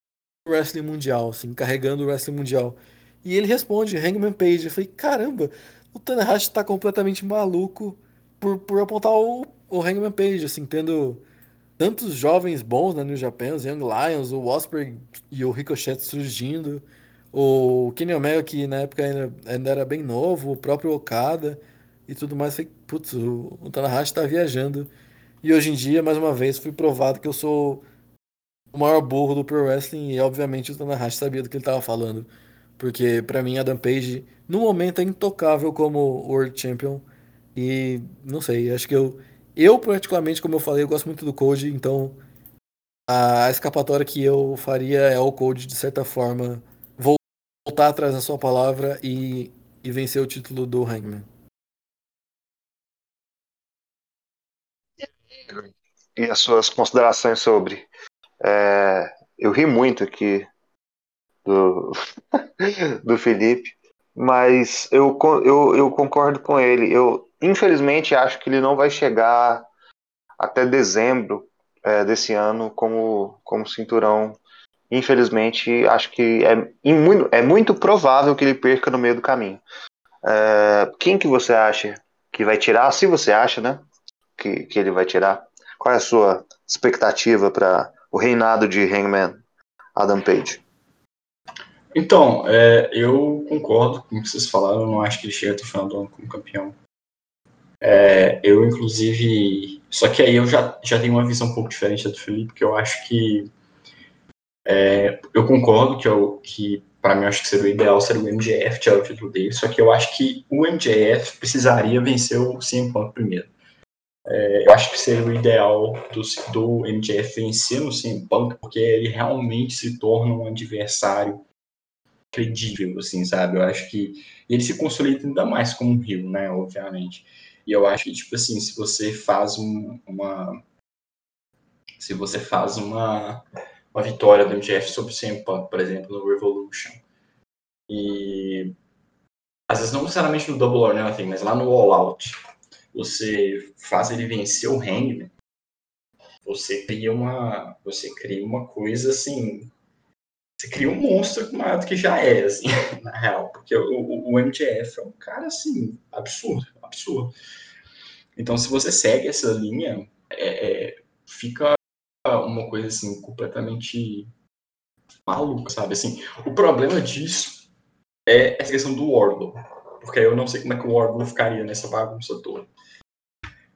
wrestling mundial, assim, carregando o wrestling mundial? E ele responde, Hangman Page. Eu falei, caramba, o Tanahashi tá completamente maluco por, por apontar o, o Hangman Page, assim, tendo tantos jovens bons né, no Japão, os Young Lions, o Osprey e o Ricochet surgindo, o Kenny Omega que na época ainda, ainda era bem novo, o próprio Okada e tudo mais. Putz, o, o Tanahashi tá viajando. E hoje em dia, mais uma vez, fui provado que eu sou o maior burro do Pro Wrestling e obviamente o Tanahashi sabia do que ele tava falando. Porque para mim Adam Page, no momento, é intocável como World Champion. E não sei, acho que eu eu, particularmente, como eu falei, eu gosto muito do Code, então a escapatória que eu faria é o Code, de certa forma, voltar atrás da sua palavra e, e vencer o título do Hangman. E as suas considerações sobre. É, eu ri muito aqui do, do Felipe, mas eu, eu, eu concordo com ele. Eu, Infelizmente, acho que ele não vai chegar até dezembro é, desse ano como, como cinturão. Infelizmente, acho que é, muito, é muito provável que ele perca no meio do caminho. É, quem que você acha que vai tirar? Se você acha, né? Que, que ele vai tirar. Qual é a sua expectativa para o reinado de Hangman? Adam Page? Então, é, eu concordo com o que vocês falaram. Eu não acho que ele chega até o final do ano como campeão. É, eu, inclusive. Só que aí eu já, já tenho uma visão um pouco diferente da do Felipe, que eu acho que. É, eu concordo que, eu, que para mim, acho que seria o ideal seria o MJF tirar o título dele. Só que eu acho que o MJF precisaria vencer o CM Punk primeiro. É, eu acho que seria o ideal do, do MJF vencer no CM Punk, porque ele realmente se torna um adversário credível, assim, sabe? Eu acho que ele se consolida ainda mais como um rio, né? Obviamente. E eu acho que, tipo assim, se você faz um, uma. Se você faz uma, uma vitória do MJF sobre o CM Punk, por exemplo, no Revolution, e. Às vezes não necessariamente no Double or Nothing, mas lá no All Out, você faz ele vencer o Hangman, você cria uma. Você cria uma coisa assim você cria um monstro maior do que já é, assim, na real. Porque o, o, MJF é um cara, assim, absurdo, absurdo. Então, se você segue essa linha, é, é, fica uma coisa, assim, completamente maluca, sabe? Assim, o problema disso é essa questão do Wardlow. Porque eu não sei como é que o Wardlow ficaria nessa bagunça toda.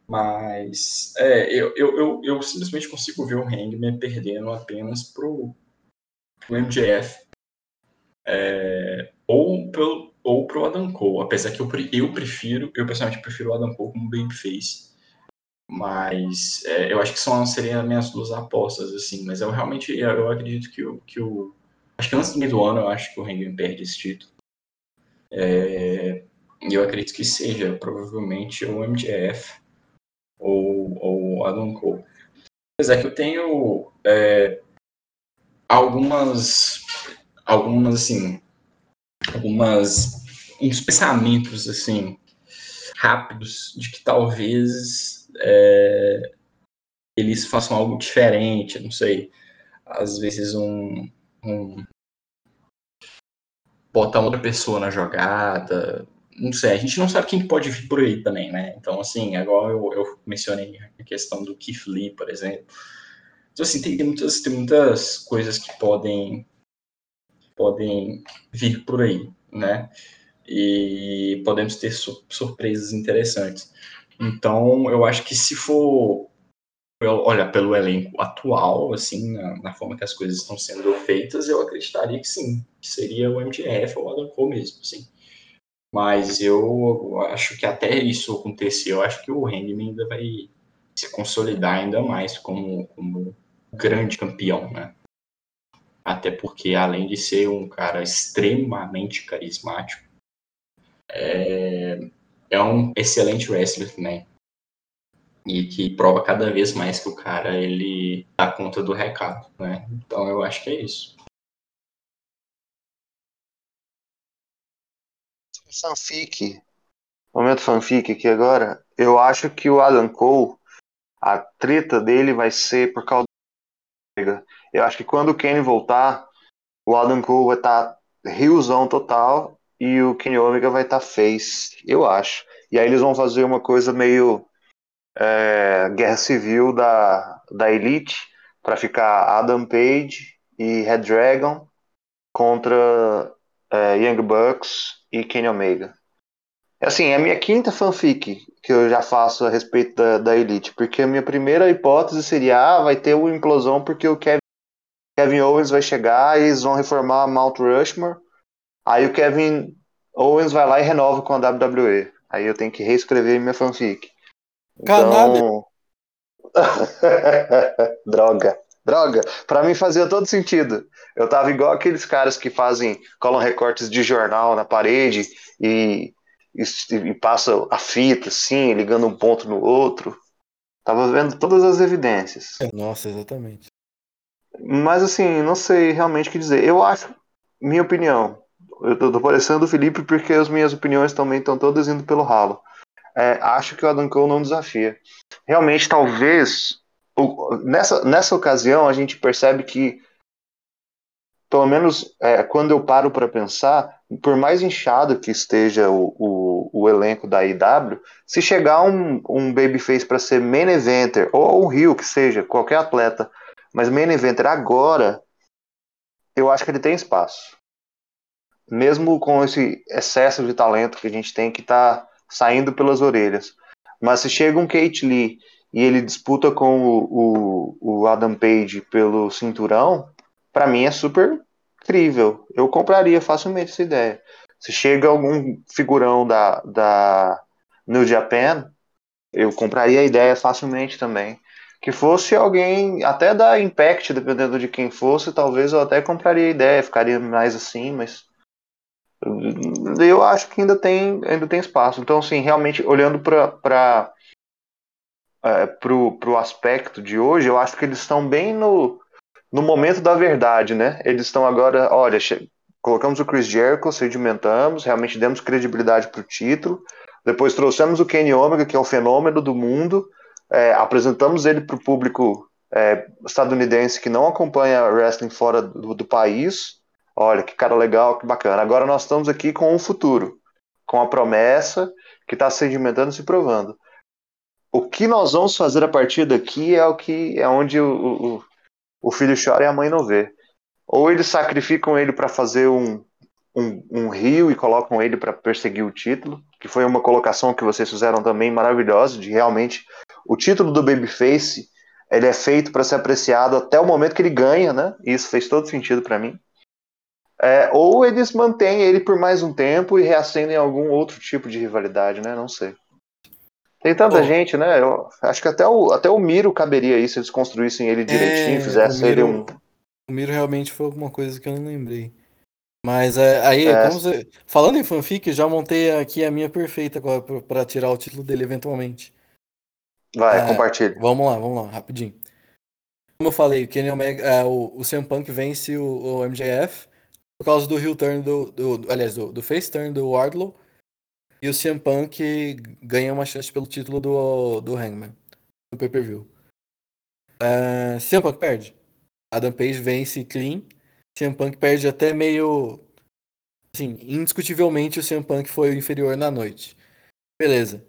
Mas é, eu, eu, eu, eu simplesmente consigo ver o Hangman perdendo apenas pro, pro MJF é, ou pelo ou pro Adam Cole, apesar que eu, eu prefiro, eu pessoalmente prefiro o Adam Cole como babyface, mas é, eu acho que são seriam as minhas duas apostas assim, mas eu realmente eu, eu acredito que o que o acho que antes do meio do ano eu acho que o Hangman perde esse título. É, eu acredito que seja provavelmente o MJF ou o Adam Cole. Apesar que eu tenho é, algumas, algumas assim, algumas uns pensamentos assim rápidos de que talvez é, eles façam algo diferente, não sei, às vezes um, um botar outra pessoa na jogada, não sei, a gente não sabe quem pode vir por aí também, né? Então, assim, agora eu, eu mencionei a questão do Keith Lee, por exemplo. Então, assim, tem, tem, muitas, tem muitas coisas que podem, podem vir por aí, né? E podemos ter surpresas interessantes. Então, eu acho que se for olha, pelo elenco atual, assim, na, na, forma que as coisas estão sendo feitas, eu acreditaria que sim, que seria o MGF ou o Adam Cole mesmo, assim. Mas eu acho que até isso acontecer, eu acho que o Hangman ainda vai se consolidar ainda mais como, como grande campeão, né? Até porque, além de ser um cara extremamente carismático, é, é um excelente wrestler também. E que prova cada vez mais que o cara ele dá conta do recado, né? Então eu acho que é isso. Fanfic. Momento fanfic aqui agora. Eu acho que o Adam Cole, a treta dele vai ser por causa eu acho que quando o Kenny voltar, o Adam Cole vai estar tá riozão total e o Kenny Omega vai estar tá face, eu acho. E aí eles vão fazer uma coisa meio é, guerra civil da, da Elite para ficar Adam Page e Red Dragon contra é, Young Bucks e Kenny Omega. Assim, é a minha quinta fanfic que eu já faço a respeito da, da Elite, porque a minha primeira hipótese seria, ah, vai ter uma implosão porque o Kevin, Kevin Owens vai chegar e eles vão reformar Mount Rushmore, aí o Kevin Owens vai lá e renova com a WWE. Aí eu tenho que reescrever minha fanfic. Então... droga, droga. Para mim fazia todo sentido. Eu tava igual aqueles caras que fazem, colam recortes de jornal na parede e e, e passa a fita, assim, ligando um ponto no outro. Tava vendo todas as evidências. Nossa, exatamente. Mas assim, não sei realmente o que dizer. Eu acho, minha opinião, eu tô, tô parecendo o Felipe porque as minhas opiniões também estão todas indo pelo ralo. É, acho que o Adam Cole não desafia. Realmente, talvez, o, nessa, nessa ocasião, a gente percebe que pelo menos é, quando eu paro para pensar, por mais inchado que esteja o, o, o elenco da IW, se chegar um, um babyface para ser main eventer, ou um Rio que seja, qualquer atleta, mas main eventer agora, eu acho que ele tem espaço. Mesmo com esse excesso de talento que a gente tem que tá saindo pelas orelhas. Mas se chega um Kate Lee e ele disputa com o, o, o Adam Page pelo cinturão, para mim é super incrível. Eu compraria facilmente essa ideia. Se chega algum figurão da, da New Japan, eu compraria a ideia facilmente também. Que fosse alguém, até da Impact, dependendo de quem fosse, talvez eu até compraria a ideia, ficaria mais assim, mas eu acho que ainda tem, ainda tem espaço. Então, assim, realmente, olhando para é, pro, pro aspecto de hoje, eu acho que eles estão bem no, no momento da verdade, né? Eles estão agora, olha, colocamos o Chris Jericho, sedimentamos, realmente demos credibilidade para o título, depois trouxemos o Kenny Omega, que é o fenômeno do mundo, é, apresentamos ele para o público é, estadunidense que não acompanha wrestling fora do, do, país. Olha, que cara legal, que bacana. Agora nós estamos aqui com o futuro, com a promessa que está sedimentando e se provando. O que nós vamos fazer a partir daqui é o que é onde o, o, o filho chora e a mãe não vê. Ou eles sacrificam ele para fazer um, um, um rio e colocam ele para perseguir o título, que foi uma colocação que vocês fizeram também maravilhosa, de realmente o título do Babyface ele é feito para ser apreciado até o momento que ele ganha, né? E isso fez todo sentido para mim. É, ou eles mantêm ele por mais um tempo e reacendem algum outro tipo de rivalidade, né? Não sei. Tem tanta oh. gente, né? Eu acho que até o, até o Miro caberia aí se eles construíssem ele direitinho, é, fizessem ele um. O Miro realmente foi alguma coisa que eu não lembrei. Mas é, aí, é. Você... falando em fanfic, já montei aqui a minha perfeita para tirar o título dele eventualmente. Vai, é, compartilha. Vamos lá, vamos lá, rapidinho. Como eu falei, o Kenny Omega, é, o, o CM Punk vence o, o, MJF por causa do heel turn do, do, do aliás, do, do face turn do Wardlow e o CM Punk ganha uma chance pelo título do, do Hangman no pay-per-view. Uh, CM Punk perde. Adam Page vence clean. CM Punk perde até meio. Assim, indiscutivelmente o CM Punk foi o inferior na noite. Beleza.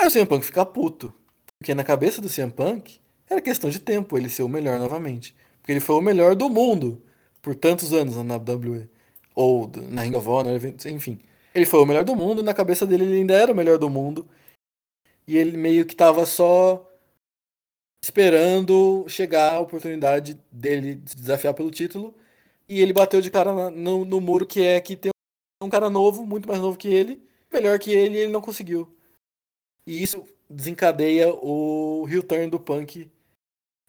Aí o CM Punk fica puto. Porque na cabeça do CM Punk era questão de tempo ele ser o melhor novamente. Porque ele foi o melhor do mundo por tantos anos na WWE. Ou na Ring of Honor, enfim. Ele foi o melhor do mundo, na cabeça dele ele ainda era o melhor do mundo. E ele meio que tava só esperando chegar a oportunidade dele se desafiar pelo título. E ele bateu de cara no, no muro que é que tem um cara novo, muito mais novo que ele, melhor que ele, e ele não conseguiu. E isso desencadeia o heel turn do Punk.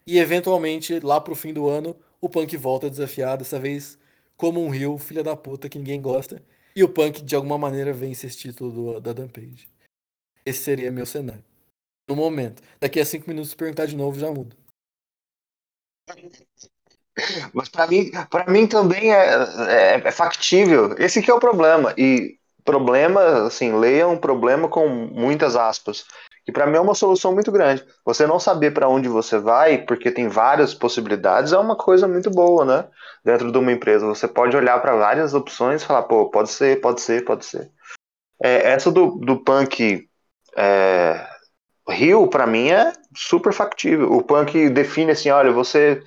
E eventualmente, lá pro fim do ano, o Punk volta a desafiar, dessa vez como um heel, filha da puta, que ninguém gosta. E o Punk, de alguma maneira, vence esse título do, da Dampage. Esse seria meu cenário. No momento. Daqui a cinco minutos, se perguntar de novo, já muda. Mas para mim, para mim também é, é, é, factível. Esse que é o problema. E problema, assim, leia um problema com muitas aspas. Que para mim é uma solução muito grande. Você não saber para onde você vai, porque tem várias possibilidades, é uma coisa muito boa, né? Dentro de uma empresa. Você pode olhar para várias opções e falar, pô, pode ser, pode ser, pode ser. É, essa do, do punk é, Rio, para mim, é super factível. O punk define assim: olha, você,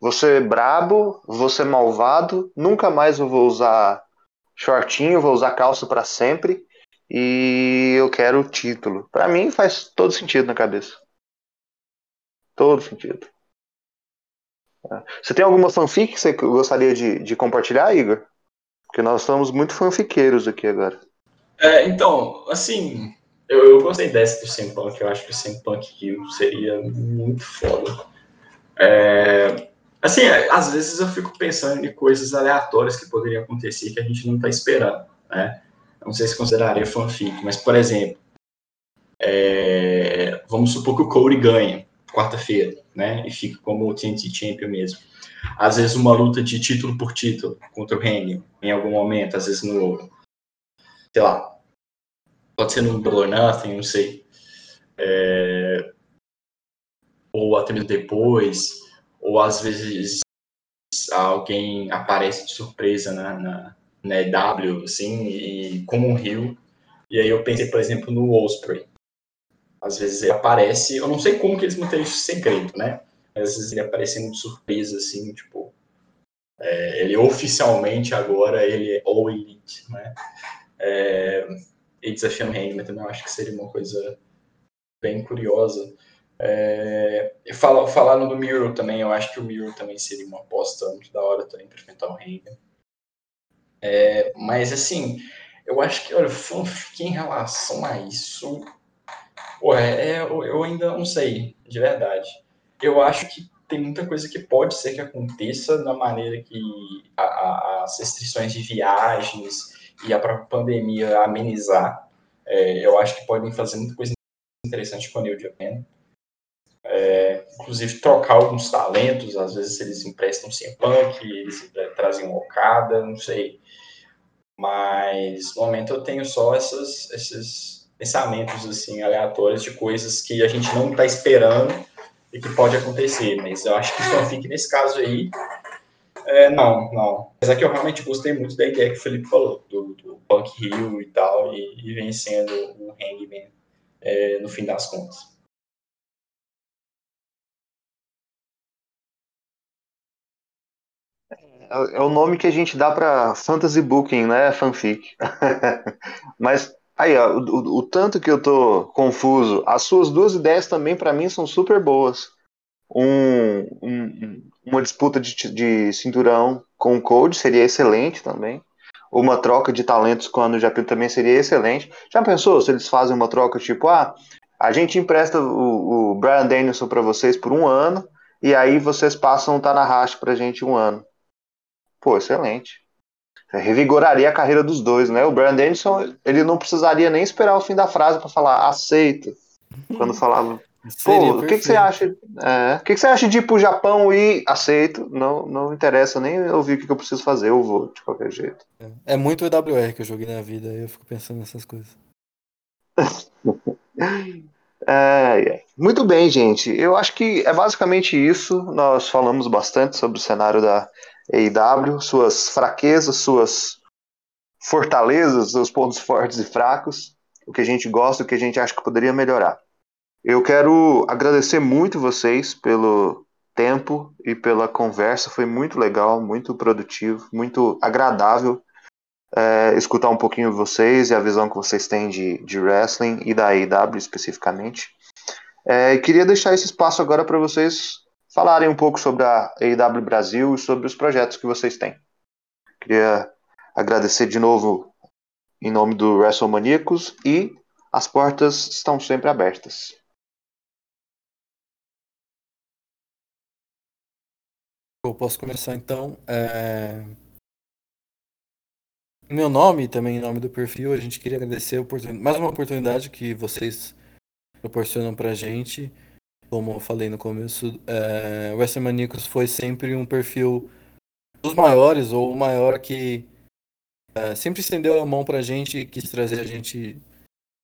você é brabo, você é malvado, nunca mais eu vou usar shortinho, vou usar calça para sempre e eu quero o título. Para mim faz todo sentido na cabeça. Todo sentido. É. Você tem alguma fanfic que você gostaria de, de compartilhar, Igor? Porque nós estamos muito fanfiqueiros aqui agora. É, então, assim, eu, eu gostei dessa do Sem Punk, eu acho que o Sem Punk seria muito foda. É, assim, às vezes eu fico pensando em coisas aleatórias que poderiam acontecer que a gente não está esperando, né? Não sei se consideraria fanfic, mas, por exemplo, é, vamos supor que o Corey ganha quarta-feira, né, e fica como o TNT Champion mesmo. Às vezes uma luta de título por título contra o Hangman, em algum momento, às vezes no, sei lá, pode ser no Double Nothing, não sei. É, ou até mesmo depois, ou às vezes alguém aparece de surpresa na, na, né, W, assim, e como um rio. E aí eu pensei, por exemplo, no Osprey. Às vezes ele aparece, eu não sei como que eles mantêm isso segredo, né? Às vezes ele aparecendo de surpresa, assim, tipo, É, ele oficialmente agora ele é All Elite, né? É, e desafiando Hangman também eu acho que seria uma coisa bem curiosa. É, fala, falaram do Miro também, eu acho que o Miro também seria uma aposta muito da hora também para enfrentar o Hangman. É, mas assim, eu acho que, olha, fanfic em relação a isso, é, é, eu ainda não sei, de verdade. Eu acho que tem muita coisa que pode ser que aconteça na maneira que a, a, as restrições de viagens e a própria pandemia amenizar. É, eu acho que podem fazer muita coisa interessante com a New Japan. É, inclusive trocar alguns talentos, às vezes eles emprestam sem punk, eles trazem um não sei. Mas no momento eu tenho só essas, esses pensamentos assim aleatórios de coisas que a gente não está esperando e que pode acontecer. Mas eu acho que fanfic nesse caso aí, é, não, não. Apesar que eu realmente gostei muito da ideia que o Felipe falou, do, do Punk Hill e tal, e, e vencendo o Hangman é, no fim das contas. É, é o nome que a gente dá para fantasy booking, né? Fanfic. Mas aí, ó, o, o, tanto que eu tô confuso, as suas duas ideias também para mim são super boas. Um, um, uma disputa de, de cinturão com o Code seria excelente também. Uma troca de talentos com a New Japan também seria excelente. Já pensou se eles fazem uma troca tipo, ah, a gente empresta o, o Brian Danielson para vocês por um ano e aí vocês passam o Tanahashi pra gente um ano. Pô, excelente. Revigoraria a carreira dos dois, né? O Brian Danielson, ele não precisaria nem esperar o fim da frase para falar aceito. Quando falava. Pô, o que, que você acha? É, o que, que você acha de ir pro Japão e aceito? Não, não interessa nem ouvir o que, que eu preciso fazer, eu vou, de qualquer jeito. É, é muito EWR que eu joguei na vida, aí eu fico pensando nessas coisas. É. Muito bem, gente. Eu acho que é basicamente isso. Nós falamos bastante sobre o cenário da AEW, suas fraquezas, suas fortalezas, seus pontos fortes e fracos, o que a gente gosta, o que a gente acha que poderia melhorar. Eu quero agradecer muito vocês pelo tempo e pela conversa, foi muito legal, muito produtivo, muito agradável é, escutar um pouquinho vocês e a visão que vocês têm de, de wrestling e da AEW especificamente. É, queria deixar esse espaço agora para vocês falarem um pouco sobre a AEW Brasil e sobre os projetos que vocês têm. Queria agradecer de novo em nome do WrestleManiacos e as portas estão sempre abertas. Eu posso começar então. É... Meu nome também em nome do perfil, a gente queria agradecer mais uma oportunidade que vocês proporcionam pra gente como eu falei no começo, é, Western Manicos foi sempre um perfil dos maiores, ou o maior que é, sempre estendeu a mão pra gente, quis trazer a gente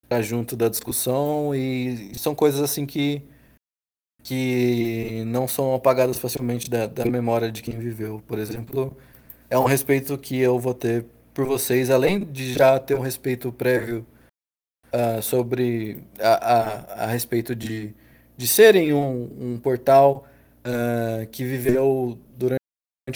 pra junto da discussão, e são coisas assim que, que não são apagadas facilmente da, da memória de quem viveu. Por exemplo, é um respeito que eu vou ter por vocês, além de já ter um respeito prévio uh, sobre a, a, a respeito de de serem um, um portal uh, que viveu durante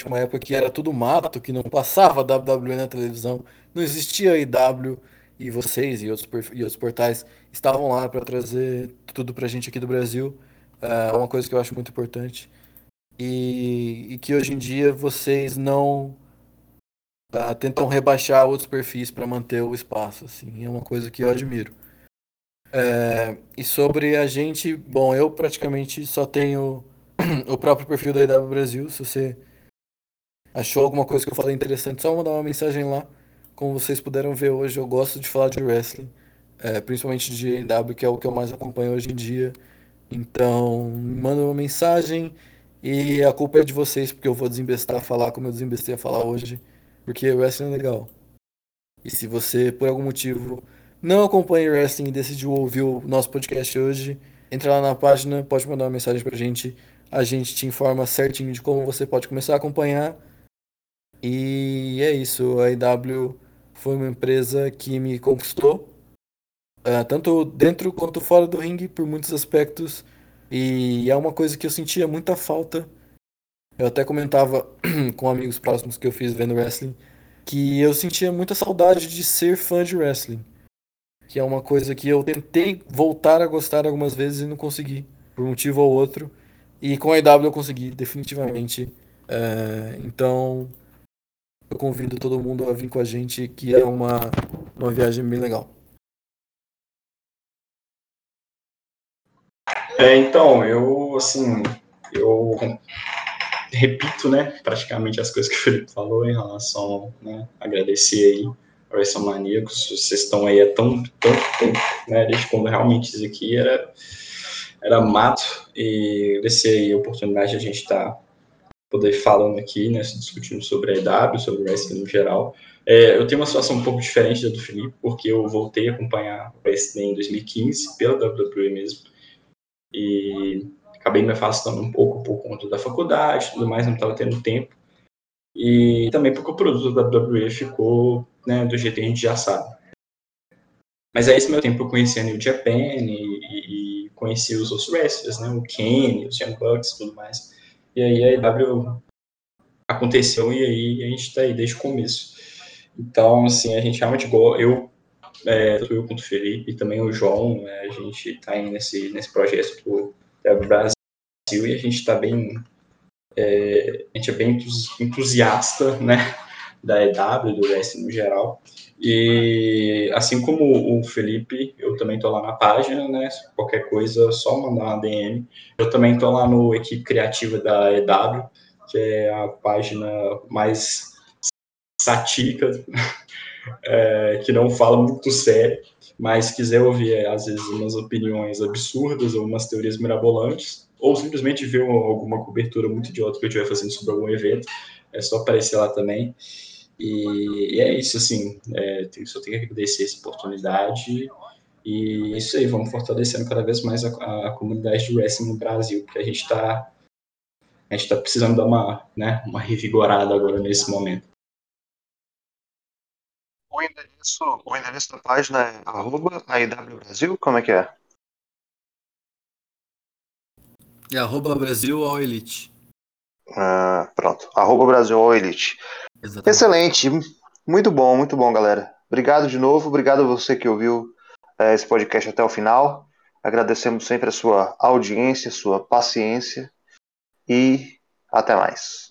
uma época que era tudo mato, que não passava WWE na televisão, não existia IW e vocês e outros, e outros portais estavam lá para trazer tudo para a gente aqui do Brasil. Uh, uma coisa que eu acho muito importante. E, e que hoje em dia vocês não uh, tentam rebaixar outros perfis para manter o espaço. Assim, é uma coisa que eu admiro. É, e sobre a gente, bom, eu praticamente só tenho o próprio perfil da IW Brasil. Se você achou alguma coisa que eu falei interessante, só mandar uma mensagem lá. Como vocês puderam ver hoje, eu gosto de falar de wrestling, é, principalmente de IW, que é o que eu mais acompanho hoje em dia. Então, manda uma mensagem e a culpa é de vocês, porque eu vou desembestar a falar como eu desembestei a falar hoje, porque o wrestling é legal. E se você, por algum motivo, não acompanha wrestling e decidiu ouvir o nosso podcast hoje, entra lá na página, pode mandar uma mensagem pra gente. A gente te informa certinho de como você pode começar a acompanhar. E é isso, a IW foi uma empresa que me conquistou, uh, tanto dentro quanto fora do ringue, por muitos aspectos. E é uma coisa que eu sentia muita falta Eu até comentava com amigos próximos que eu fiz vendo wrestling que eu sentia muita saudade de ser fã de wrestling. Que é uma coisa que eu tentei voltar a gostar algumas vezes e não consegui, por um motivo ou outro. E com a EW eu consegui, definitivamente. É, então, eu convido todo mundo a vir com a gente, que é uma, uma viagem bem legal. É, então, eu, assim, eu repito, né, praticamente as coisas que o Felipe falou em relação, né, agradecer aí WrestleManiacos, vocês estão aí há tão, tanto tempo, né, desde quando realmente isso aqui era, era mato, e agradecer aí a oportunidade de a gente estar tá, poder falando aqui, né, discutindo sobre a EW, sobre o wrestling no geral. É, eu tenho uma situação um pouco diferente da do Felipe, porque eu voltei a acompanhar o wrestling em 2015, pela WWE mesmo, e acabei me afastando um pouco por conta da faculdade, tudo mais, não estava tendo tempo. E também porque o produto da WWE ficou né, do jeito que a gente já sabe. Mas é esse meu tempo eu conheci a New Japan e, e, conheci os outros wrestlers, né, o Kenny, os Young Bucks e tudo mais. E aí a EW aconteceu e aí a gente está aí desde o começo. Então, assim, a gente realmente gosta. Eu, é, tanto eu quanto o Felipe e também o João, é, a gente está aí nesse, nesse projeto do Brasil e a gente está bem, é, a gente é bem entusiasta, né, da EW, do wrestling no geral. E assim como o Felipe, eu também estou lá na página, né? Qualquer coisa, só mandar uma DM. Eu também estou lá no equipe criativa da EW, que é a página mais satírica, é, que não fala muito sério, mas quiser ouvir, às vezes, umas opiniões absurdas ou umas teorias mirabolantes, ou simplesmente ver alguma cobertura muito idiota que eu estiver fazendo sobre algum evento, é só aparecer lá também. E, é isso, assim, é, só tenho que agradecer essa oportunidade. E é isso aí, vamos fortalecendo cada vez mais a, a comunidade de wrestling no Brasil, porque a gente está a gente está precisando dar uma, né, uma revigorada agora nesse momento. Endereço, o endereço da página é arroba AIW Brasil? Como é que é? É arroba Brasil ao Elite. Ah, pronto. Arroba Brasil ao Elite. Exatamente. Excelente. Muito bom, muito bom, galera. Obrigado de novo. Obrigado a você que ouviu é, esse podcast até o final. Agradecemos sempre a sua audiência, sua paciência. E até mais.